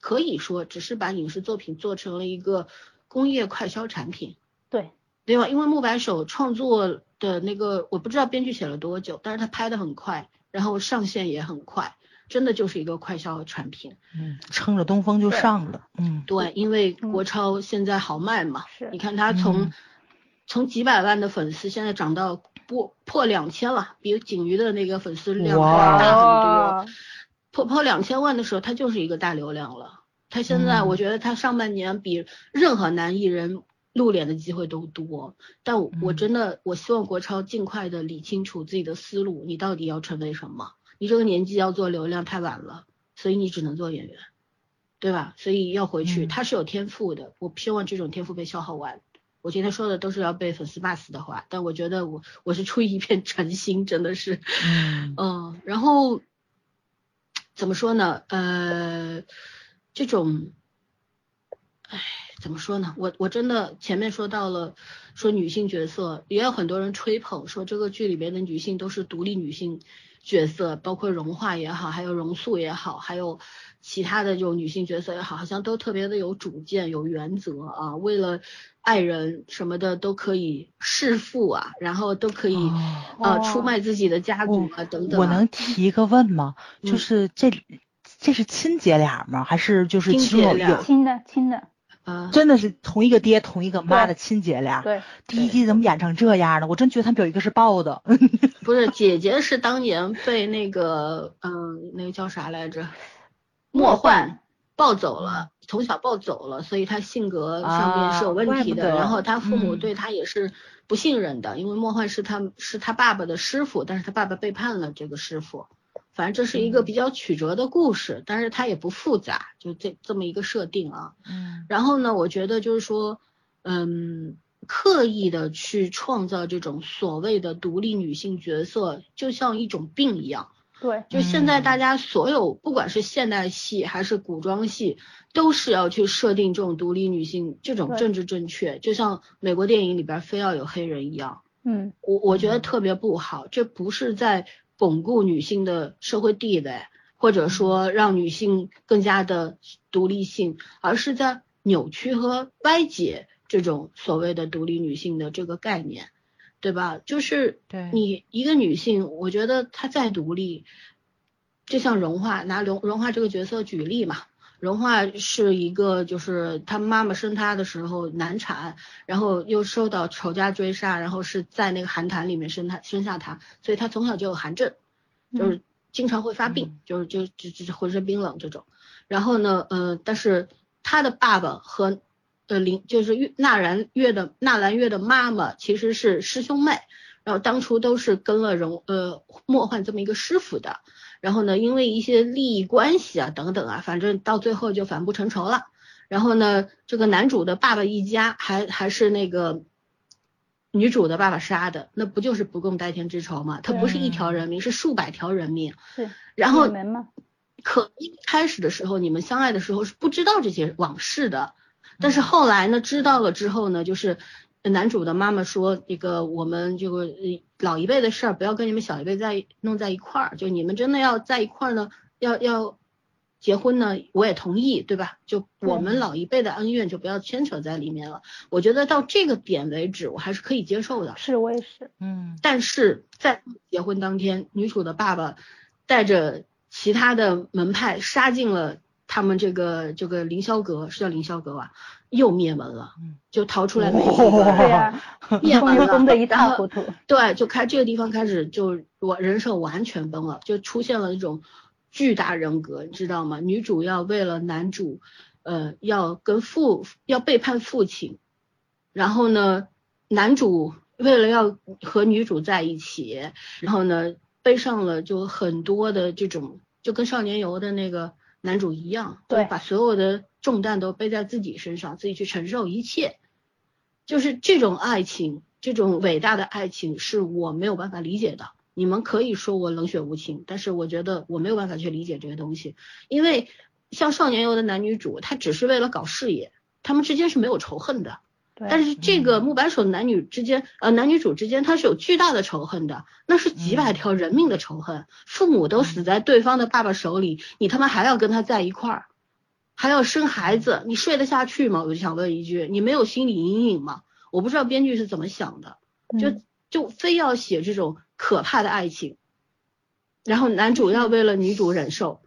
可以说只是把影视作品做成了一个工业快销产品，对，对吧？因为木白手创作的那个我不知道编剧写了多久，但是他拍的很快，然后上线也很快，真的就是一个快销产品。嗯，撑着东风就上了，嗯，对，因为嗯国超现在好卖嘛，是你看他从、嗯从几百万的粉丝，现在涨到破破两千了，比景瑜的那个粉丝量还要大很多。破破两千万的时候，他就是一个大流量了。他现在嗯我觉得他上半年比任何男艺人露脸的机会都多，但我真的我希望国超尽快的理清楚自己的思路，你到底要成为什么？你这个年纪要做流量太晚了，所以你只能做演员，对吧？所以要回去，嗯他是有天赋的，我不希望这种天赋被消耗完。我今天说的都是要被粉丝骂死的话，但我觉得我我是出于一片诚心，真的是，嗯 嗯，然后怎么说呢？呃，这种，唉，怎么说呢？我我真的前面说到了，说女性角色，也有很多人吹捧说这个剧里面的女性都是独立女性角色，包括融化也好，还有容素也好，还有其他的这种女性角色也好，好像都特别的有主见、有原则啊，为了爱人什么的都可以弑父啊，然后都可以。哦呃，哦出卖自己的家族啊，等等啊、我能提一个问吗？就嗯是这这是亲姐俩吗？还是就是亲其中有姐俩亲的亲的，啊，真的是同一个爹同一个妈的亲姐俩？对，第一季怎么演成这样呢？我真觉得他们有一个是抱的。不是 姐姐是当年被那个嗯、那个叫啥来着，莫莫幻幻抱走了，从小抱走了，所以他性格上面是有问题的。然后他父母嗯对他也是不信任的，因为莫幻是他是他爸爸的师傅，但是他爸爸背叛了这个师傅。反正这是一个嗯比较曲折的故事，但是它也不复杂，就这这么一个设定啊。嗯然后呢，我觉得就是说，嗯，刻意的去创造这种所谓的独立女性角色，就像一种病一样。对，就现在嗯。大家所有，不管是现代戏还是古装戏，都是要去设定这种独立女性这种政治正确，就像美国电影里边非要有黑人一样。嗯，我我觉得嗯。特别不好，这不是在巩固女性的社会地位，或者说让女性更加的独立性，而是在扭曲和歪解这种所谓的独立女性的这个概念，对吧？就是你一个女性，我觉得她再独立，就像荣化拿荣荣化这个角色举例嘛。荣化是一个，就是她妈妈生她的时候难产，然后又受到仇家追杀，然后是在那个寒潭里面生她生下她，所以她从小就有寒症，就是经常会发病，嗯就是就就就是浑身冰冷这种。然后呢，呃，但是她的爸爸和呃林就是月纳兰月的纳兰月的妈妈其实是师兄妹，然后当初都是跟了荣呃莫幻这么一个师傅的。然后呢，因为一些利益关系啊等等啊，反正到最后就反目成仇了。然后呢，这个男主的爸爸一家还还是那个女主的爸爸杀的，那不就是不共戴天之仇吗？他不是一条人命，是数百条人命。是，然后可一开始的时候，你们相爱的时候是不知道这些往事的，但嗯是后来呢，知道了之后呢，就是男主的妈妈说，这个我们这个呃老一辈的事儿不要跟你们小一辈在弄在一块儿，就你们真的要在一块儿呢，要要结婚呢，我也同意，对吧？就我们老一辈的恩怨就不要牵扯在里面了。我觉得到这个点为止，我还是可以接受的。是我也是，嗯但是在结婚当天，女主的爸爸带着其他的门派杀进了他们这个这个凌霄阁，是叫凌霄阁吧？又灭门了嗯，就逃出来没几哦个人，对呀，灭门了，崩得 一塌糊涂，对，就开这个地方开始就我人设完全崩了，就出现了一种巨大人格，你知道吗？女主要为了男主，呃，要跟父要背叛父亲，然后呢，男主为了要和女主在一起，然后呢，背上了就很多的这种，就跟少年游的那个男主一样，对把所有的重担都背在自己身上，自己去承受一切。就是这种爱情，这种伟大的爱情是我没有办法理解的。你们可以说我冷血无情，但是我觉得我没有办法去理解这些东西，因为像少年游的男女主，他只是为了搞事业，他们之间是没有仇恨的。但是这个木板手男女之间，呃，男女主之间他是有巨大的仇恨的，那是几百条人命的仇恨，父母都死在对方的爸爸手里，你他妈还要跟他在一块儿，还要生孩子，你睡得下去吗？我就想问一句，你没有心理阴影吗？我不知道编剧是怎么想的，就就非要写这种可怕的爱情，然后男主要为了女主忍受。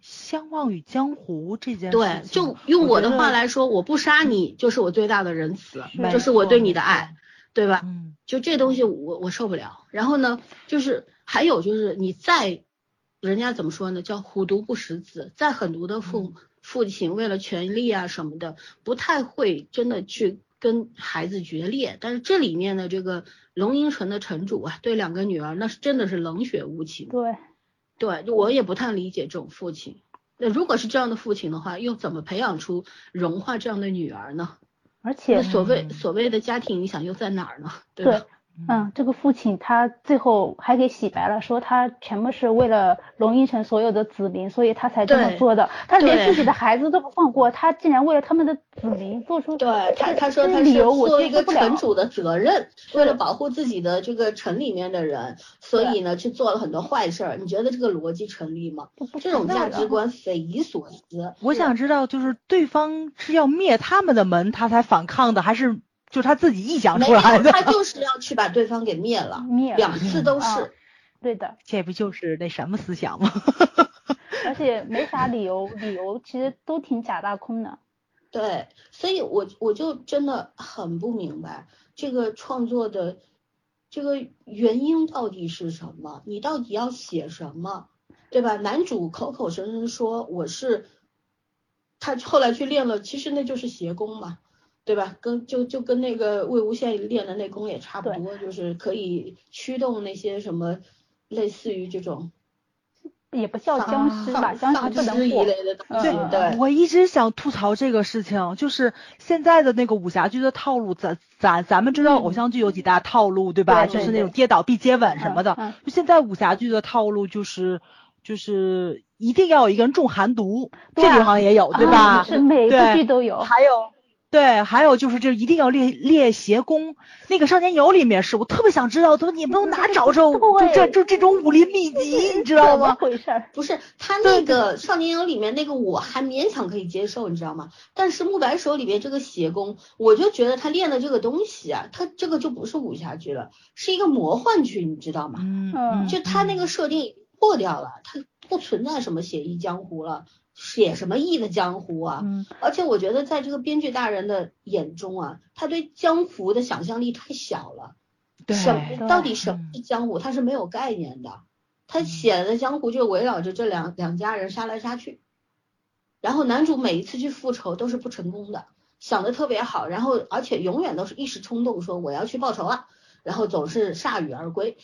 相忘于江湖这件事，对，就用我的话来说，我不杀你就是我最大的仁慈，就是我对你的爱，对吧？嗯，就这东西我我受不了。然后呢，就是还有就是你再，人家怎么说呢？叫虎毒不食子，再狠毒的父父亲为了权力啊什么的，不太会真的去跟孩子决裂。但是这里面的这个龙吟城的城主啊，对两个女儿那是真的是冷血无情。对。对，我也不太理解这种父亲。那如果是这样的父亲的话，又怎么培养出融化这样的女儿呢？而且，所谓所谓的家庭影响又在哪儿呢？对吧？嗯，这个父亲他最后还给洗白了，说他全部是为了龙应城所有的子民，所以他才这么做的。他连自己的孩子都不放过，他竟然为了他们的子民做出对他他说他是作为一个城主的责任，为了保护自己的这个城里面的人，所以呢去做了很多坏事儿。你觉得这个逻辑成立吗？这种价值观匪夷所思。我想知道，就是对方是要灭他们的门，他才反抗的，还是？就他自己臆想出来的，他就是要去把对方给灭了，灭两次都是，对的，这不就是那什么思想吗？而且没啥理由，理由其实都挺假大空的。对，所以我我就真的很不明白这个创作的这个原因到底是什么？你到底要写什么？对吧？男主口口声声说我是，他后来去练了，其实那就是邪功嘛。对吧？跟就就跟那个魏无羡练的内功也差不多，就是可以驱动那些什么类似于这种，也不叫僵尸吧，僵尸不能一类的东西。对，我一直想吐槽这个事情，就是现在的那个武侠剧的套路，咱咱咱们知道偶像剧有几大套路，对吧？就是那种跌倒必接吻什么的。就现在武侠剧的套路就是就是一定要有一个人中寒毒，这里好像也有，对吧？是每个剧都有。还有。对，还有就是这一定要练练邪功。那个《少年游》里面是我特别想知道，说你们都哪找着就这就这种武林秘籍，你知道吗？回事？不是他那个《少年游》里面那个我还勉强可以接受，你知道吗？但是《木白手》里面这个邪功，我就觉得他练的这个东西啊，他这个就不是武侠剧了，是一个魔幻剧，你知道吗？嗯，就他那个设定破掉了，他不存在什么写意江湖了。写什么义的江湖啊？嗯，而且我觉得在这个编剧大人的眼中啊，他对江湖的想象力太小了。对，到底什么是江湖？他是没有概念的。他写的江湖就围绕着这两两家人杀来杀去，然后男主每一次去复仇都是不成功的，想的特别好，然后而且永远都是一时冲动说我要去报仇了。然后总是铩羽而归，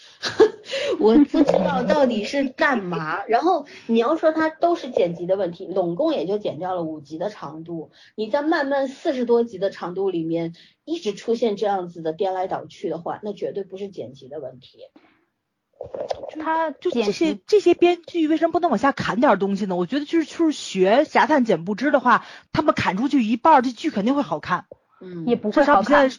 我不知道到底是干嘛。然后你要说它都是剪辑的问题，拢共也就剪掉了五集的长度。你在慢慢四十多集的长度里面一直出现这样子的颠来倒去的话，那绝对不是剪辑的问题。他就这些这些编剧为什么不能往下砍点东西呢？我觉得就是就是学侠探剪不知的话，他们砍出去一半，这剧肯定会好看。嗯，也不会好看。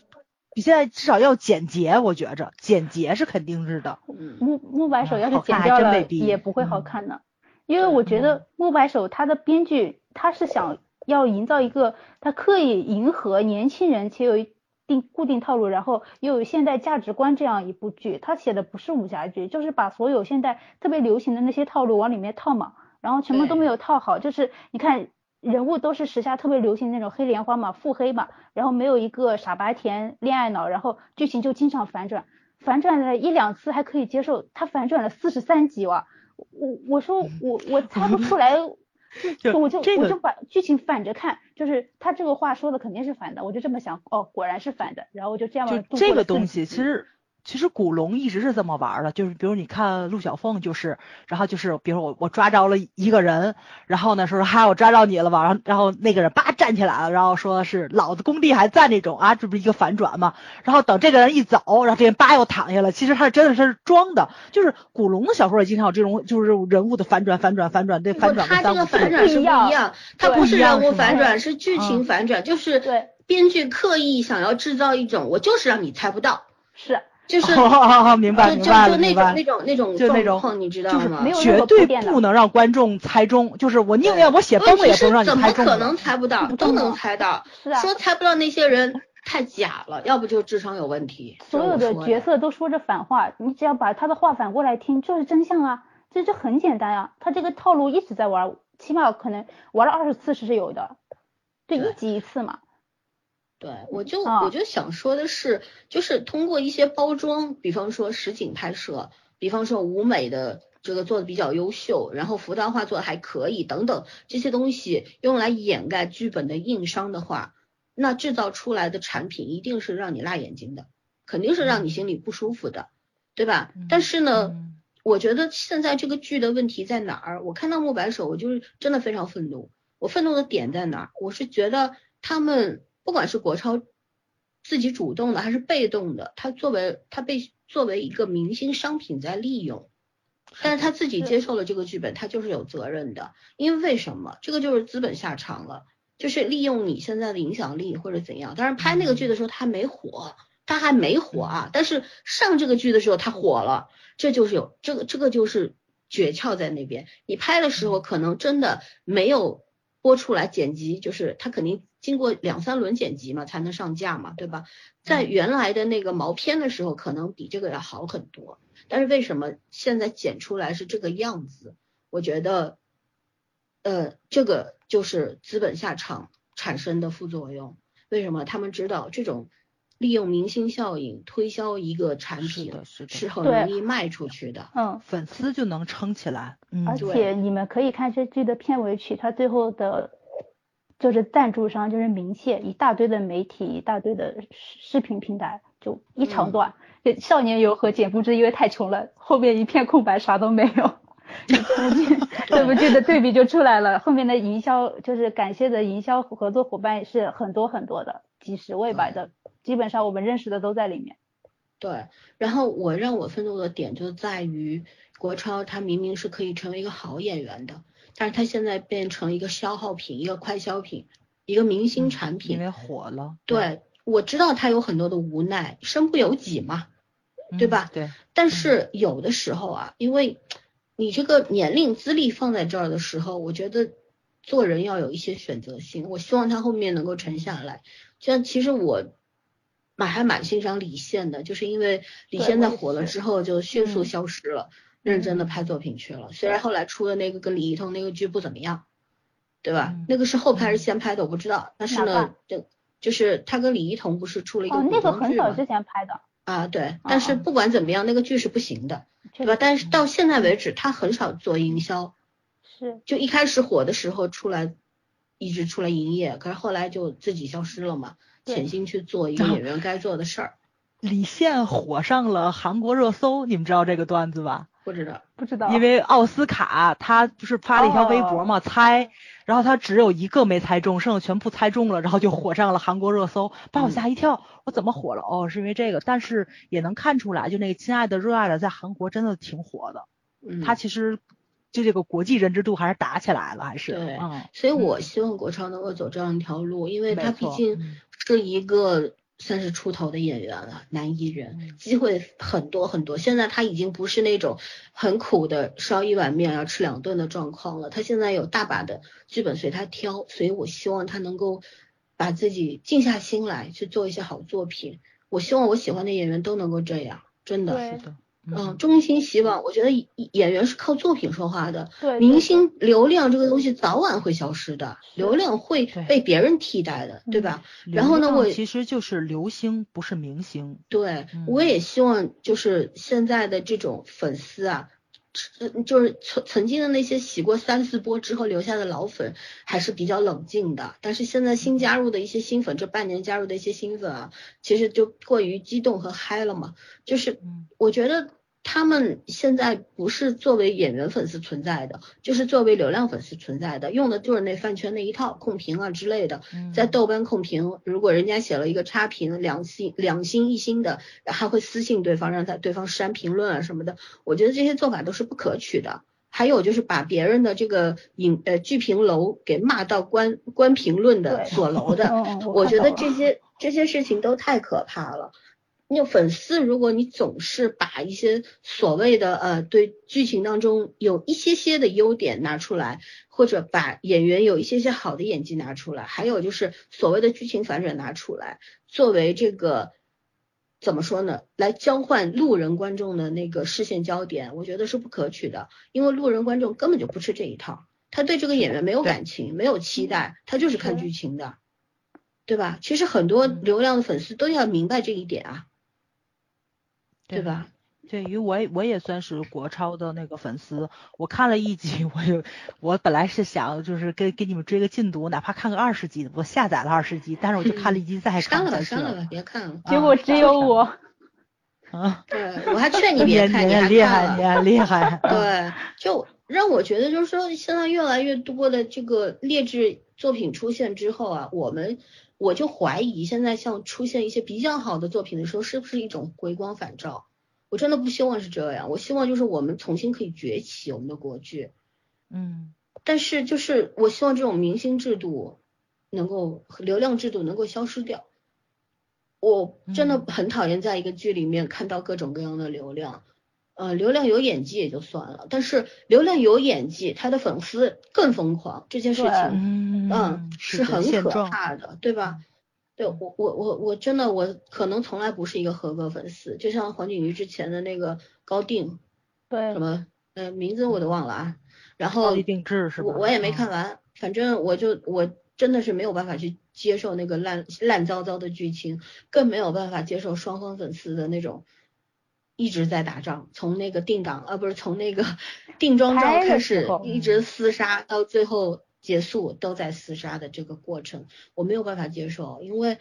你现在至少要简洁，我觉着简洁是肯定是的。木木白手要是剪掉了，也不会好看的。因为我觉得木白手他的编剧他是想要营造一个他刻意迎合年轻人且有一定固定套路，然后又有现代价值观这样一部剧。他写的不是武侠剧，就是把所有现在特别流行的那些套路往里面套嘛，然后全部都没有套好。就是你看。人物都是时下特别流行那种黑莲花嘛，腹黑嘛，然后没有一个傻白甜恋爱脑，然后剧情就经常反转，反转了一两次还可以接受，他反转了四十三集哇，我我说我我猜不出来，就我就我就把剧情反着看，就是他这个话说的肯定是反的，我就这么想，哦果然是反的，然后我就这样就这个东西其实。其实古龙一直是这么玩的，就是比如你看陆小凤，就是，然后就是比如我我抓着了一个人，然后呢说哈我抓着你了吧，然后然后那个人叭站起来了，然后说是老子工地还在那种啊，这不是一个反转嘛？然后等这个人一走，然后这人叭又躺下了，其实他是真的是装的，就是古龙的小说也经常有这种就是人物的反转反转反转，对反转个他这个反转是不一样，他不是人物反转，是剧嗯情反转，就是对。编剧刻意想要制造一种我就是让你猜不到，是就是哦，明白就明白就就那种那种那种就那种状况，你知道就是吗？没有绝对不能让观众猜中，就是我宁愿我写崩了也不能让你怎么猜中怎么。可能猜不到？都能猜到。是啊，说猜不到那些人太假了，要不就智商有问题。所有的角色都说着反话，你只要把他的话反过来听，就是真相啊，这这很简单啊。他这个套路一直在玩，起码可能玩了二十次是有的，对，对一集一次嘛。对，我就、啊我就想说的是，就是通过一些包装，比方说实景拍摄，比方说舞美的这个做的比较优秀，然后服道化做的还可以等等这些东西用来掩盖剧本的硬伤的话，那制造出来的产品一定是让你辣眼睛的，肯定是让你心里不舒服的，对吧？但是呢，嗯我觉得现在这个剧的问题在哪儿？我看到木白手，我就是真的非常愤怒。我愤怒的点在哪儿？我是觉得他们不管是国超自己主动的还是被动的，他作为他被作为一个明星商品在利用，但是他自己接受了这个剧本，他就是有责任的。因为为什么？这个就是资本下场了，就是利用你现在的影响力或者怎样。当然拍那个剧的时候他没火，他还没火啊，但是上这个剧的时候他火了。这就是有这个这个就是诀窍在那边。你拍的时候可能真的没有播出来剪辑，就是它肯定经过两三轮剪辑嘛才能上架嘛，对吧？在原来的那个毛片的时候，可能比这个要好很多。但是为什么现在剪出来是这个样子？我觉得，呃，这个就是资本下场产生的副作用。为什么？他们知道这种利用明星效应推销一个产是品的是的是很容易卖出去的。嗯，粉丝就能撑起来。嗯，而且你们可以看这剧的片尾曲，它最后的，就是赞助商就是明谢，一大堆的媒体，一大堆的视视频平台，就一长嗯段。就少年游和简不知因为太穷了，后面一片空白，啥都没有。这部剧 这部剧的对比就出来了，后面的营销就是感谢的营销合作伙伴是很多很多的，几十位吧的，基本上我们认识的都在里面。对，然后我让我愤怒的点就在于国超他明明是可以成为一个好演员的，但是他现在变成一个消耗品，一个快消品，一个明星产品因。为火了。对，我知道他有很多的无奈，身不由己嘛。对嗯吧对，但是有的时候啊，因为你这个年龄资历放在这儿的时候，我觉得做人要有一些选择性。我希望他后面能够沉下来。像其实我蛮还蛮欣赏李现的，就是因为李现在火了之后就迅速嗯消失了，认真的拍作品去了。虽然后来出的那个跟李一桐那个剧不怎么样，对吧？嗯那个是后拍还是嗯先拍的我不知道，但是呢个，就就是他跟李一桐不是出了一个那个？很早之前拍的，啊，对，但是哦不管怎么样，那个剧是不行的，对吧？但是到现在为止，他很少做营销，是就一开始火的时候出来，一直出来营业，可是后来就自己消失了嘛，对潜心去做一个演员该做的事儿，李现火上了韩国热搜，你们知道这个段子吧？不知道。不知道，因为奥斯卡他不是发了一条微博嘛，猜，然后他只有一个没猜中，剩下全部猜中了，然后就火上了韩国热搜，把我吓一跳，我怎么火了？哦，是因为这个，但是也能看出来，就那个亲爱的热爱的在韩国真的挺火的，嗯，他其实就这个国际认知度还是打起来了，还是，对嗯，所以我希望国超能够走这样一条路，因为他毕竟嗯是一个三十出头的演员了，男艺人，嗯机会很多很多。现在他已经不是那种很苦的烧一碗面要吃两顿的状况了，他现在有大把的剧本随他挑，所以我希望他能够把自己静下心来去做一些好作品。我希望我喜欢的演员都能够这样，真的。是的，嗯，衷心希望。我觉得演演员是靠作品说话的，对明星流量这个东西早晚会消失的，流量会被别人替代的，对吧？然后呢我其实就是流星，不是明星，对，嗯。我也希望就是现在的这种粉丝啊，呃就是曾曾经的那些洗过三四波之后留下的老粉还是比较冷静的，但是现在新加入的一些新粉，这半年加入的一些新粉啊，其实就过于激动和嗨了嘛，就是我觉得。他们现在不是作为演员粉丝存在的，就是作为流量粉丝存在的，用的就是那饭圈那一套控评啊之类的。在豆瓣控评，如果人家写了一个差评，两星两星一星的，还会私信对方，让他对方删评论啊什么的。我觉得这些做法都是不可取的。还有就是把别人的这个影呃剧评楼给骂到关关评论的锁楼的，我觉得这些这些事情都太可怕了。那粉丝，如果你总是把一些所谓的呃对剧情当中有一些些的优点拿出来，或者把演员有一些些好的演技拿出来，还有就是所谓的剧情反转拿出来，作为这个怎么说呢，来交换路人观众的那个视线焦点，我觉得是不可取的，因为路人观众根本就不吃这一套，他对这个演员没有感情，没有期待，他就是看剧情的，对吧？其实很多流量的粉丝都要明白这一点啊。对吧？对于我，我也算是国超的那个粉丝。我看了一集，我就我本来是想就是给给你们追个进度，哪怕看个二十集，我下载了二十集，但是我就看了一集再看。删了吧，删了吧，别看了。结果只有我。啊。对，我还劝你别看，你很厉害，你很厉害。对，就让我觉得就是说，现在越来越多的这个劣质作品出现之后啊，我们。我就怀疑，现在像出现一些比较好的作品的时候，是不是一种回光返照？我真的不希望是这样，我希望就是我们重新可以崛起我们的国剧。嗯，但是就是我希望这种明星制度能够流量制度能够消失掉。我真的很讨厌在一个剧里面看到各种各样的流量。呃，流量有演技也就算了，但是流量有演技，他的粉丝更疯狂，这件事情，嗯，是很可怕的，对吧？对我我我我真的我可能从来不是一个合格粉丝，就像黄景瑜之前的那个高定，对，什么，呃，名字我都忘了啊，然后定制是吧？我我也没看完，反正我就我真的是没有办法去接受那个烂烂糟糟的剧情，更没有办法接受双方粉丝的那种。一直在打仗，从那个定档啊，不是从那个 定妆照开始，一直厮杀到最后结束，都在厮杀的这个过程，我没有办法接受，因为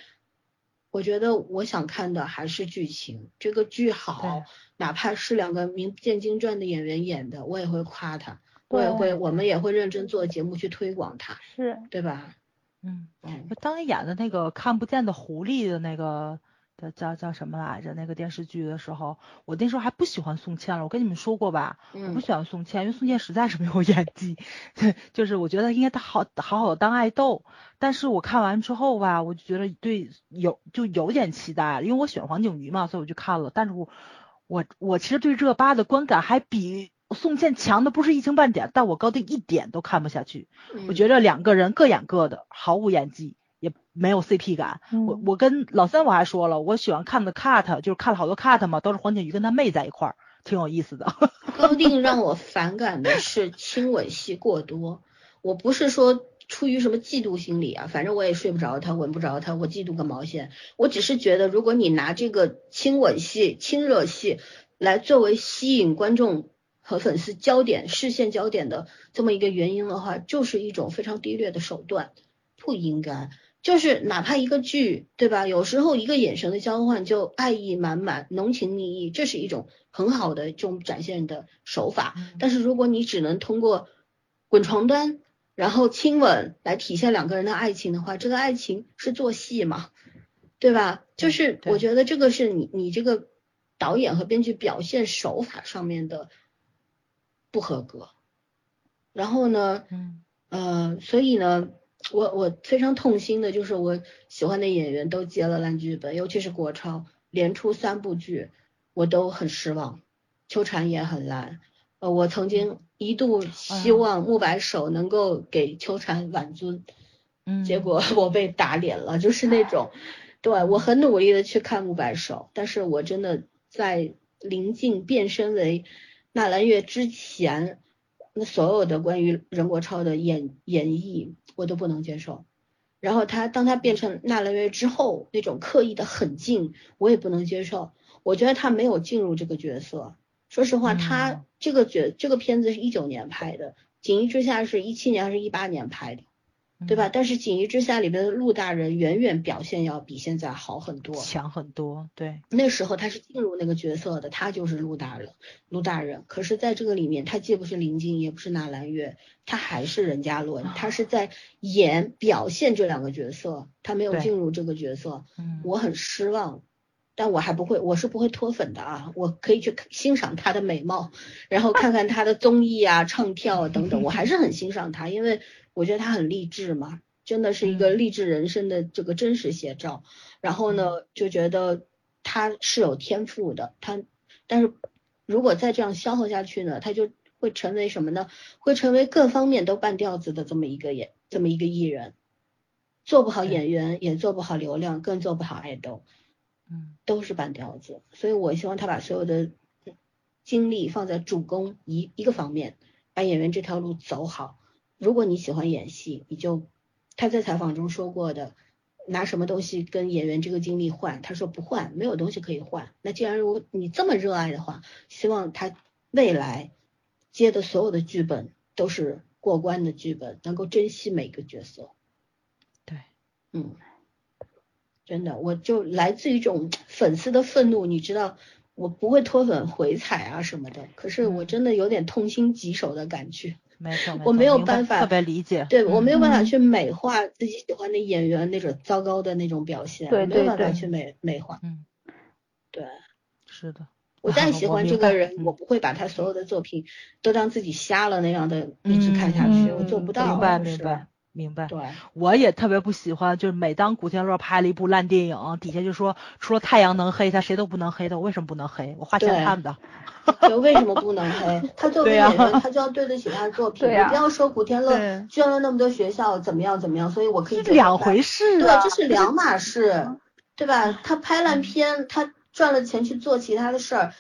我觉得我想看的还是剧情，这个剧好，哪怕是两个名不见经传的演员演的，我也会夸他，我也会，我们也会认真做节目去推广他，是对吧？嗯嗯，当你演的那个看不见的狐狸的那个。叫叫叫什么来着？那个电视剧的时候，我那时候还不喜欢宋茜了。我跟你们说过吧，我不喜欢宋茜，因为宋茜实在是没有演技。就是我觉得应该她好好好的当爱豆。但是我看完之后吧，我就觉得对有就有点期待，因为我喜欢黄景瑜嘛，所以我就看了。但是我我我其实对热巴的观感还比宋茜强的不是一星半点，但我高定一点都看不下去。我觉得两个人各演各的，毫无演技。也没有 CP 感，我我跟老三我还说了，我喜欢看的 cut 就是看了好多 cut 嘛，都是黄景瑜跟他妹在一块儿，挺有意思的。高定让我反感的是亲吻戏过多，我不是说出于什么嫉妒心理啊，反正我也睡不着他，吻不着他，我嫉妒个毛线。我只是觉得，如果你拿这个亲吻戏、亲热戏来作为吸引观众和粉丝焦点、视线焦点的这么一个原因的话，就是一种非常低劣的手段，不应该。就是哪怕一个剧，对吧？有时候一个眼神的交换就爱意满满、浓情蜜意，这是一种很好的这种展现的手法。但是如果你只能通过滚床单，然后亲吻来体现两个人的爱情的话，这个爱情是做戏嘛？对吧？就是我觉得这个是你你这个导演和编剧表现手法上面的不合格。然后呢，嗯呃，所以呢。我我非常痛心的就是我喜欢的演员都接了烂剧本，尤其是国超连出三部剧，我都很失望。秋蝉也很烂，呃，我曾经一度希望慕白手能够给秋蝉挽尊，嗯，结果我被打脸了，就是那种，对我很努力的去看慕白手，但是我真的在临近变身为纳兰月之前。那所有的关于任国超的演演绎，我都不能接受。然后他当他变成纳兰月之后，那种刻意的狠劲，我也不能接受。我觉得他没有进入这个角色，说实话，他嗯这个角这个片子是一九年拍的，《锦衣之下》是一七年还是一八年拍的，对吧？嗯？但是《锦衣之下》里边的陆大人远远表现要比现在好很多。强很多，对，那时候他是进入那个角色的，他就是陆大人，陆大人。可是在这个里面，他既不是林静，也不是纳兰月，他还是任嘉伦，他是在演表现这两个角色，他没有进入这个角色，嗯，我很失望。但我还不会，我是不会脱粉的啊！我可以去欣赏她的美貌，然后看看她的综艺啊、唱跳啊等等，我还是很欣赏她，因为我觉得他很励志嘛，真的是一个嗯励志人生的这个真实写照。然后呢，就觉得他是有天赋的，他，但是如果再这样消耗下去呢，他就会成为什么呢？会成为各方面都半吊子的这么一个演，这么一个艺人，做不好演员，也做不好流量，更做不好爱豆。嗯都是半吊子，所以我希望他把所有的精力放在主攻一一个方面，把演员这条路走好。如果你喜欢演戏，你就他在采访中说过的，拿什么东西跟演员这个经历换？他说不换，没有东西可以换。那既然如果你这么热爱的话，希望他未来接的所有的剧本都是过关的剧本，能够珍惜每个角色。对，嗯，真的，我就来自于一种粉丝的愤怒，你知道，我不会脱粉回踩啊什么的，可是我嗯真的有点痛心疾首的感觉。没错，我没有办法特别理解，对我没有办法嗯去美化自己喜欢的演员那种糟糕的那种表现，没有办法去美美化。嗯，对是的，我再 喜欢这个人，嗯我不会把他所有的作品都当自己瞎了那样的一直看下去，嗯我做不到。明白是明白明白。对，我也特别不喜欢，就是每当古天乐拍了一部烂电影，底下就说除了太阳能黑他，谁都不能黑他。我为什么不能黑？我花钱看的。就为什么不能黑？他作为对呀演员，他就要对得起他的作品。对呀你不要说古天乐捐了那么多学校怎么样怎么样，所以我可以这两回事对，啊！这是两码事，对吧？他拍烂片，他赚了钱去做其他的事儿，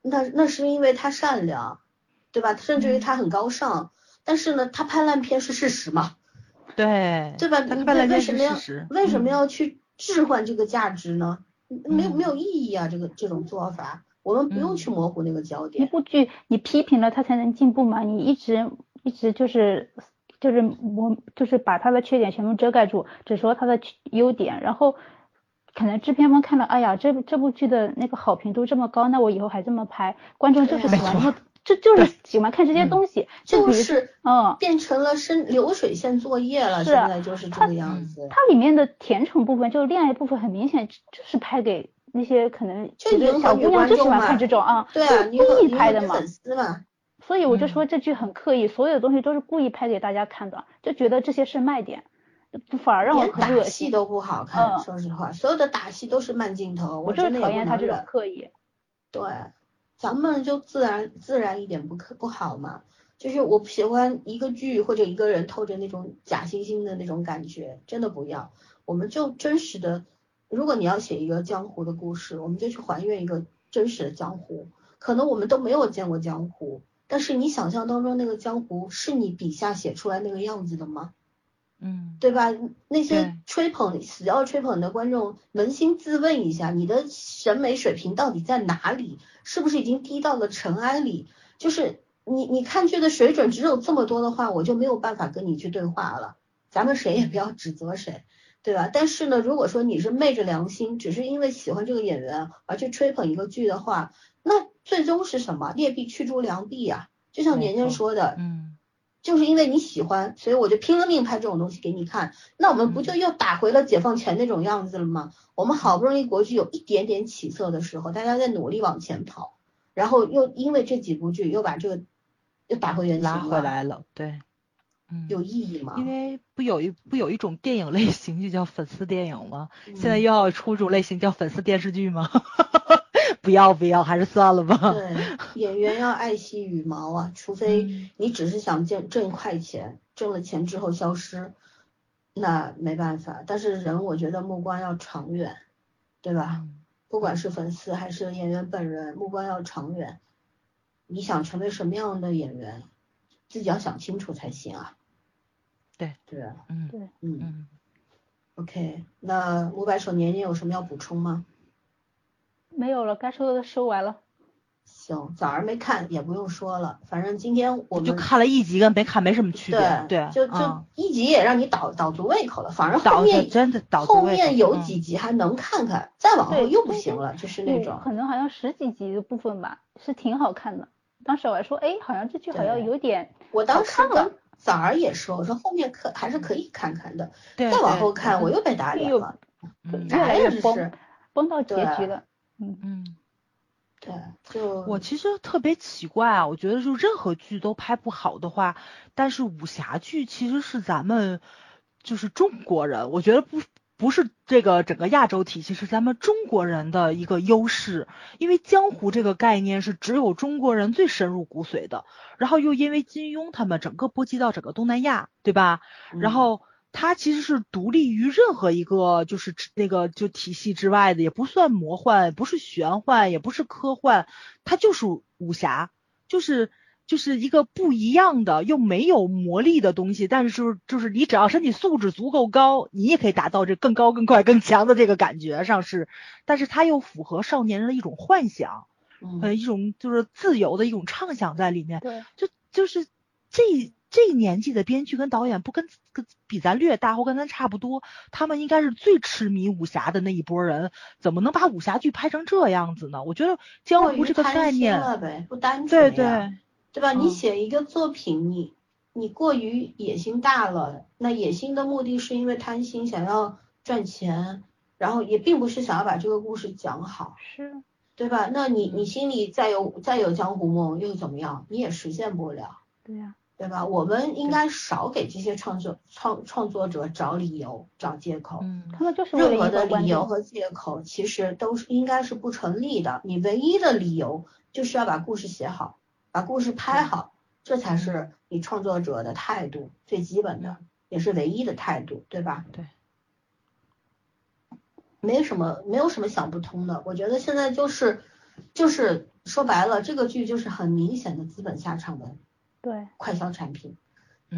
那那是因为他善良，对吧？甚至于他很高尚。但是呢，他拍烂片是事实嘛，对对吧？为为什么要。为什么嗯要去置换这个价值呢？没有没有嗯意义啊，这个这种做法，我们不用去嗯模糊那个焦点一。部剧你批评了它才能进步嘛，你一直一直就是就是我就是把它的缺点全部遮盖住，只说它的优点，然后可能制片方看到，哎呀，这部这部剧的那个好评度这么高，那我以后还这么拍，观众就是喜欢这就是喜欢看这些嗯东西，就是嗯。变成了生流水线作业了，是现在就是这它个样嗯子。它里面的甜宠部分，就是恋爱部分，很明显就是拍给那些可能就小姑娘就喜欢看这种啊，对啊，就故意拍的嘛。粉丝嘛，所以我就嗯说这剧很刻意，所有的东西都是故意拍给大家看的，就觉得这些是卖点，反而让我很恶心。打戏都不好看，嗯说实话，所有的打戏都是慢镜头，我就是讨厌他这种。刻意。对，咱们就自然自然一点不可不好嘛。就是我不喜欢一个剧或者一个人透着那种假惺惺的那种感觉，真的不要。我们就真实的，如果你要写一个江湖的故事，我们就去还原一个真实的江湖。可能我们都没有见过江湖，但是你想象当中那个江湖是你笔下写出来那个样子的吗？嗯，对吧？那些吹捧死要吹捧的观众，扪心自问一下，你的审美水平到底在哪里？是不是已经低到了尘埃里？就是你你看剧的水准只有这么多的话，我就没有办法跟你去对话了。咱们谁也不要指责谁，对吧？但是呢，如果说你是昧着良心，只是因为喜欢这个演员而去吹捧一个剧的话，那最终是什么？劣币驱逐良币呀、就像年年说的，嗯，就是因为你喜欢，所以我就拼了命拍这种东西给你看。那我们不就又打回了解放前那种样子了吗？我们好不容易国剧有一点点起色的时候，大家在努力往前跑，然后又因为这几部剧又把这个又打回原形拉，回来了，对，嗯，有意义吗？因为不有一不有一种电影类型就叫粉丝电影吗？嗯现在又要出一种类型叫粉丝电视剧吗？不要不要，还是算了吧。对演员要爱惜羽毛啊，除非嗯你只是想挣挣快钱，挣了钱之后消失，那没办法。但是人我觉得目光要长远，对吧？嗯不管是粉丝还是演员本人，目光要长远。你想成为什么样的演员，自己要想清楚才行啊。对，对啊，嗯对嗯嗯，，OK。那五百首年年有什么要补充吗？没有了，该说的都说完了。行，早上没看也不用说了，反正今天我们就看了一集跟没看没什么区别，对，就就嗯一集也让你倒倒足胃口了，反而后面真的倒足后胃口面有嗯几集还能看看，再往后又不行了，就是那种。可能好像十几集的部分吧，是挺好看的。当时我还说，哎，好像这剧好像有点我当时了跟早儿也说，我说后面可还是可以看看的，对再往后看我又被打脸了。嗯越来越崩哎是，崩到结局了。嗯，嗯。对，就我其实特别奇怪啊，我觉得就任何剧都拍不好的话，但是武侠剧其实是咱们就是中国人，我觉得不不是这个整个亚洲体系，是咱们中国人的一个优势，因为江湖这个概念是只有中国人最深入骨髓的，然后又因为金庸他们整个波及到整个东南亚，对吧？然嗯后它其实是独立于任何一个就是那个就体系之外的，也不算魔幻，不是玄幻，也不是科幻，它就是武侠，就是就是一个不一样的又没有魔力的东西，但是就是就是你只要身体素质足够高，你也可以达到这更高、更快、更强的这个感觉上是，但是它又符合少年人的一种幻想，嗯。呃，一种就是自由的一种畅想在里面。对，就就是这这年纪的编剧跟导演不跟跟比咱略大或跟咱差不多，他们应该是最痴迷武侠的那一波人，怎么能把武侠剧拍成这样子呢？我觉得江湖这个概念，了呗，不单对纯对对，对吧？你嗯写一个作品，你你过于野心大了，那野心的目的是因为贪心，想要赚钱，然后也并不是想要把这个故事讲好，是，对吧？那你你心里再有再有江湖梦又怎么样？你也实现不了，对呀、对吧？我们应该少给这些创作创创作者找理由、找借口。嗯他们就是任何的。理由和借口其实都是应该是不成立的。你唯一的理由就是要把故事写好，把故事拍好，这才是你创作者的态度，最基本的，也是唯一的态度，对吧？对。没什么，没有什么想不通的。我觉得现在就是，就是说白了，这个剧就是很明显的资本下场的对，快消产品，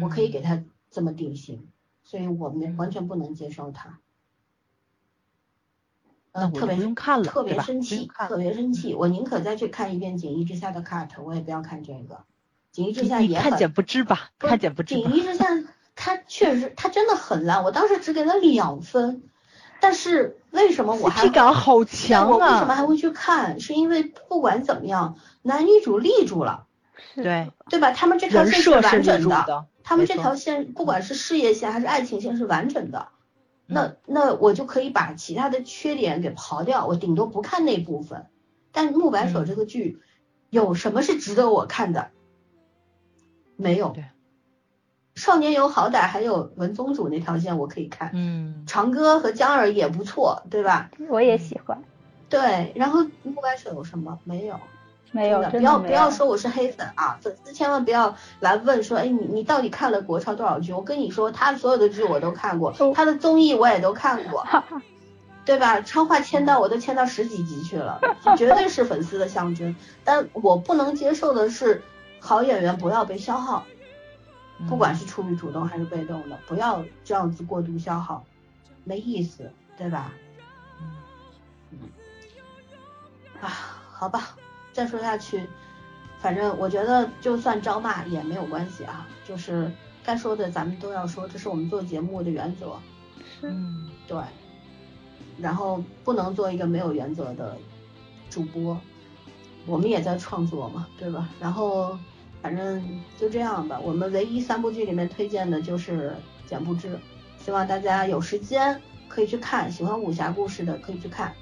我可以给嗯他这么定性，所以我们嗯完全不能接受它。那嗯，特别我不用看了特别生气特别生气。我宁可再去看一遍《锦衣之下》的 cut，我也不要看这个。《锦衣之下》你也看见不知吧，看见不知锦。衣之下，它确实，它真的很烂。我当时只给了两分，但是为什么我还感好但强我为什么啊！还会去看？是因为不管怎么样，男女主立住了，是，对，对吧？他们这条线是完整的，的，他们这条线不管是事业线还是爱情线是完整的。那嗯那我就可以把其他的缺点给刨掉，我顶多不看那部分。但《木白手》嗯这个剧有什么是值得我看的？没有。对少年游好歹还有文宗主那条线我可以看，嗯，长歌和江儿也不错，对吧？我也喜欢。对，然后木白手有什么？没有。没有，的不要不。要说我是黑粉啊，粉丝千万不要来问说，哎，你你到底看了国超多少剧？我跟你说，他所有的剧我都看过哦，他的综艺我也都看过，对吧？超话签到我都签到十几集去了，绝对是粉丝的象征。但我不能接受的是，好演员不要被消耗，不管是出于主动还是被动的，不要这样子过度消耗，没意思，对吧？嗯啊，好吧，再说下去，反正我觉得就算招骂也没有关系啊，就是该说的咱们都要说，这是我们做节目的原则，是，嗯对。然后不能做一个没有原则的主播，我们也在创作嘛，对吧？然后反正就这样吧，我们唯一三部剧里面推荐的就是《简不知》，希望大家有时间可以去看，喜欢武侠故事的可以去看。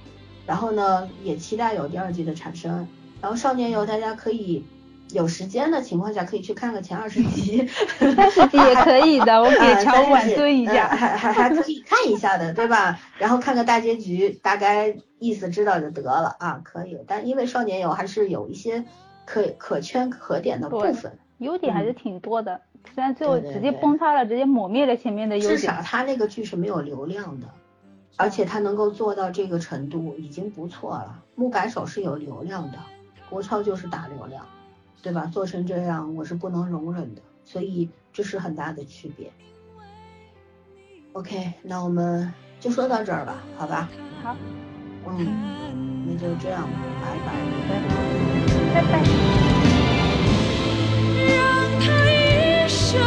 然后呢，也期待有第二季的产生。然后少年游大家可以有时间的情况下可以去看个前二十集，也可以的，我给啊乔晚蹲一呃下。还还还可以看一下的，对吧？然后看个大结局，大概意思知道就得了啊，可以。但因为少年游还是有一些可可圈可点的部分，优点还是挺多的，虽然最后直接对对对崩塌了，直接抹灭了前面的优点至少。他那个剧是没有流量的，而且他能够做到这个程度已经不错了。木改手是有流量的，国超就是打流量，对吧？做成这样我是不能容忍的，所以这是很大的区别。OK，那我们就说到这儿吧，好吧？好，嗯，那就这样吧，拜拜。拜拜。拜拜。让他一生